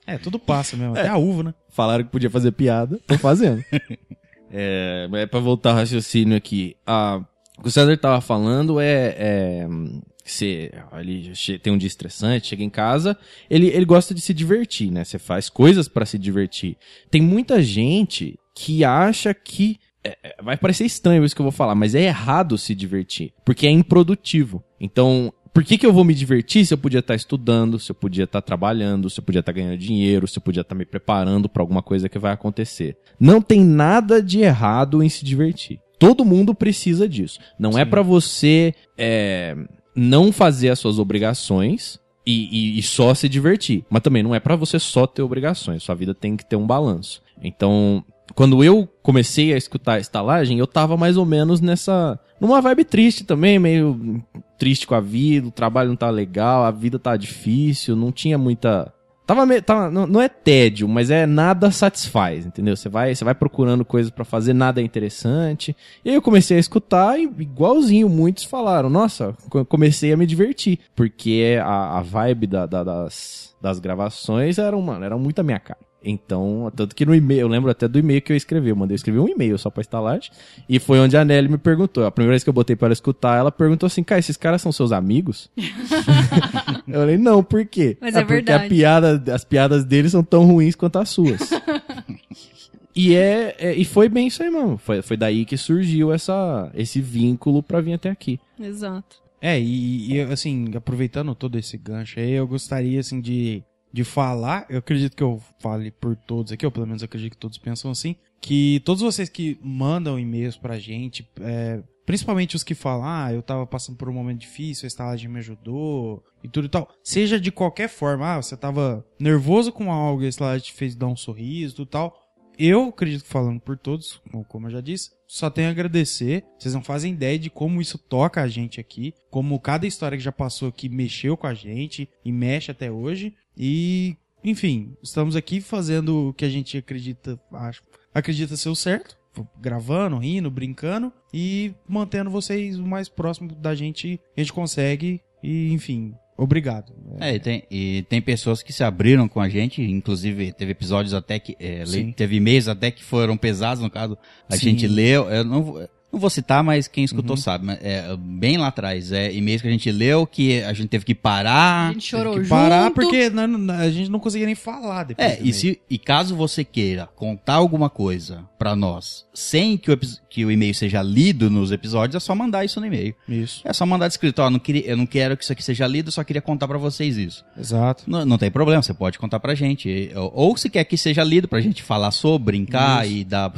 É, tudo passa mesmo. Até a uva, né? Falaram que podia fazer piada, tô fazendo. é, mas é pra voltar ao raciocínio aqui. Ah, o que o César tava falando é. é que você ali tem um dia estressante, chega em casa, ele, ele gosta de se divertir, né? Você faz coisas pra se divertir. Tem muita gente que acha que. é, é, vai parecer estranho isso que eu vou falar, mas é errado se divertir, porque é improdutivo. Então, por que, que eu vou me divertir se eu podia estar estudando, se eu podia estar trabalhando, se eu podia estar ganhando dinheiro, se eu podia estar me preparando para alguma coisa que vai acontecer? Não tem nada de errado em se divertir. Todo mundo precisa disso. Não é para você é, não fazer as suas obrigações e, e- e só se divertir. Mas também não é pra você só ter obrigações. Sua vida tem que ter um balanço. Então, quando eu comecei a escutar a estalagem, eu tava mais ou menos nessa. numa vibe triste também, meio triste com a vida, o trabalho não tá legal, a vida tá difícil, não tinha muita. Tava, meio- tava não, não é tédio, mas é nada satisfaz, entendeu? Você vai, você vai procurando coisas pra fazer, nada é interessante. E aí eu comecei a escutar e igualzinho muitos falaram, nossa, co- comecei a me divertir, porque a, a vibe da- da- das, das gravações era uma, era muito a minha cara. Então, tanto que no e-mail, eu lembro até do e-mail que eu escrevi, eu mandei eu escrevi um e-mail só pra estalagem, e foi onde a Nelly me perguntou, a primeira vez que eu botei para escutar, ela perguntou assim, cara, esses caras são seus amigos? eu falei, não, por quê? Mas é porque verdade. a piada, as piadas deles são tão ruins quanto as suas. E é, é- e foi bem isso aí, mano. Foi, foi daí que surgiu essa, esse vínculo pra vir até aqui. Exato. É, e, e, assim, aproveitando todo esse gancho aí, eu gostaria, assim, de, de falar, eu acredito que eu fale por todos aqui, ou pelo menos eu acredito que todos pensam assim, que todos vocês que mandam e-mails pra gente, é, principalmente os que falam, ah, eu tava passando por um momento difícil, a estalagem me ajudou, e tudo e tal, seja de qualquer forma, ah, você tava nervoso com algo a estalagem te fez dar um sorriso, e tal, eu acredito falando por todos, como- eu já disse, só tenho a agradecer. Vocês não fazem ideia de como isso toca a gente aqui, como cada história que já passou aqui mexeu com a gente e mexe até hoje. E, enfim, estamos aqui fazendo o que a gente acredita, acho, acredita ser o certo, gravando, rindo, brincando e mantendo vocês o mais próximo da gente a gente consegue. E, enfim, obrigado. É, e tem, e tem pessoas que se abriram com a gente, inclusive teve episódios até que. é, teve e-mails até que foram pesados, no caso, a Sim. gente leu. Eu não, vou- não vou citar, mas quem escutou Uhum. sabe. Mas é, bem lá atrás. É e-mails que a gente leu, que a gente teve que parar. A gente chorou Teve que junto. parar porque não- não- a gente não conseguia nem falar depois. É, e, se, e caso você queira contar alguma coisa pra nós, sem que o, que o e-mail seja lido nos episódios, é só mandar isso no e-mail. Isso, É só mandar escrito, ó, não queria, eu não quero que isso aqui seja lido, eu só queria contar pra vocês isso. exato. Não, não tem problema, você pode contar pra gente. Ou, ou se quer que seja lido pra gente falar sobre, brincar Isso. e dar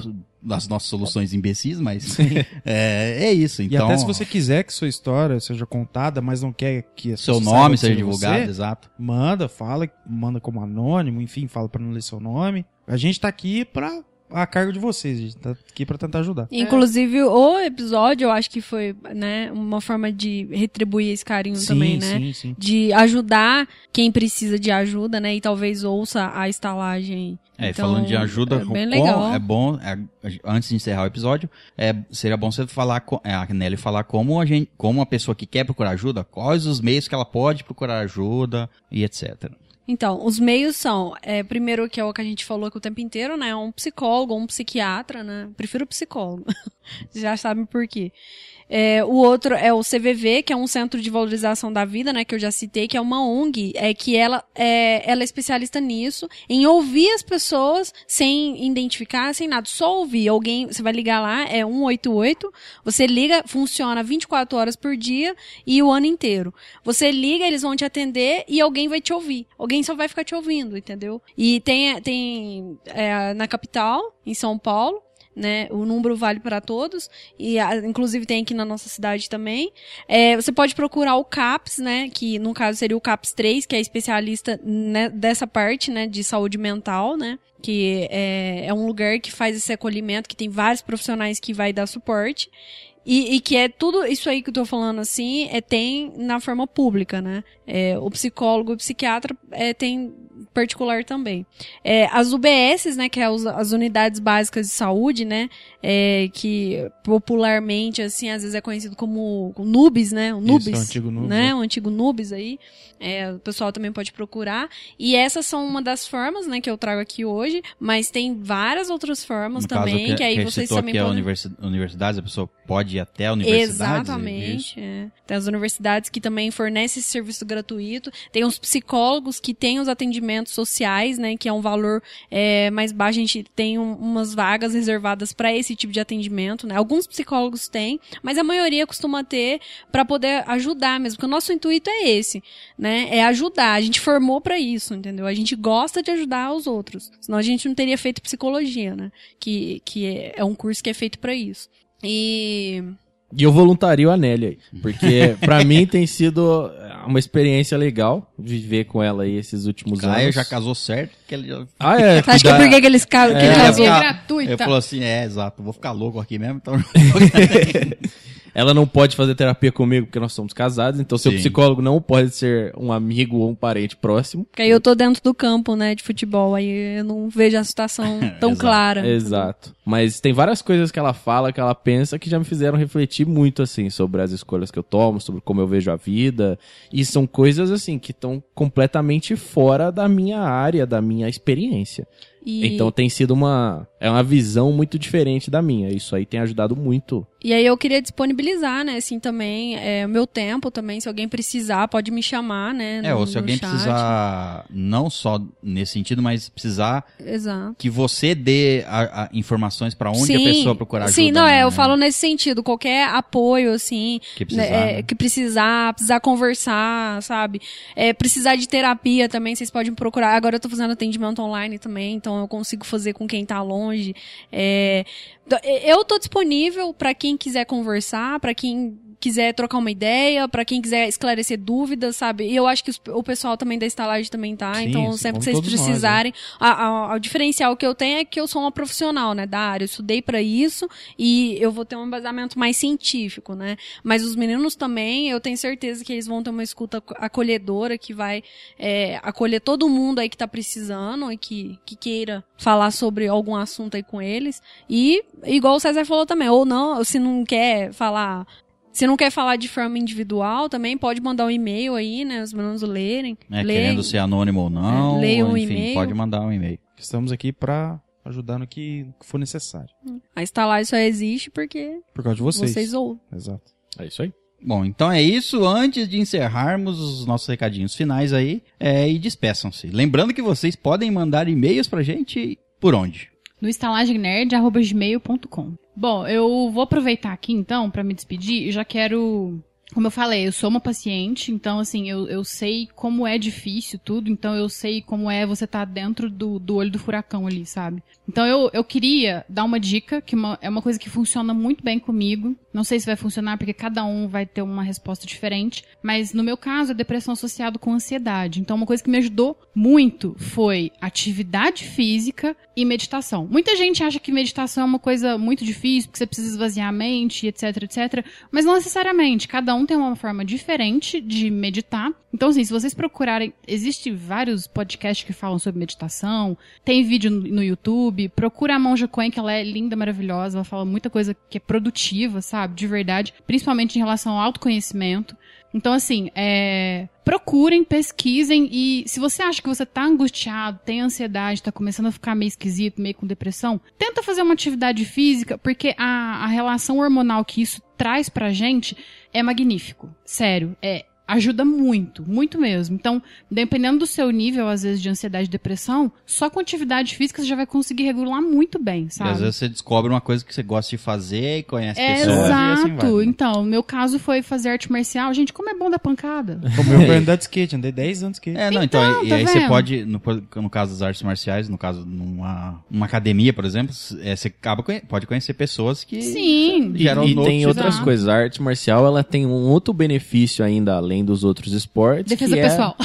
as nossas soluções imbecis, mas é, é isso. E Então, até se você quiser que sua história seja contada, mas não quer que a seu nome seja você, divulgado, exato. manda, fala, manda como anônimo, enfim, fala pra não ler seu nome. A gente tá aqui pra a cargo de vocês, a gente tá aqui pra tentar ajudar. Inclusive, o episódio, eu acho que foi, né, uma forma de retribuir esse carinho também, né? sim, sim. De ajudar quem precisa de ajuda, né? E talvez ouça a estalagem. É, Então, falando de ajuda, é bem com- legal. é bom, é, antes de encerrar o episódio, é, seria bom você falar, co- é, a Nelly falar como a gente, como a pessoa que quer procurar ajuda, quais os meios que ela pode procurar ajuda e etc. Então, os meios são, é, primeiro que é o que a gente falou aqui o tempo inteiro, né? Um psicólogo, um psiquiatra, né? Prefiro psicólogo. Já sabem por quê. É, o outro é o CVV, que é um Centro de Valorização da Vida, né? Que eu já citei, que é uma ONG, é que ela é, ela é especialista nisso, em ouvir as pessoas sem identificar, sem nada, só ouvir. Alguém, você vai ligar lá, é 188, você liga, funciona 24 horas por dia e o ano inteiro. Você liga, eles vão te atender e alguém vai te ouvir. Alguém só vai ficar te ouvindo, entendeu? E tem, tem é, na capital, em São Paulo, né? O número vale para todos e inclusive tem aqui na nossa cidade também. É, você pode procurar o CAPS, né? Que no caso seria o CAPS 3, que é especialista né, dessa parte, né? De saúde mental, né? Que é, é um lugar que faz esse acolhimento, que tem vários profissionais que vai dar suporte. E, e que é tudo isso aí que eu tô falando assim, é, tem na forma pública, né? É, o psicólogo e o psiquiatra é, tem particular também. É, as UBSs, né, que é os- as unidades básicas de saúde, né, é, que popularmente, assim, às vezes é conhecido como NUBS, né, o NUBS, Isso, é o antigo Nubes, né, né? o antigo NUBS aí, é, o pessoal também pode procurar, e essas são uma das formas, né, que eu trago aqui hoje, mas tem várias outras formas No também, caso, que, aí que vocês também aqui a podem... universi- universidades, a pessoa pode ir até a universidade. Exatamente. é. Tem as universidades que também fornecem esse serviço gratuito. Tem os psicólogos que têm os atendimentos sociais, né? Que é um valor é, mais baixo. A gente tem um- umas vagas reservadas para esse tipo de atendimento, né? Alguns psicólogos têm, mas a maioria costuma ter para poder ajudar mesmo. Porque o nosso intuito é esse, né? É ajudar. A gente formou para isso, entendeu? A gente gosta de ajudar os outros. Senão a gente não teria feito psicologia, né? Que, que é- é um curso que é feito para isso. E E eu voluntario a Nelly aí. Porque pra mim tem sido uma experiência legal viver com ela aí esses últimos Caio anos. já casou certo, que ele já... Ah, é. Acho que é porque que eles ca- que É, ele casou. é gratuita. Ele falou assim, é, exato, vou ficar louco aqui mesmo, então... Ela não pode fazer terapia comigo porque nós somos casados, então seu Sim. psicólogo não pode ser um amigo ou um parente próximo. Porque aí eu tô dentro do campo, né, de futebol, aí eu não vejo a situação tão Exato. clara. Exato. Mas tem várias coisas que ela fala, que ela pensa, que já me fizeram refletir muito, assim, sobre as escolhas que eu tomo, sobre como eu vejo a vida. E são coisas, assim, que estão completamente fora da minha área, da minha experiência. E, Então tem sido uma. É uma visão muito diferente da minha. Isso aí tem ajudado muito. e aí eu queria disponibilizar, né, assim, também, é, o meu tempo também, se alguém precisar, pode me chamar, né, É, no- ou se alguém chat. precisar, não só nesse sentido, mas precisar Exato. que você dê a- a informações pra onde Sim, a pessoa procurar ajuda. Sim, não, é, né? eu falo nesse sentido, qualquer apoio, assim, Que precisar, né, é, né? que precisar, precisar conversar, sabe? É, precisar de terapia também, vocês podem procurar. Agora eu tô fazendo atendimento online também, então eu consigo fazer com quem tá longe. É, eu tô disponível pra quem quiser conversar, pra quem quiser trocar uma ideia, pra quem quiser esclarecer dúvidas, sabe? E eu acho que o pessoal também da estalagem também tá, Sim, então sempre que vocês nós, né? precisarem, a, a- o diferencial que eu tenho é que eu sou uma profissional, né, da área. Eu estudei pra isso e eu vou ter um embasamento mais científico, né? Mas os meninos também, eu tenho certeza que eles vão ter uma escuta ac- acolhedora que vai é, acolher todo mundo aí que tá precisando e que, que queira falar sobre algum assunto aí com eles. E, igual o César falou também, ou não, se não quer falar. Se não quer falar de forma individual, também pode mandar um e-mail aí, né? Os meninos lerem. É, lerem. querendo ser anônimo ou não. É, leia um enfim, e-mail. pode mandar um e-mail. Estamos aqui pra ajudar no que for necessário. A estalagem só existe porque Por causa de vocês. vocês ouvem. Exato. É isso aí. Bom, então é isso. Antes de encerrarmos os nossos recadinhos finais aí, é, e despeçam-se. Lembrando que vocês podem mandar e-mails pra gente por onde? no estalagemnerd.gmail.com. Bom, eu vou aproveitar aqui então pra me despedir. Eu já quero. Como eu falei, eu sou uma paciente, então assim, eu, eu sei como é difícil tudo, então eu sei como é você estar dentro do, do olho do furacão ali, sabe? Então eu, eu queria dar uma dica, que uma- é uma coisa que funciona muito bem comigo. Não sei se vai funcionar, porque cada um vai ter uma resposta diferente. Mas no meu caso, é depressão associada com ansiedade. Então, uma coisa que me ajudou muito foi atividade física e meditação. Muita gente acha que meditação é uma coisa muito difícil, porque você precisa esvaziar a mente, etc, etc. Mas não necessariamente. Cada um tem uma forma diferente de meditar. Então, assim, se vocês procurarem, existe vários podcasts que falam sobre meditação, tem vídeo no no YouTube, procura a Monja Coen, que ela é linda, maravilhosa, ela fala muita coisa que é produtiva, sabe? De verdade, principalmente em relação ao autoconhecimento. Então, assim, é, procurem, pesquisem e se você acha que você tá angustiado, tem ansiedade, tá começando a ficar meio esquisito, meio com depressão, tenta fazer uma atividade física, porque a, a relação hormonal que isso traz pra gente é magnífico. Sério, é ajuda muito, muito mesmo. Então, dependendo do seu nível, às vezes, de ansiedade e depressão, só com atividade física você já vai conseguir regular muito bem, E sabe? às vezes você descobre uma coisa que você gosta de fazer e conhece É, pessoas. exato. E assim vai, né? Então, o meu caso foi fazer arte marcial. Gente, como é bom dar pancada. Como eu fui andar de skate, andei 10 anos de skate. É, não, então, Então, e, tá aí você vendo? pode, no, no caso das artes marciais, no caso numa uma academia, por exemplo, é, você acaba conhe- pode conhecer pessoas que Sim. E, geram e outros- tem outras Exato. coisas. A arte marcial, ela tem um outro benefício ainda, além dos outros esportes. Defesa é- pessoal.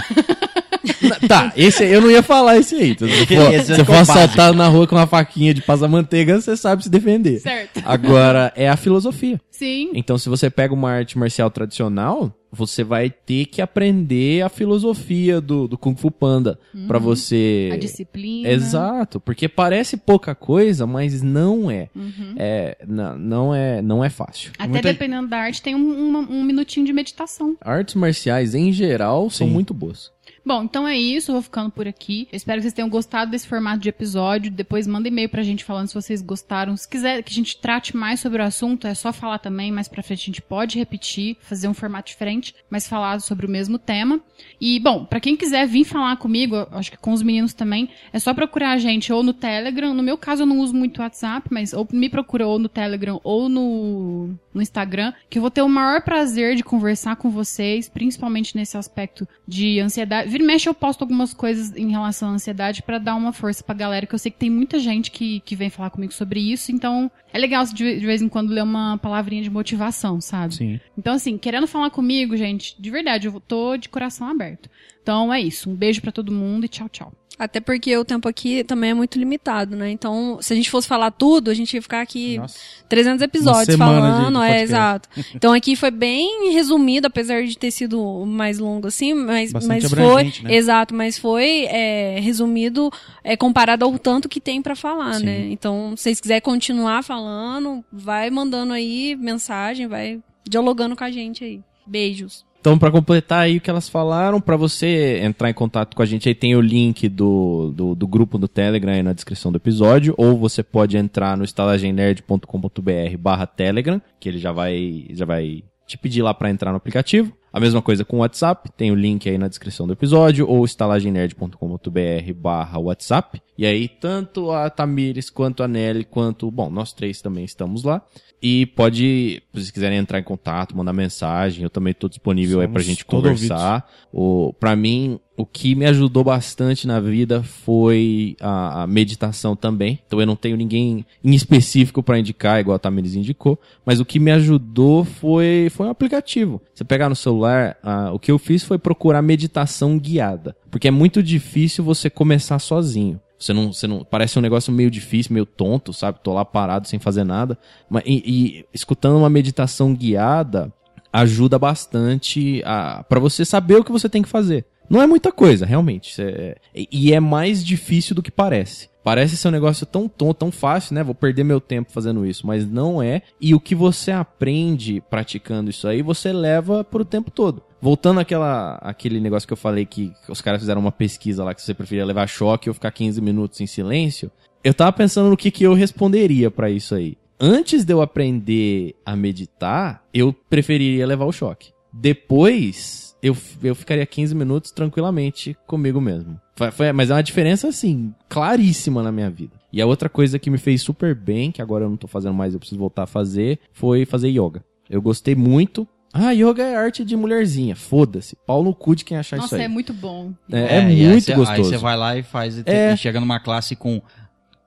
Tá, esse aí- eu não ia falar esse aí. Se Esse for, se for assaltado na rua com uma faquinha de passa-manteiga, você sabe se defender. certo. Agora, é a filosofia. Sim. Então, se você pega uma arte marcial tradicional, você vai ter que aprender a filosofia do, do Kung Fu Panda pra você. Uhum. A disciplina. Exato, porque parece pouca coisa, mas não é. Uhum. É, não, não é, não é fácil. Até Muita- dependendo da arte, tem um, uma- um minutinho de meditação. Artes marciais em geral são Sim. muito boas. Bom, então é isso, vou ficando por aqui. Eu espero que vocês tenham gostado desse formato de episódio. Depois manda e-mail pra gente falando se vocês gostaram. Se quiser que a gente trate mais sobre o assunto, é só falar também. Mais pra frente a gente pode repetir, fazer um formato diferente, mas falar sobre o mesmo tema. E, bom, pra quem quiser vir falar comigo, acho que com os meninos também, é só procurar a gente ou no Telegram. No meu caso, eu não uso muito WhatsApp, mas ou me procura ou no Telegram ou no, no Instagram, que eu vou ter o maior prazer de conversar com vocês, principalmente nesse aspecto de ansiedade. Vira e mexe, eu posto algumas coisas em relação à ansiedade pra dar uma força pra galera, que eu sei que tem muita gente que, que vem falar comigo sobre isso, então é legal de, de vez em quando ler uma palavrinha de motivação, sabe? Sim. Então, assim, querendo falar comigo, gente, de verdade, eu tô de coração aberto. Então é isso. Um beijo pra todo mundo e tchau, tchau. Até porque o tempo aqui também é muito limitado, né? Então, se a gente fosse falar tudo, a gente ia ficar aqui Nossa. 300 episódios falando, é, exato. Então aqui foi bem resumido, apesar de ter sido mais longo assim, mas, Bastante mas foi, né? exato, mas foi é, resumido é, comparado ao tanto que tem pra falar, Sim. né? Então, se vocês quiserem continuar falando, vai mandando aí mensagem, vai dialogando com a gente aí. Beijos. Então, pra completar aí o que elas falaram, pra você entrar em contato com a gente, aí tem o link do, do, do grupo do Telegram aí na descrição do episódio, ou você pode entrar no estalagemnerd.com.br barra Telegram, que ele já vai, já vai te pedir lá pra entrar no aplicativo. A mesma coisa com o WhatsApp, tem o link aí na descrição do episódio, ou estalagemnerd.com.br barra WhatsApp. E aí, tanto a Tamires, quanto a Nelly, quanto, bom, nós três também estamos lá. E pode, se vocês quiserem entrar em contato, mandar mensagem, eu também estou disponível aí pra Somos gente conversar. O, pra mim, o que me ajudou bastante na vida foi a, a meditação também. Então eu não tenho ninguém em específico pra indicar, igual a Tamires indicou. Mas o que me ajudou foi, foi um aplicativo. Você pegar no celular, ah, o que eu fiz foi procurar meditação guiada. Porque é muito difícil você começar sozinho. Você não, você não. Parece um negócio meio difícil, meio tonto, sabe? Tô lá parado sem fazer nada. Mas, e, e escutando uma meditação guiada ajuda bastante a para você saber o que você tem que fazer. Não é muita coisa, realmente. É- e é mais difícil do que parece. Parece ser um negócio tão tonto, tão fácil, né? Vou perder meu tempo fazendo isso, mas não é. E o que você aprende praticando isso aí, você leva pro tempo todo. Voltando àquela, àquele negócio que eu falei que os caras fizeram uma pesquisa lá que você preferia levar choque ou ficar 15 minutos em silêncio. Eu tava pensando no que, que eu responderia pra isso aí. Antes de eu aprender a meditar, eu preferiria levar o choque. Depois, eu, eu ficaria 15 minutos tranquilamente comigo mesmo. Foi- foi- mas é uma diferença, assim, claríssima na minha vida. E a outra coisa que me fez super bem, que agora eu não tô fazendo mais, eu preciso voltar a fazer, foi fazer yoga. Eu gostei muito. Ah, yoga é arte de mulherzinha. Foda-se. Pau no cu de quem achar Nossa, isso aí. é muito bom. É, é aí muito cê- gostoso. Aí você vai lá e faz, e te- É. e chega numa classe com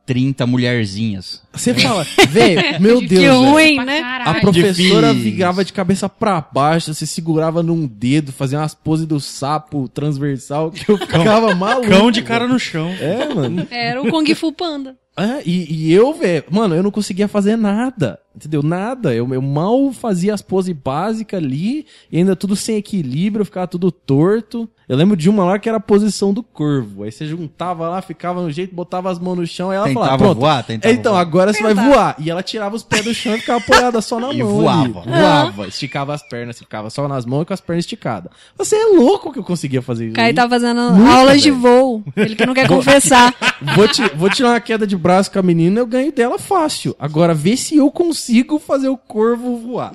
30 mulherzinhas. Você fala, velho, meu Deus. Que ruim, né? A professora Difícil. virava de cabeça pra baixo, se segurava num dedo, fazia umas poses do sapo transversal que eu ficava maluco. Cão de cara no chão. É, mano. Era o Kung Fu Panda. É, e, e eu, velho, mano, eu não conseguia fazer nada. Entendeu? Nada. Eu, eu mal fazia as poses básicas ali, e ainda tudo sem equilíbrio, ficava tudo torto. Eu lembro de uma lá que era a posição do corvo. Aí você juntava lá, ficava no jeito, botava as mãos no chão, e ela Tentava falava, pronto. voar? Tentava então, voar. agora você vai voar. E ela tirava os pés do chão e ficava apoiada só na E mão. voava. ali. Voava. Esticava as pernas, ficava só nas mãos e com as pernas esticadas. Você é louco que eu conseguia fazer isso. O Caio tá fazendo Nunca, aulas de voo. Ele que não quer confessar. Vou, ti- vou tirar uma queda de braço com a menina, eu ganho dela fácil. Agora, vê se eu consigo fazer o corvo voar.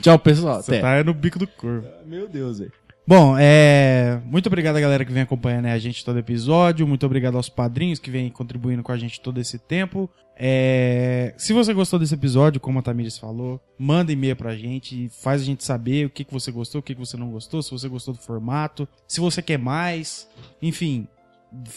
Tchau, pessoal. Você Até. tá no bico do corvo. Meu Deus, velho. Bom, é. Muito obrigado a galera que vem acompanhando né, a gente todo episódio. Muito obrigado aos padrinhos que vêm contribuindo com a gente todo esse tempo. É, Se você gostou desse episódio, como a Tamires falou, manda e-mail pra gente, faz a gente saber o que, que você gostou, o que, que você não gostou, se você gostou do formato, se você quer mais, enfim.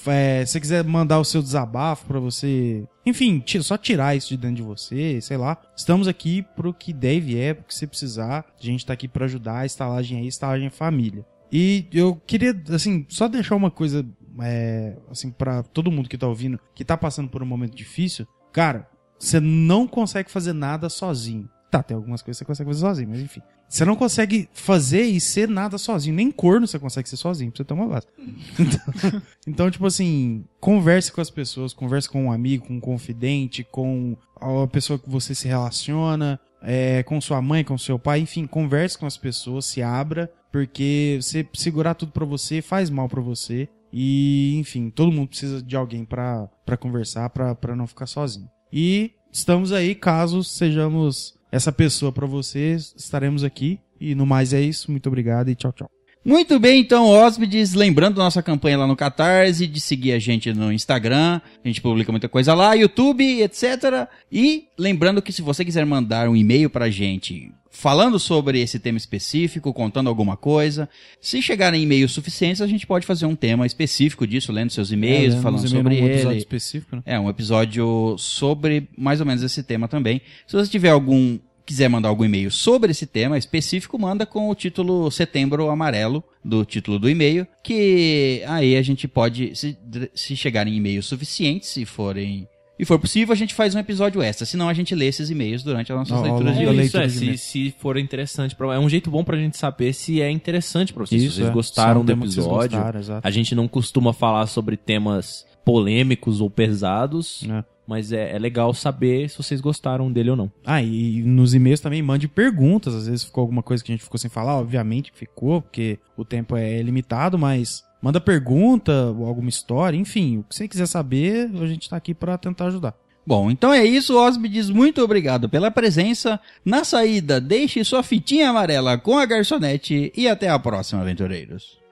É, se você quiser mandar o seu desabafo pra você, enfim, só tirar isso de dentro de você, sei lá. Estamos aqui pro que der e vier, pro que você precisar. A gente tá aqui pra ajudar a estalagem aí, estalagem família. E eu queria, assim, só deixar uma coisa, é, assim, pra todo mundo que tá ouvindo, que tá passando por um momento difícil. Cara, você não consegue fazer nada sozinho. Tá, tem algumas coisas que você consegue fazer sozinho, mas enfim. Você não consegue fazer e ser nada sozinho. Nem corno você consegue ser sozinho, pra você uma base. Então, então, tipo assim, converse com as pessoas, converse com um amigo, com um confidente, com a pessoa que você se relaciona, é, com sua mãe, com seu pai, enfim, converse com as pessoas, se abra, porque você segurar tudo pra você faz mal pra você. E, enfim, todo mundo precisa de alguém pra pra conversar, pra não ficar sozinho. E estamos aí, caso sejamos essa pessoa pra você, estaremos aqui. E no mais é isso, muito obrigado e tchau, tchau. Muito bem, então, hóspedes, lembrando da nossa campanha lá no Catarse, de seguir a gente no Instagram, a gente publica muita coisa lá, YouTube, etc. E lembrando que se você quiser mandar um e-mail pra gente falando sobre esse tema específico, contando alguma coisa, se chegarem e-mails suficientes, a gente pode fazer um tema específico disso, lendo seus e-mails, É, falando sobre e-mails num episódio ele. específico, né? É, um episódio sobre mais ou menos esse tema também. Se você tiver algum quiser mandar algum e-mail sobre esse tema específico, manda com o título Setembro Amarelo, do título do e-mail, que aí a gente pode, se, se chegarem e-mails suficientes, se forem. E for possível, a gente faz um episódio extra. Senão a gente lê esses e-mails durante as nossas leituras de da e-mails. Isso, leitura é, de se, se for interessante pra É um jeito bom pra gente saber se é interessante pra vocês. Isso, se vocês é. gostaram é do episódio. gostaram, a gente não costuma falar sobre temas polêmicos ou pesados, É. mas é, é legal saber se vocês gostaram dele ou não. Ah, e nos e-mails também mande perguntas. Às vezes ficou alguma coisa que a gente ficou sem falar, obviamente que ficou, porque o tempo é limitado, mas manda pergunta, ou alguma história, enfim, o que você quiser saber, a gente tá aqui pra tentar ajudar. Bom, então é isso, Hóspedes. Muito obrigado pela presença. Na saída, deixe sua fitinha amarela com a garçonete e até a próxima, aventureiros.